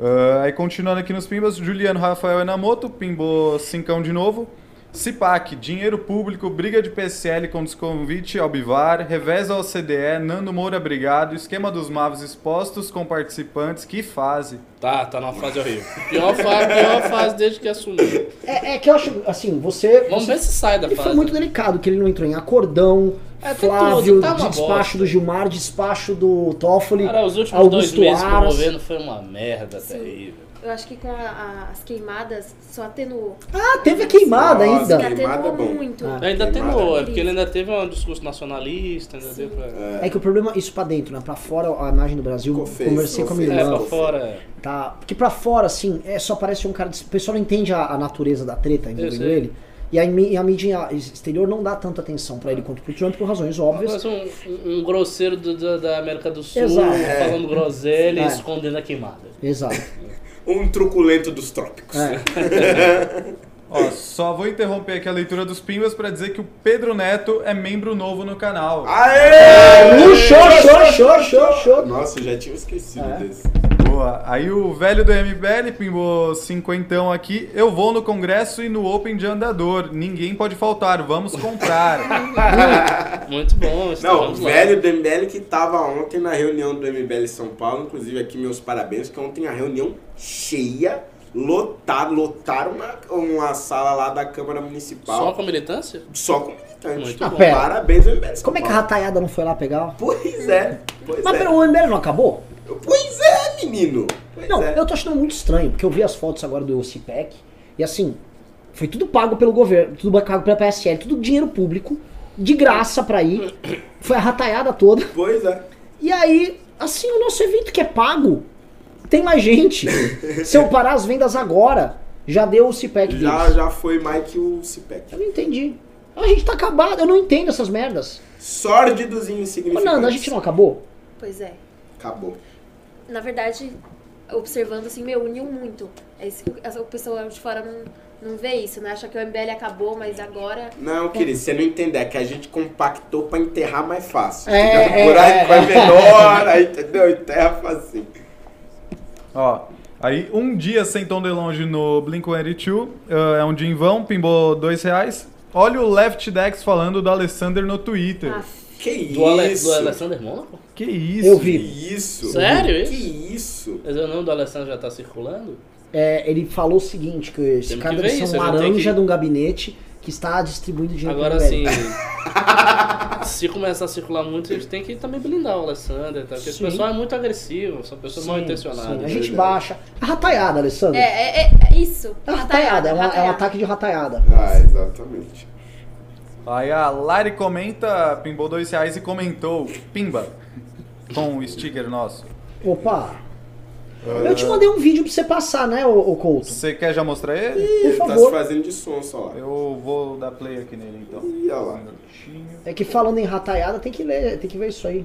Ah, aí continuando aqui nos Pimbas, Juliano Rafael Enamoto, pimbou cincão de novo. Cipac, dinheiro público, briga de PSL com desconvite ao Bivar, revés ao CDE, Nando Moura brigado, esquema dos Mavos expostos com participantes, que fase. Tá, tá numa fase horrível. Pior fase, pior fase desde que assumiu. É, é que eu acho, assim, você. Vamos você- ver se sai da Ele fase. foi muito delicado, que ele não entrou em acordão, É, Flávio, tudo, tá despacho bosta. do Gilmar, despacho do Toffoli, Cara, os últimos Augusto dois meses Aras. governo foi uma merda terrível. Eu acho que com a- a- as queimadas só atenuou. Ah, teve a queimada Nossa, ainda. Que queimada é atenuou bom. muito. Ah. Ainda no, é porque ele ainda teve um discurso nacionalista, ainda deu pra... É que o problema, isso pra dentro, né? Pra fora a imagem do Brasil, conversei com a minha É, irmã. pra fora. Tá? Porque pra fora, assim, é, só parece um cara. de- O pessoal não entende a, a natureza da treta envolvendo ele. E a, e a mídia exterior não dá tanta atenção pra ele quanto pro Trump por razões óbvias. Mas um, um- um grosseiro do- do- da América do Sul Exato. falando groselha É. e escondendo a queimada. Exato. Um truculento dos trópicos. É. [laughs] Ó, só vou interromper aqui a leitura dos Pimbas pra dizer que o Pedro Neto é membro novo no canal. Aê! Uh, show, show, show, show, show. Nossa, eu já tinha esquecido É. desse. Boa. Aí o velho do MBL pimbou cinquentão aqui. Eu vou no congresso e no Open de andador. Ninguém pode faltar. Vamos comprar. [laughs] Muito bom, Não, o velho do MBL que tava ontem na reunião do MBL São Paulo, inclusive aqui meus parabéns, que ontem a reunião cheia, lotada, lotaram uma, uma sala lá da Câmara Municipal. Só com militância? Só com militantes. Muito Ah, bom. pera. Parabéns ao MBL Como é que a rataiada não foi lá pegar? Pois é, pois Mas é. pera, o MBL não acabou? Pois é, menino. Pois Não, é. eu tô achando muito estranho, porque eu vi as fotos agora do CIPEC, e assim, foi tudo pago pelo governo, tudo pago pela PSL, tudo dinheiro público, de graça pra ir. Foi a rataiada toda. Pois é. E aí, assim, o nosso evento que é pago, tem mais gente. Se eu parar as vendas agora, já deu o CIPEC Já, deles. já foi mais que o CIPEC. Eu não entendi. A gente tá acabado, eu não entendo essas merdas. Sórdidos e Ô, insignificantes. Nanda, a gente não acabou? Pois é. Acabou. Na verdade, observando assim, meu, uniu muito. Esse, essa- o pessoal de fora não, não vê isso, né? Acha que o MBL acabou, mas agora. Não, querido, você não entender, é que a gente compactou pra enterrar mais fácil. É, Fica é, aí é, vai é. menor, aí, entendeu? Enterra facinho. Ó, aí um dia sem Tom DeLonge no Blink-182. ah, é um dia em vão, pimbou dois reais. Olha o Left Dex falando do Alessander no Twitter. Ah, Que Do, Ale, isso? do Alessandro Mônaco? Que isso? Eu Que isso? Sério isso? Que isso? Mas o nome do Alessandro já tá circulando? É, ele falou o seguinte, que esse Temos cara que deve ser isso, um a gente laranja que- de um gabinete que está distribuindo dinheiro Agora MBL. [laughs] se começar a circular muito, a gente tem que também blindar o Alessandro, tá? porque esse Sim. pessoal é muito agressivo, são pessoas mal Sim, intencionadas. sim, a gente verdade. baixa. A rataiada, Alessandro. é, é, é, é isso. É uma rataiada, é, uma- é um rataiada. ataque de rataiada. Ah, exatamente. Aí a Lari comenta, pimbou dois reais e comentou, pimba, com o sticker nosso. Opa! Eu te mandei um vídeo pra você passar, né, ô, ô Couto? Você quer já mostrar ele? Ele tá favor. se fazendo de som só lá. Eu vou dar play aqui nele então. Ih, olha lá. Um minutinho. É que falando em rataiada, tem que ler, tem que ver isso aí.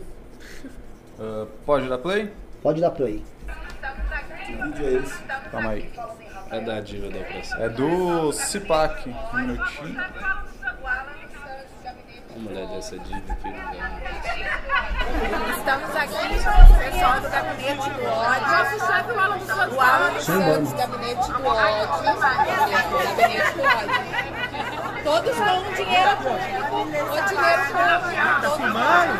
Ah, pode dar play? Pode dar play. Que vídeo é esse? Calma aí. É da diva da opressão. É do Cipac. Um minutinho. Mulher dessa diva dá. Estamos aqui, pessoal do Gabinete do Ódio. O Alan Santos, Gabinete do Ódio. Gabinete do Ódio. Todos com dinheiro público. O dinheiro público. Todos com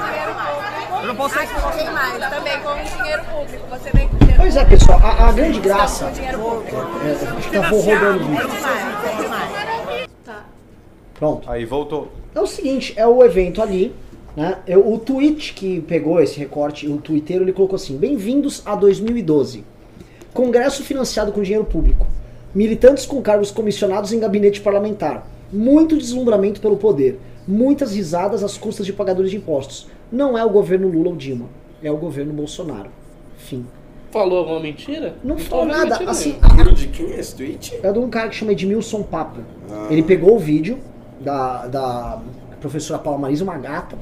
dinheiro público. Eu não posso Aqui tem mais, também com dinheiro público. Você vem com dinheiro Pois é, pessoal, a, a grande graça. com dinheiro público. É, acho que eu vou rodando o vídeo. Tem mais, tem mais. Pronto. Aí voltou. É o seguinte, é o evento ali, né? Eu, o tweet que pegou esse recorte, o twitteiro, ele colocou assim: Bem-vindos a 2012. Congresso financiado com dinheiro público. Militantes com cargos comissionados em gabinete parlamentar. Muito deslumbramento pelo poder. Muitas risadas às custas de pagadores de impostos. Não é o governo Lula ou Dilma, é o governo Bolsonaro. Fim. Falou alguma mentira? Não tô falou nada. mentira Assim. Aquilo de quem é esse tweet? é de um cara que chama Edmilson Papa. Ele pegou o vídeo da, da professora Paula Marisa, uma gata,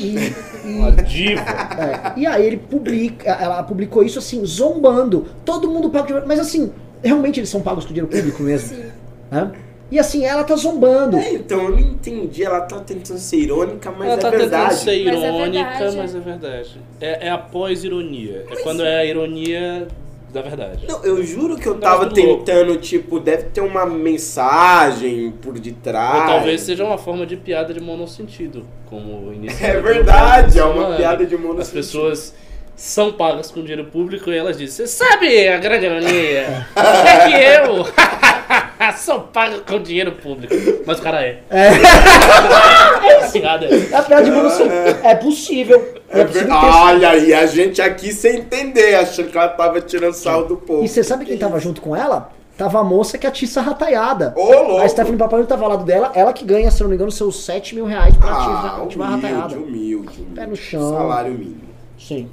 e, Uma diva. é, e aí ele publica, ela publicou isso assim, zombando. Todo mundo paga dinheiro, mas assim, realmente eles são pagos com dinheiro público mesmo. Sim. né? E assim, ela tá zombando. É, então, eu não entendi. Ela tá tentando ser irônica, mas Ela é tá verdade. tentando ser Mas é irônica, verdade. mas é verdade. É, é a pós-ironia. É quando é a ironia da verdade. Não, eu juro que eu Não, tava muito louco. tentando, tipo, deve ter uma mensagem por detrás. Ou talvez seja uma forma de piada de monossentido, como inicial. É verdade, é uma piada de monossentido. As pessoas são pagas com dinheiro público e elas dizem, você sabe a grande ironia? [laughs] É que eu [laughs] [laughs] sou pago com dinheiro público. Mas o cara é. É esse [laughs] piada. É a piada de monossílabo. É possível. É É possível ter- Olha aí, a gente aqui sem entender, achando que ela tava tirando sal do povo. E você sabe quem tava junto com ela? Tava a moça que é a Tissa Rataiada. Ô, louco! A Stephanie Papai tava ao lado dela, ela que ganha, se não me engano, seus 7 mil reais pra Ah, ativar ativar a humilde, rataiada. humilde, humilde. Pé no chão. Salário mínimo. Sim.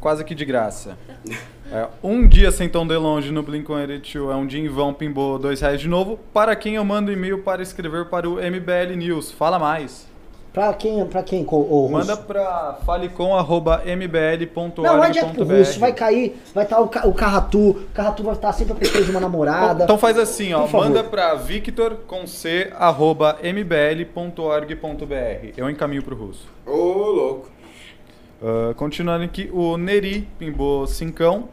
Quase que de graça. [laughs] É, um dia sem tão de longe no Blink-182 é um dia em vão, pimbou dois reais de novo. Para quem eu mando e-mail para escrever para o MBL News? Fala mais. Pra quem, pra quem, ô, Russo? Manda para falecom.mbl.org.br Não, não adianta pro Russo, vai cair, vai estar o, Ca- o Carratu, o Carratu vai estar sempre a procura de uma namorada. Então faz assim, ó, manda para victor com c arroba mbl.org.br. Eu encaminho pro Russo. Ô, louco. Ah, continuando aqui, o Neri pimbou cincão.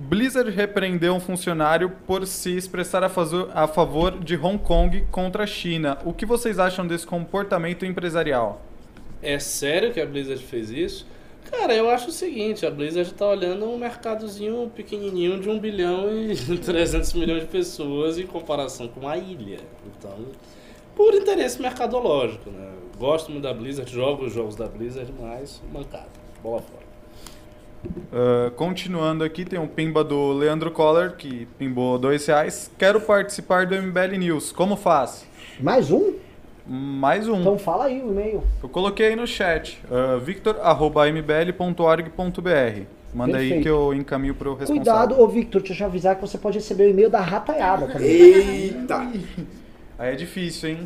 Blizzard repreendeu um funcionário por se expressar a, a favor de Hong Kong contra a China. O que vocês acham desse comportamento empresarial? É sério que a Blizzard fez isso? Cara, eu acho o seguinte, a Blizzard tá olhando um mercadozinho pequenininho de 1 bilhão e [laughs] 300 milhões de pessoas em comparação com uma ilha. Então, por interesse mercadológico, né? Gosto muito da Blizzard, jogo os jogos da Blizzard, mas mancada. Bola fora. Ah, continuando aqui, tem um pimba do Leandro Coller, que pimbou dois reais. Quero participar do MBL News. Como faz? Mais um? Mais um. Então fala aí o e-mail. Eu coloquei aí no chat. Uh, victor.mbl.org.br. Manda aí Perfeito. que eu encaminho pro responsável. Cuidado, ô Victor, deixa eu avisar que você pode receber o e-mail da rataiada também. Eita. [laughs] Aí é difícil, hein?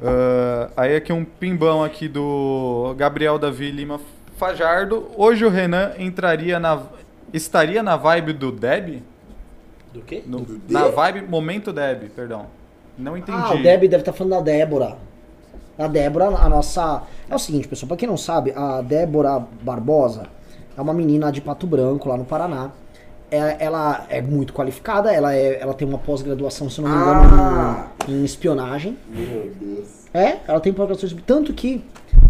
Ah, aí aqui um pimbão aqui do Gabriel Davi Lima Fajardo. Hoje o Renan entraria na. Estaria na vibe do Deb? Do quê? No- Do na Deb? vibe Momento Deb, perdão. Não entendi. Ah, o Deb deve estar falando da Débora. A Débora, a nossa. É o seguinte, pessoal, pra quem não sabe, a Débora Barbosa é uma menina de Pato Branco, lá no Paraná. É- ela é muito qualificada, ela, é, ela tem uma pós-graduação, se não me engano, Ah. em, em espionagem. Meu Deus. É, ela tem pós-graduação Tanto que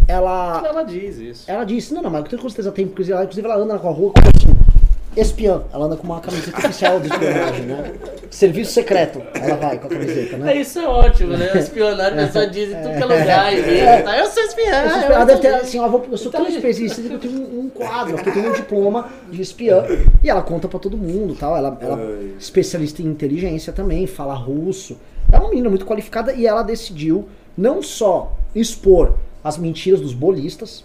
ela. Ela diz isso. Ela disse, não, não, mas eu tenho com certeza tem, inclusive ela, inclusive ela anda com a rua como assim, espiã. Ela anda com uma camiseta oficial de espionagem, né? Serviço secreto. Ela vai com a camiseta, né? É, isso é ótimo, né? Espionagem, a pessoa diz em tudo que é lugar. e tá, Eu sou espiã. Eu, sou eu espiã. ela deve ter, sou- assim, vou- eu sou tão Então, especialista que eu tenho um, quadro, aqui eu tenho um diploma de espiã. E ela conta pra todo mundo tal. Ela, ela é especialista em inteligência também, fala russo. É uma menina muito qualificada e ela decidiu não só expor as mentiras dos bolistas,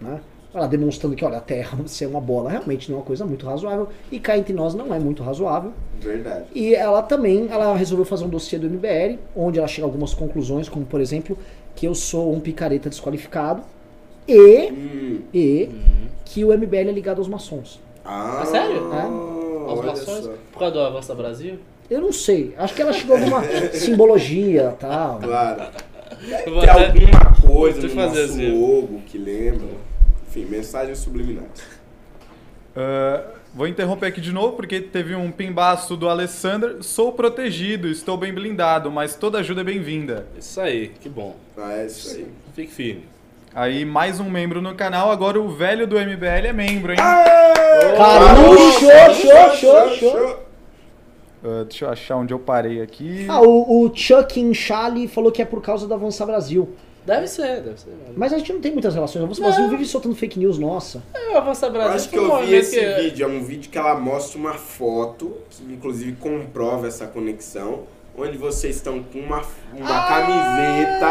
né? Ela demonstrando que, olha, a Terra [laughs] ser uma bola realmente não é uma coisa muito razoável e cá entre nós não é muito razoável. Verdade. E ela também, ela resolveu fazer um dossiê do MBL, onde ela chega a algumas conclusões, como por exemplo, que eu sou um picareta desqualificado e, Hum. e que o MBL é ligado aos maçons. Ah, Ah, sério? É. As olha mações? só. Por causa do Avança Brasil? Eu não sei, acho que ela chegou a alguma [laughs] simbologia tal. Claro. Eu vou Tem até- alguma coisa no nosso assim. logo que lembra. Enfim, mensagens subliminares. Ah, vou interromper aqui de novo porque teve um pimbaço do Alessandro. Sou protegido, estou bem blindado, mas toda ajuda é bem-vinda. Isso aí, que bom. Ah, é isso aí. Fique firme. Aí mais um membro no canal, agora o velho do MBL é membro, hein? Cara, não, show, show, show, show. Ah, deixa eu achar onde eu parei aqui. Ah, o, o Chuck Inchali falou que é por causa do Avançar Brasil. Deve ser, deve ser. Mas a gente não tem muitas relações. O Avançar Brasil vive soltando fake news, nossa. É, o Avança Eu Brasil acho que um eu vi esse que- vídeo. É um vídeo que ela mostra uma foto, que inclusive comprova essa conexão, onde vocês estão com uma, uma camiseta,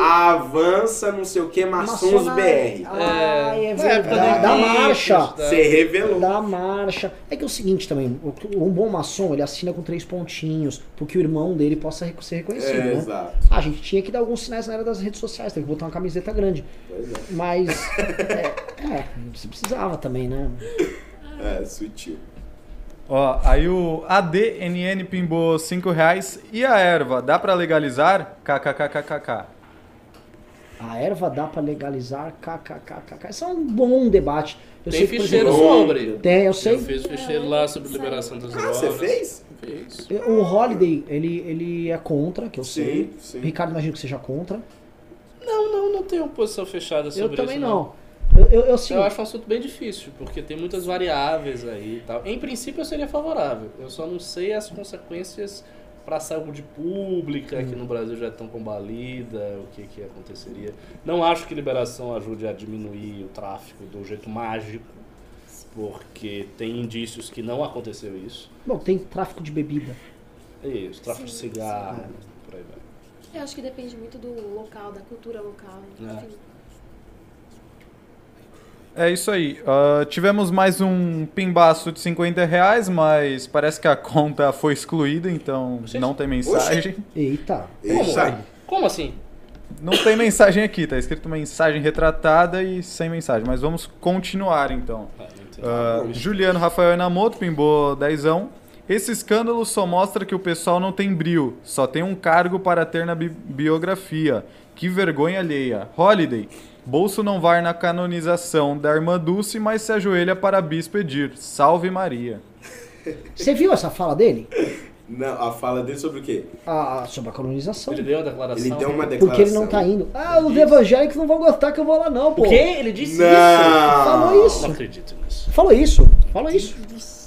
avança, não sei o que, maçons BR. É, É, Da, da marcha. Você revelou. Da marcha. É que é o seguinte também, um bom maçom, ele assina com três pontinhos, porque o irmão dele possa ser reconhecido, É, né? exato. Ah, a gente tinha que dar alguns sinais na era das redes sociais, tem que botar uma camiseta grande. Pois é. Mas, [laughs] é, é, você precisava também, né? É, sutil. Ó, aí o ADNN pimbou 5 reais. E a erva, dá pra legalizar? KKKKK. A erva dá pra legalizar, kkkk. Esse é um bom debate. Eu Tem sei que, ficheiro exemplo, sobre. Tem, eu sei. Eu fiz ficheiro lá sobre liberação das Ah, drogas. você fez? Fiz. O Holiday, ele, ele é contra, que eu Sim, sei. sim. O Ricardo, imagino que seja contra. Não, não, não tenho posição fechada sobre eu também isso. não. Eu, eu, eu, assim, Eu acho um assunto bem difícil, porque tem muitas variáveis aí e tal. Em princípio eu seria favorável. Eu só não sei as consequências para a saúde pública, Hum. que no Brasil já é tão combalida, o que, que aconteceria. Não acho que liberação ajude a diminuir o tráfico do jeito mágico, porque tem indícios que não aconteceu isso. Bom, tem tráfico de bebida. Isso, tráfico de Sim, cigarro, por aí vai. Eu acho que depende muito do local, da cultura local. É. Enfim. É isso aí. Ah, tivemos mais um pimbaço de 50 reais, mas parece que a [laughs] conta foi excluída, então não tem mensagem. Eita. Eita. Como assim? Não tem mensagem aqui, tá escrito mensagem retratada e sem mensagem. Mas vamos continuar então. Ah, Juliano Rafael Enamoto pimbou dezão. Esse escândalo só mostra que o pessoal não tem brio, só tem um cargo para ter na bi- biografia. Que vergonha alheia. Holiday. Bolso não vai na canonização da irmã Dulce, mas se ajoelha para bispo pedir. Salve Maria. Você viu essa fala dele? Não, a fala dele sobre o quê? Ah, sobre a canonização. Ele deu a declaração. Ele deu uma declaração. Porque ele não tá indo. Ah, os evangélicos não vão gostar que eu vou lá, não, pô. O quê? Ele disse Não. Falou isso? isso. Não acredito nisso. Falou isso. Falou isso.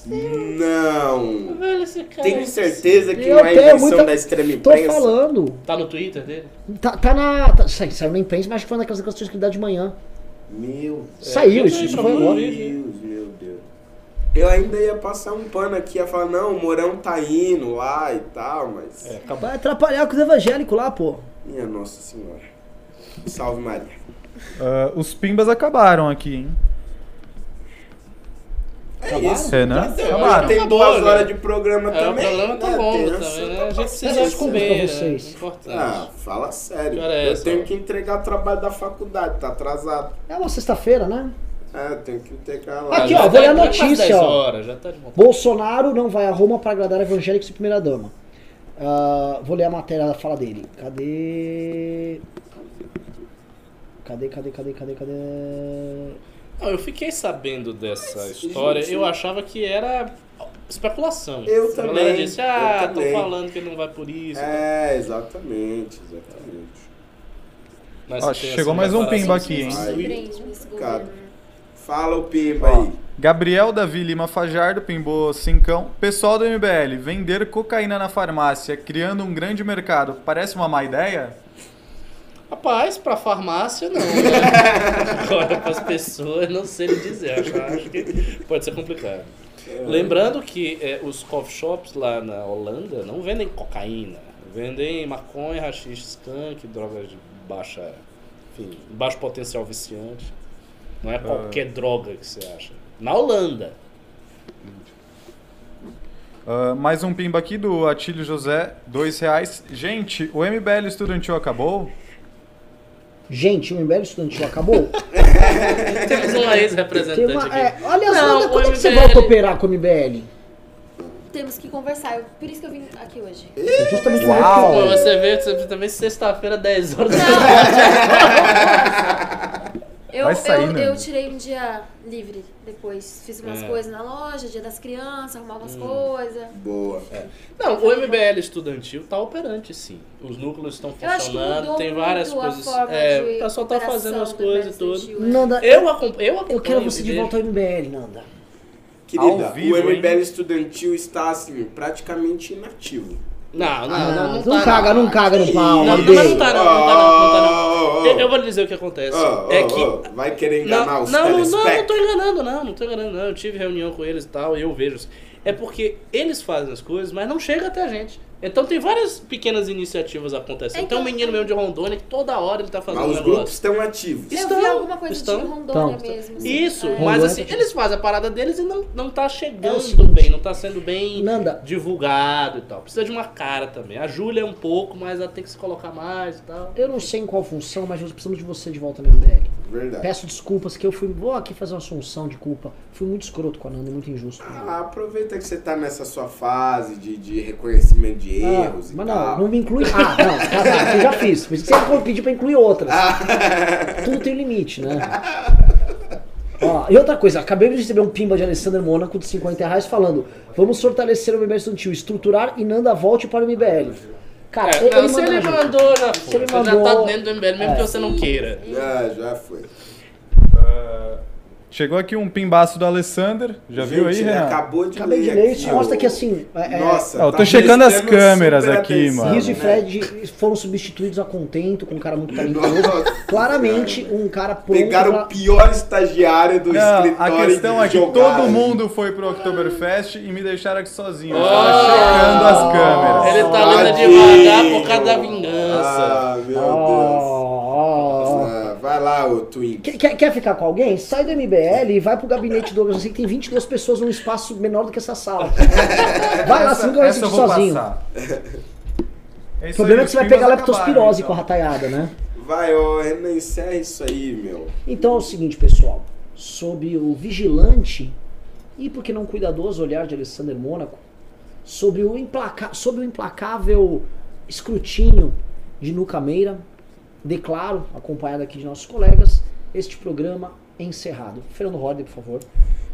Não. Velho, esse cara. Tenho certeza que Eu não é tenho invenção muita- da extrema Tô imprensa. falando. Tá no Twitter dele? Tá, tá na. Tá, saiu, saiu na imprensa, mas acho que foi naquelas declarações que ele dá de manhã. Meu Saiu isso, isso pra foi agora. Deus, meu Deus. Eu ainda ia passar um pano aqui, ia falar, não, o Morão tá indo lá e tal, mas. É, acabou. Vai atrapalhar com os evangélicos lá, pô. Minha Nossa Senhora. Salve Maria. Ah, os pimbas acabaram aqui, hein? É isso. É, né? Tem duas né? horas de programa É, o também. programa tá né? bom Tem também, essa- né? A gente precisa de comer, pra né? vocês. É importante. Ah, fala sério. É eu essa? tenho que entregar o trabalho da faculdade, tá atrasado. É uma sexta-feira, né? É, eu tenho que entregar lá. Aqui, já ó, vou ler a tá- notícia, 10 ó. horas, já tá. Bolsonaro não vai a Roma para agradar evangélicos e primeira-dama. Ah, vou ler a matéria da fala dele. Cadê? Cadê, cadê, cadê, cadê, cadê? Não, eu fiquei sabendo dessa Mas, história, gente, eu achava que era especulação. Eu A galera também, disse, eu ah, também. falando que ele não vai por isso. É, exatamente, exatamente. Mas Ó, chegou mais um pimba aqui, hein? Aí, governo. Fala o pimba aí. Gabriel Davi Lima Fajardo pimbou cincão. Pessoal do MBL, vender cocaína na farmácia, criando um grande mercado, parece uma má ideia? Rapaz, pra farmácia não, né? [laughs] Agora pras pessoas, não sei lhe dizer. Acho, acho que pode ser complicado. Lembrando que é, os coffee shops lá na Holanda não vendem cocaína. Vendem maconha, rachixe, skunk, drogas de baixa, enfim, baixo potencial viciante. Não é qualquer droga que você acha. Na Holanda. Ah, mais um pimba aqui do Atílio José, dois reais. Gente, o MBL estudantil acabou? Gente, o MBL estudantil acabou? [laughs] Temos um Tem ex-representante uma, aqui. é, olha Não, só, o quando é que você MBL volta a operar com o MBL? Temos que conversar. eu- Por isso que eu vim aqui hoje. É Justamente por Uau. Pô, você vê, você também sexta-feira, 10 horas. [laughs] [laughs] Eu, Vai sair, eu, né? eu tirei um dia livre depois. Fiz umas É. coisas na loja, dia das crianças, arrumar Hum. umas coisas. Boa. Não, o MBL estudantil tá operante sim. Os núcleos estão funcionando, tem várias coisas. É, o pessoal tá fazendo as coisas e estudantil, né? Nanda, Eu acompanho. Eu, eu quero acompanho, você de volta ao MBL, Nanda. Querida, Ao vivo, o MBL hein? estudantil está, assim, praticamente inativo. Não, não, Ah, não, não, não tá, caga, não caga no pau. Não, não, mas não tá não, não tá não, não tá não. Oh, Eu, eu vou lhe dizer o que acontece. oh, é que oh, vai querer enganar não, os não, não, não, não tô enganando, não, não tô enganando, não. Eu tive reunião com eles e tal, e eu vejo. É porque eles fazem as coisas, mas não chega até a gente. Então tem várias pequenas iniciativas acontecendo. É tem um que- menino mesmo de Rondônia que toda hora ele tá fazendo Mas um os negócio. grupos estão ativos. Eu Estão, vi alguma coisa estão. de Rondônia Estão. mesmo. assim. Isso, É. mas assim, eles fazem a parada deles e não, não tá É chegando seguinte, bem, não tá sendo bem Nanda. divulgado e tal. Precisa de uma cara também. A Júlia é um pouco, mas ela tem que se colocar mais e tal. Eu não sei em qual função, mas nós precisamos de você de volta no MBL. Verdade. Peço desculpas que eu fui. Vou aqui fazer uma assunção de culpa. Fui muito escroto com a Nanda, muito injusto. Ah, aproveita que você tá nessa sua fase de, de reconhecimento de Ah, erros e mas tal. não, não me inclui. Ah, não, tá, tá, eu já fiz. Por isso que você pedir pra incluir outras. Ah. Tudo tem limite, né? Ó, e outra coisa, acabei de receber um pimba de Alessandro Mônaco de 50 reais falando: vamos fortalecer o MBL estudantil, estruturar e Nanda volte para o MBL. Cara, É, ele, não, ele mandou ele mandou, já foi. ele Você já mandou- tá dentro do MBL, mesmo É. que você não queira. Já, já foi. Chegou aqui um pimbaço do Alessander. Já viu aí, Gente, Renan? acabou de Acabei de ler ler, aqui, isso mostra que assim. é- é, Nossa, Ah, eu tá tô checando as câmeras aqui, atenção, mano. Riso e né? Fred foram substituídos a contento com um cara muito talentoso. Claramente, um cara pronto Pegaram pra- o pior estagiário do Não, a escritório questão de é que jogar, todo né? mundo foi pro Oktoberfest e me deixaram aqui sozinho. Eu Oh! tava checando as câmeras. Ele tá lendo devagar por causa da vingança. Ah, meu Deus. Lá, ô Twink. Quer, quer- ficar com alguém? Sai do MBL e vai pro gabinete do Douglas. Sei que tem 22 pessoas num espaço menor do que essa sala. [laughs] Vai lá, você nunca vai vou sozinho. É O problema aí, é que você vai pegar leptospirose acabaram, com a rataiada, né? Vai, ô Renan, encerra isso aí, meu. Então é o seguinte, pessoal. Sob o vigilante e, por que não cuidadoso olhar de Alessander Mônaco, sobre o, implaca sobre o implacável escrutínio de Nuca Meira, declaro, acompanhado aqui de nossos colegas, este programa encerrado. Fernando Roder, por favor.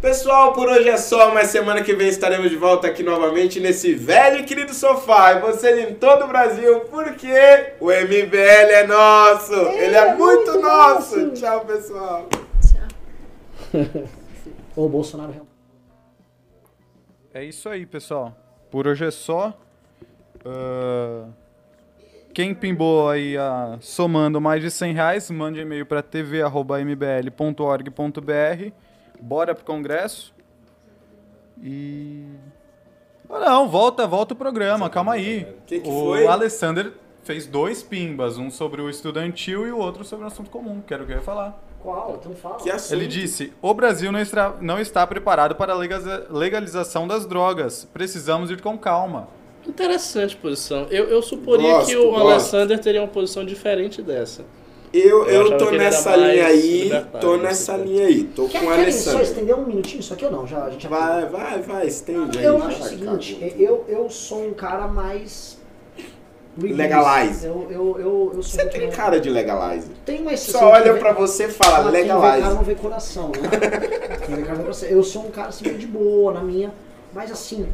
Pessoal, por hoje é só, mas semana que vem estaremos de volta aqui novamente nesse velho e querido sofá. E vocês em todo o Brasil, porque o MBL é nosso. Ele é, é muito, muito nosso. nosso. Tchau, pessoal. [laughs] Ô, Bolsonaro. É isso aí, pessoal. Por hoje é só. Ah, quem pimbou aí ah, somando mais de 100 reais, mande e-mail para tv.mbl.org.br. Bora pro congresso. E. Ah, não, volta, volta o programa, calma aí. Que que o foi? Alessander fez dois pimbas, um sobre o estudantil e o outro sobre o assunto comum, que era o que eu ia falar. Qual? Então fala. Que assunto. Ele disse: O Brasil não está, não está preparado para a legaliza- legalização das drogas. Precisamos ir com calma. Interessante posição. Eu, eu suporia Gosto, que o gosto. Alessander teria uma posição diferente dessa. Eu, Eu eu tô nessa linha aí, tô nessa linha aí, tô Quer, com o querem só Alessandro. estender um minutinho isso aqui ou não? Já, a gente já Vai, vai, vai, estende aí. Eu acho o seguinte, cara. eu, eu sou um cara mais. release. Legalize. Eu, eu, eu, eu sou Você tem mais- cara de legalize. Tem uma exceção. Só olha vê- pra você e fala, Ah, Quem vê cara legalize. não vê coração, né? [laughs] Quem vê cara não vê coração. Eu sou um cara assim, de boa na minha. Mas assim,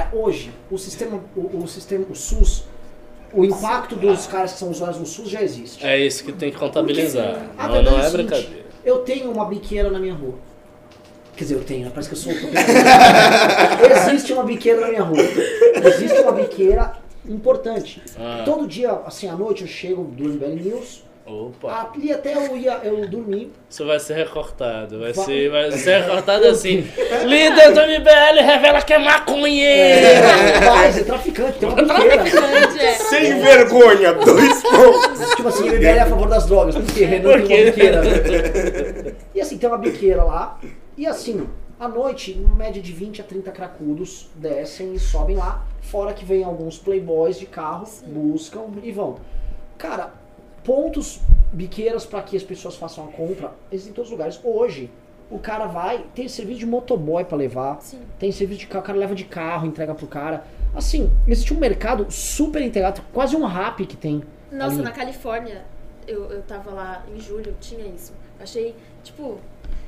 cara, hoje, o sistema, o, o sistema, o SUS, o impacto dos caras que são usuários no SUS já existe. É isso que tem que contabilizar. A Não, verdade não é é brincadeira. Eu tenho uma biqueira na minha rua. Quer dizer, eu tenho, né? Parece que eu sou. [laughs] Existe uma biqueira na minha rua. Existe uma biqueira importante. Ah. Todo dia, assim, à noite eu chego do MBL News. Opa, Ali até eu ia eu dormir. isso vai ser recortado. Vai, Vai- ser, vai ser recortado assim. Líder do MBL revela que é maconheiro. Mas é traficante, tem uma biqueira. Grande, é. Sem vergonha, dois [laughs] pontos. Tipo assim, MBL é a favor das drogas. Por quê? Renan Por tem uma biqueira. E assim, tem uma biqueira lá. E assim, à noite, em média de 20 a 30 cracudos descem e sobem lá. Fora que vem alguns playboys de carro, buscam e vão. Cara, pontos, biqueiras para que as pessoas façam a compra, existem em todos os lugares. Hoje, o cara vai, tem serviço de motoboy para levar, Sim. tem serviço de carro, o cara leva de carro, entrega pro cara. Assim, existe um mercado super integrado, quase um rap que tem. Nossa, ali. na Califórnia, eu, eu tava lá em julho, tinha isso. Achei, tipo,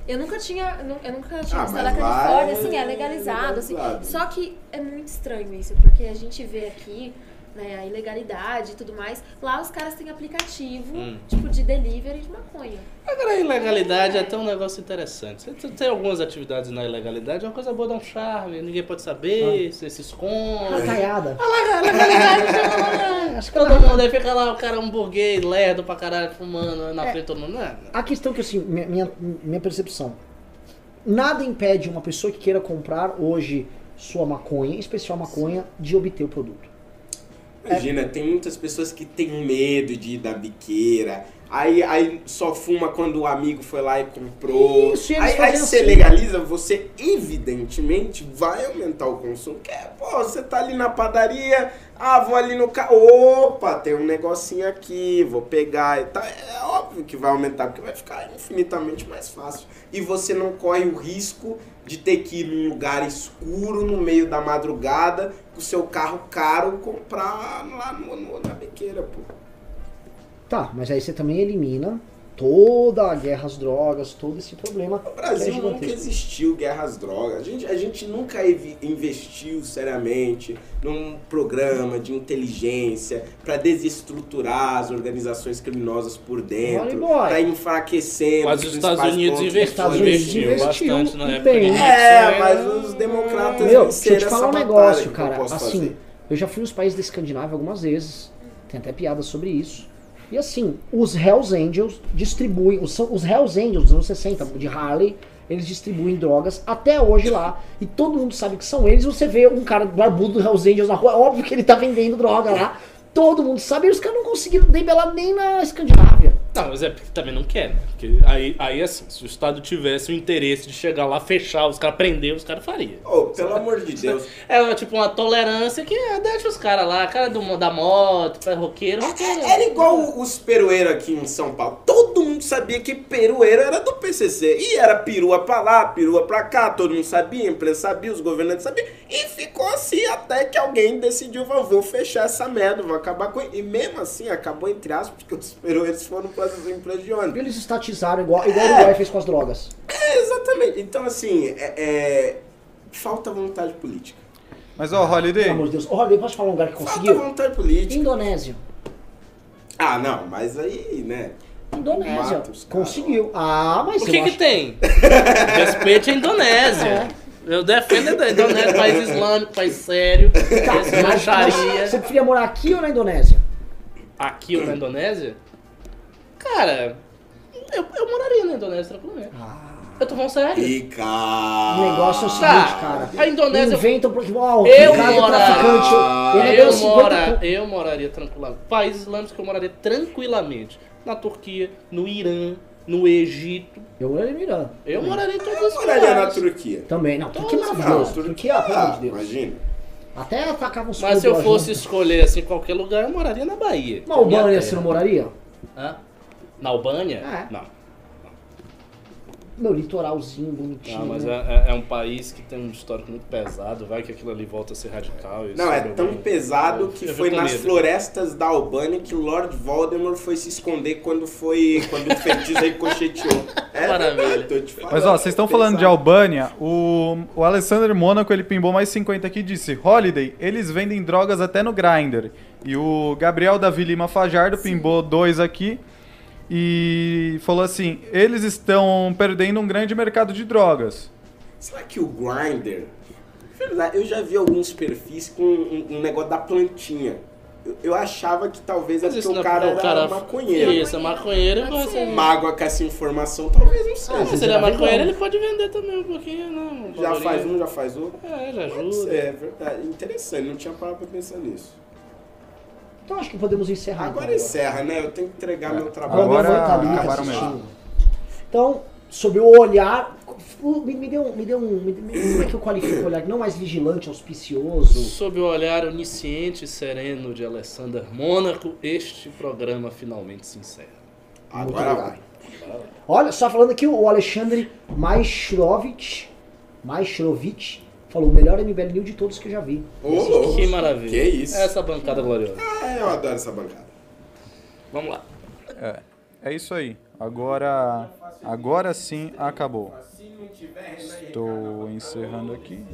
eu nunca tinha, eu nu- eu nunca tinha Ah, visto na Califórnia, é assim, é legalizado, assim. legalizado. Só que é muito estranho isso, porque a gente vê aqui né, a ilegalidade e tudo mais, lá os caras têm aplicativo, Hum. tipo, de delivery de maconha. Agora a ilegalidade é até um negócio interessante. Você tem algumas atividades na ilegalidade, é uma coisa boa, dá um charme, ninguém pode saber, você se esconde. Racaiada. Acho que todo mundo aí fica lá, o cara um burguês, lerdo pra caralho, fumando na É. frente todo mundo. Não, A questão que, assim, minha, minha, minha percepção. Nada impede uma pessoa que queira comprar hoje sua maconha, em especial maconha, de obter o produto. Imagina, tem muitas pessoas que têm medo de ir da biqueira. Aí, aí só fuma quando o amigo foi lá e comprou. Isso, aí aí você assim. legaliza, você evidentemente vai aumentar o consumo. Que é, pô, você tá ali na padaria, ah, vou ali no carro. Opa, tem um negocinho aqui, vou pegar e tal. É óbvio que vai aumentar, porque vai ficar infinitamente mais fácil. E você não corre o risco de ter que ir num lugar escuro, no meio da madrugada, com o seu carro caro, comprar lá no, no- na biqueira, pô. Tá, mas aí você também elimina toda a guerra às drogas, todo esse problema. O que é Brasil nunca existiu guerra às drogas. A gente, a gente nunca investiu seriamente num programa de inteligência para desestruturar as organizações criminosas por dentro, para enfraquecer Mas os Estados Unidos investiu, investiu, investiu bastante na época. bem. É, mas os democratas Meu, deixa eu te falar um negócio, eu cara. posso Assim, fazer. eu já fui nos países da Escandinávia algumas vezes. Tem até piada sobre isso. E assim, os Hells Angels distribuem, os, os Hells Angels dos anos 60, de Harley, eles distribuem drogas até hoje lá. E todo mundo sabe que são eles. Você vê um cara barbudo do Hells Angels na rua, óbvio que ele tá vendendo droga lá. Todo mundo sabe, e os caras não conseguiram debelar nem na Escandinávia. Não, mas é porque também não quer, né? Porque aí, aí assim, se o Estado tivesse o interesse de chegar lá, fechar, os caras prender, os caras fariam. Ô, pelo amor de Deus. É tipo uma tolerância que é, deixa os caras lá, cara do, da moto, é roqueiro, roqueiro. É, Era igual os perueiros aqui em São Paulo. Todo mundo sabia que perueiro era do PCC. E era perua pra lá, perua pra cá. Todo mundo sabia, a imprensa sabia, os governantes sabiam. E ficou assim até que alguém decidiu, "Vou- fechar essa merda, vou acabar com... E mesmo assim, acabou entre aspas, porque os perueiros foram para as empresas de ônibus. Eles estatizaram igual, igual o Uruguai fez com as drogas. É, exatamente. Então, assim, é, é- falta vontade política. Mas ó, Holiday, Pelo amor de Deus. Olha, posso falar um lugar que Falta conseguiu? vontade política. Indonésia. Ah, não, mas aí, né? Indonésia. Mata os caras. Conseguiu. Ah, mas O que que acho- tem? [laughs] Respeite a Indonésia. É. Eu defendo a Indonésia, país islâmico, país sério, Tá, país mas, mas baixaria. você preferia morar aqui ou na Indonésia? Aqui ou na Indonésia? Cara, eu, eu moraria na Indonésia tranquilamente. Eu tô falando sério. Rica! O negócio é o seguinte, Tá, cara. a Indonésia- Inventam porque, ó, o Eu é traficante. Ele é Eu, ganhando 50 mora, eu moraria tranquilamente. Países islâmicos que eu moraria tranquilamente. Na Turquia, no Irã, no Egito. Eu moraria no Irã. Eu moraria em todos Eu os moraria na. Turquia. Também, não. Turquia é maravilhoso. Não, Turquia, pelo amor de Ah, Deus. imagina. Até atacavam os Mas se eu fosse escolher assim qualquer lugar, eu moraria na Bahia. Na que é a minha Albânia terra. você não moraria? Hã? Na Albânia? É. Não. Meu litoralzinho bonitinho. Não, mas né? é, é- é um país que tem um histórico muito pesado. Vai que aquilo ali volta a ser radical. e Não, é tão pesado Eu- que eu foi nas medo. florestas da Albânia que Lord Voldemort foi se esconder quando foi quando o feitiço ricocheteou. [laughs] É Maravilha. verdade, tô te falando. Mas ó, vocês estão falando de. Albânia, o, o Alessandro Mônaco ele pimbou mais 50 aqui e disse: Holiday, eles vendem drogas até no Grindr. E o Gabriel Davi Lima Fajardo pimbou dois aqui e falou assim: eles estão perdendo um grande mercado de drogas. Será que o Grindr... Verdade, eu já vi alguns perfis com um, um negócio da plantinha. Eu, eu achava que talvez é Mas porque isso o não é cara porque era cara- maconheiro. Isso, é maconheiro. Mas ser. Mágoa com essa informação, talvez não seja. Ah, se você ele é maconheiro, ele pode vender também um pouquinho, não. já faz um, já faz outro. É, já ajuda. é verdade. Interessante, não tinha parado pra pensar nisso. Então acho que podemos encerrar. Agora então, encerra, né? Eu tenho que entregar meu Agora trabalho. Agora mãe tá ali, acabaram assistindo. Então, sobre o olhar. Me, me deu, um- me deu um. Me, me- como é que eu qualifico o olhar? Não mais vigilante, auspicioso. Sob o olhar onisciente e sereno de Alessander Mônaco, este programa finalmente se encerra. Muito Agora vai. Olha, só falando aqui, o Alexandre Maishrovich, Maishrovich falou o melhor MBL New de todos que eu já vi. Ô, louco. Que maravilha. Que isso. Essa bancada gloriosa. Ah, eu adoro essa bancada. Vamos lá. É, é isso aí. Agora, agora sim acabou. Estou encerrando aqui.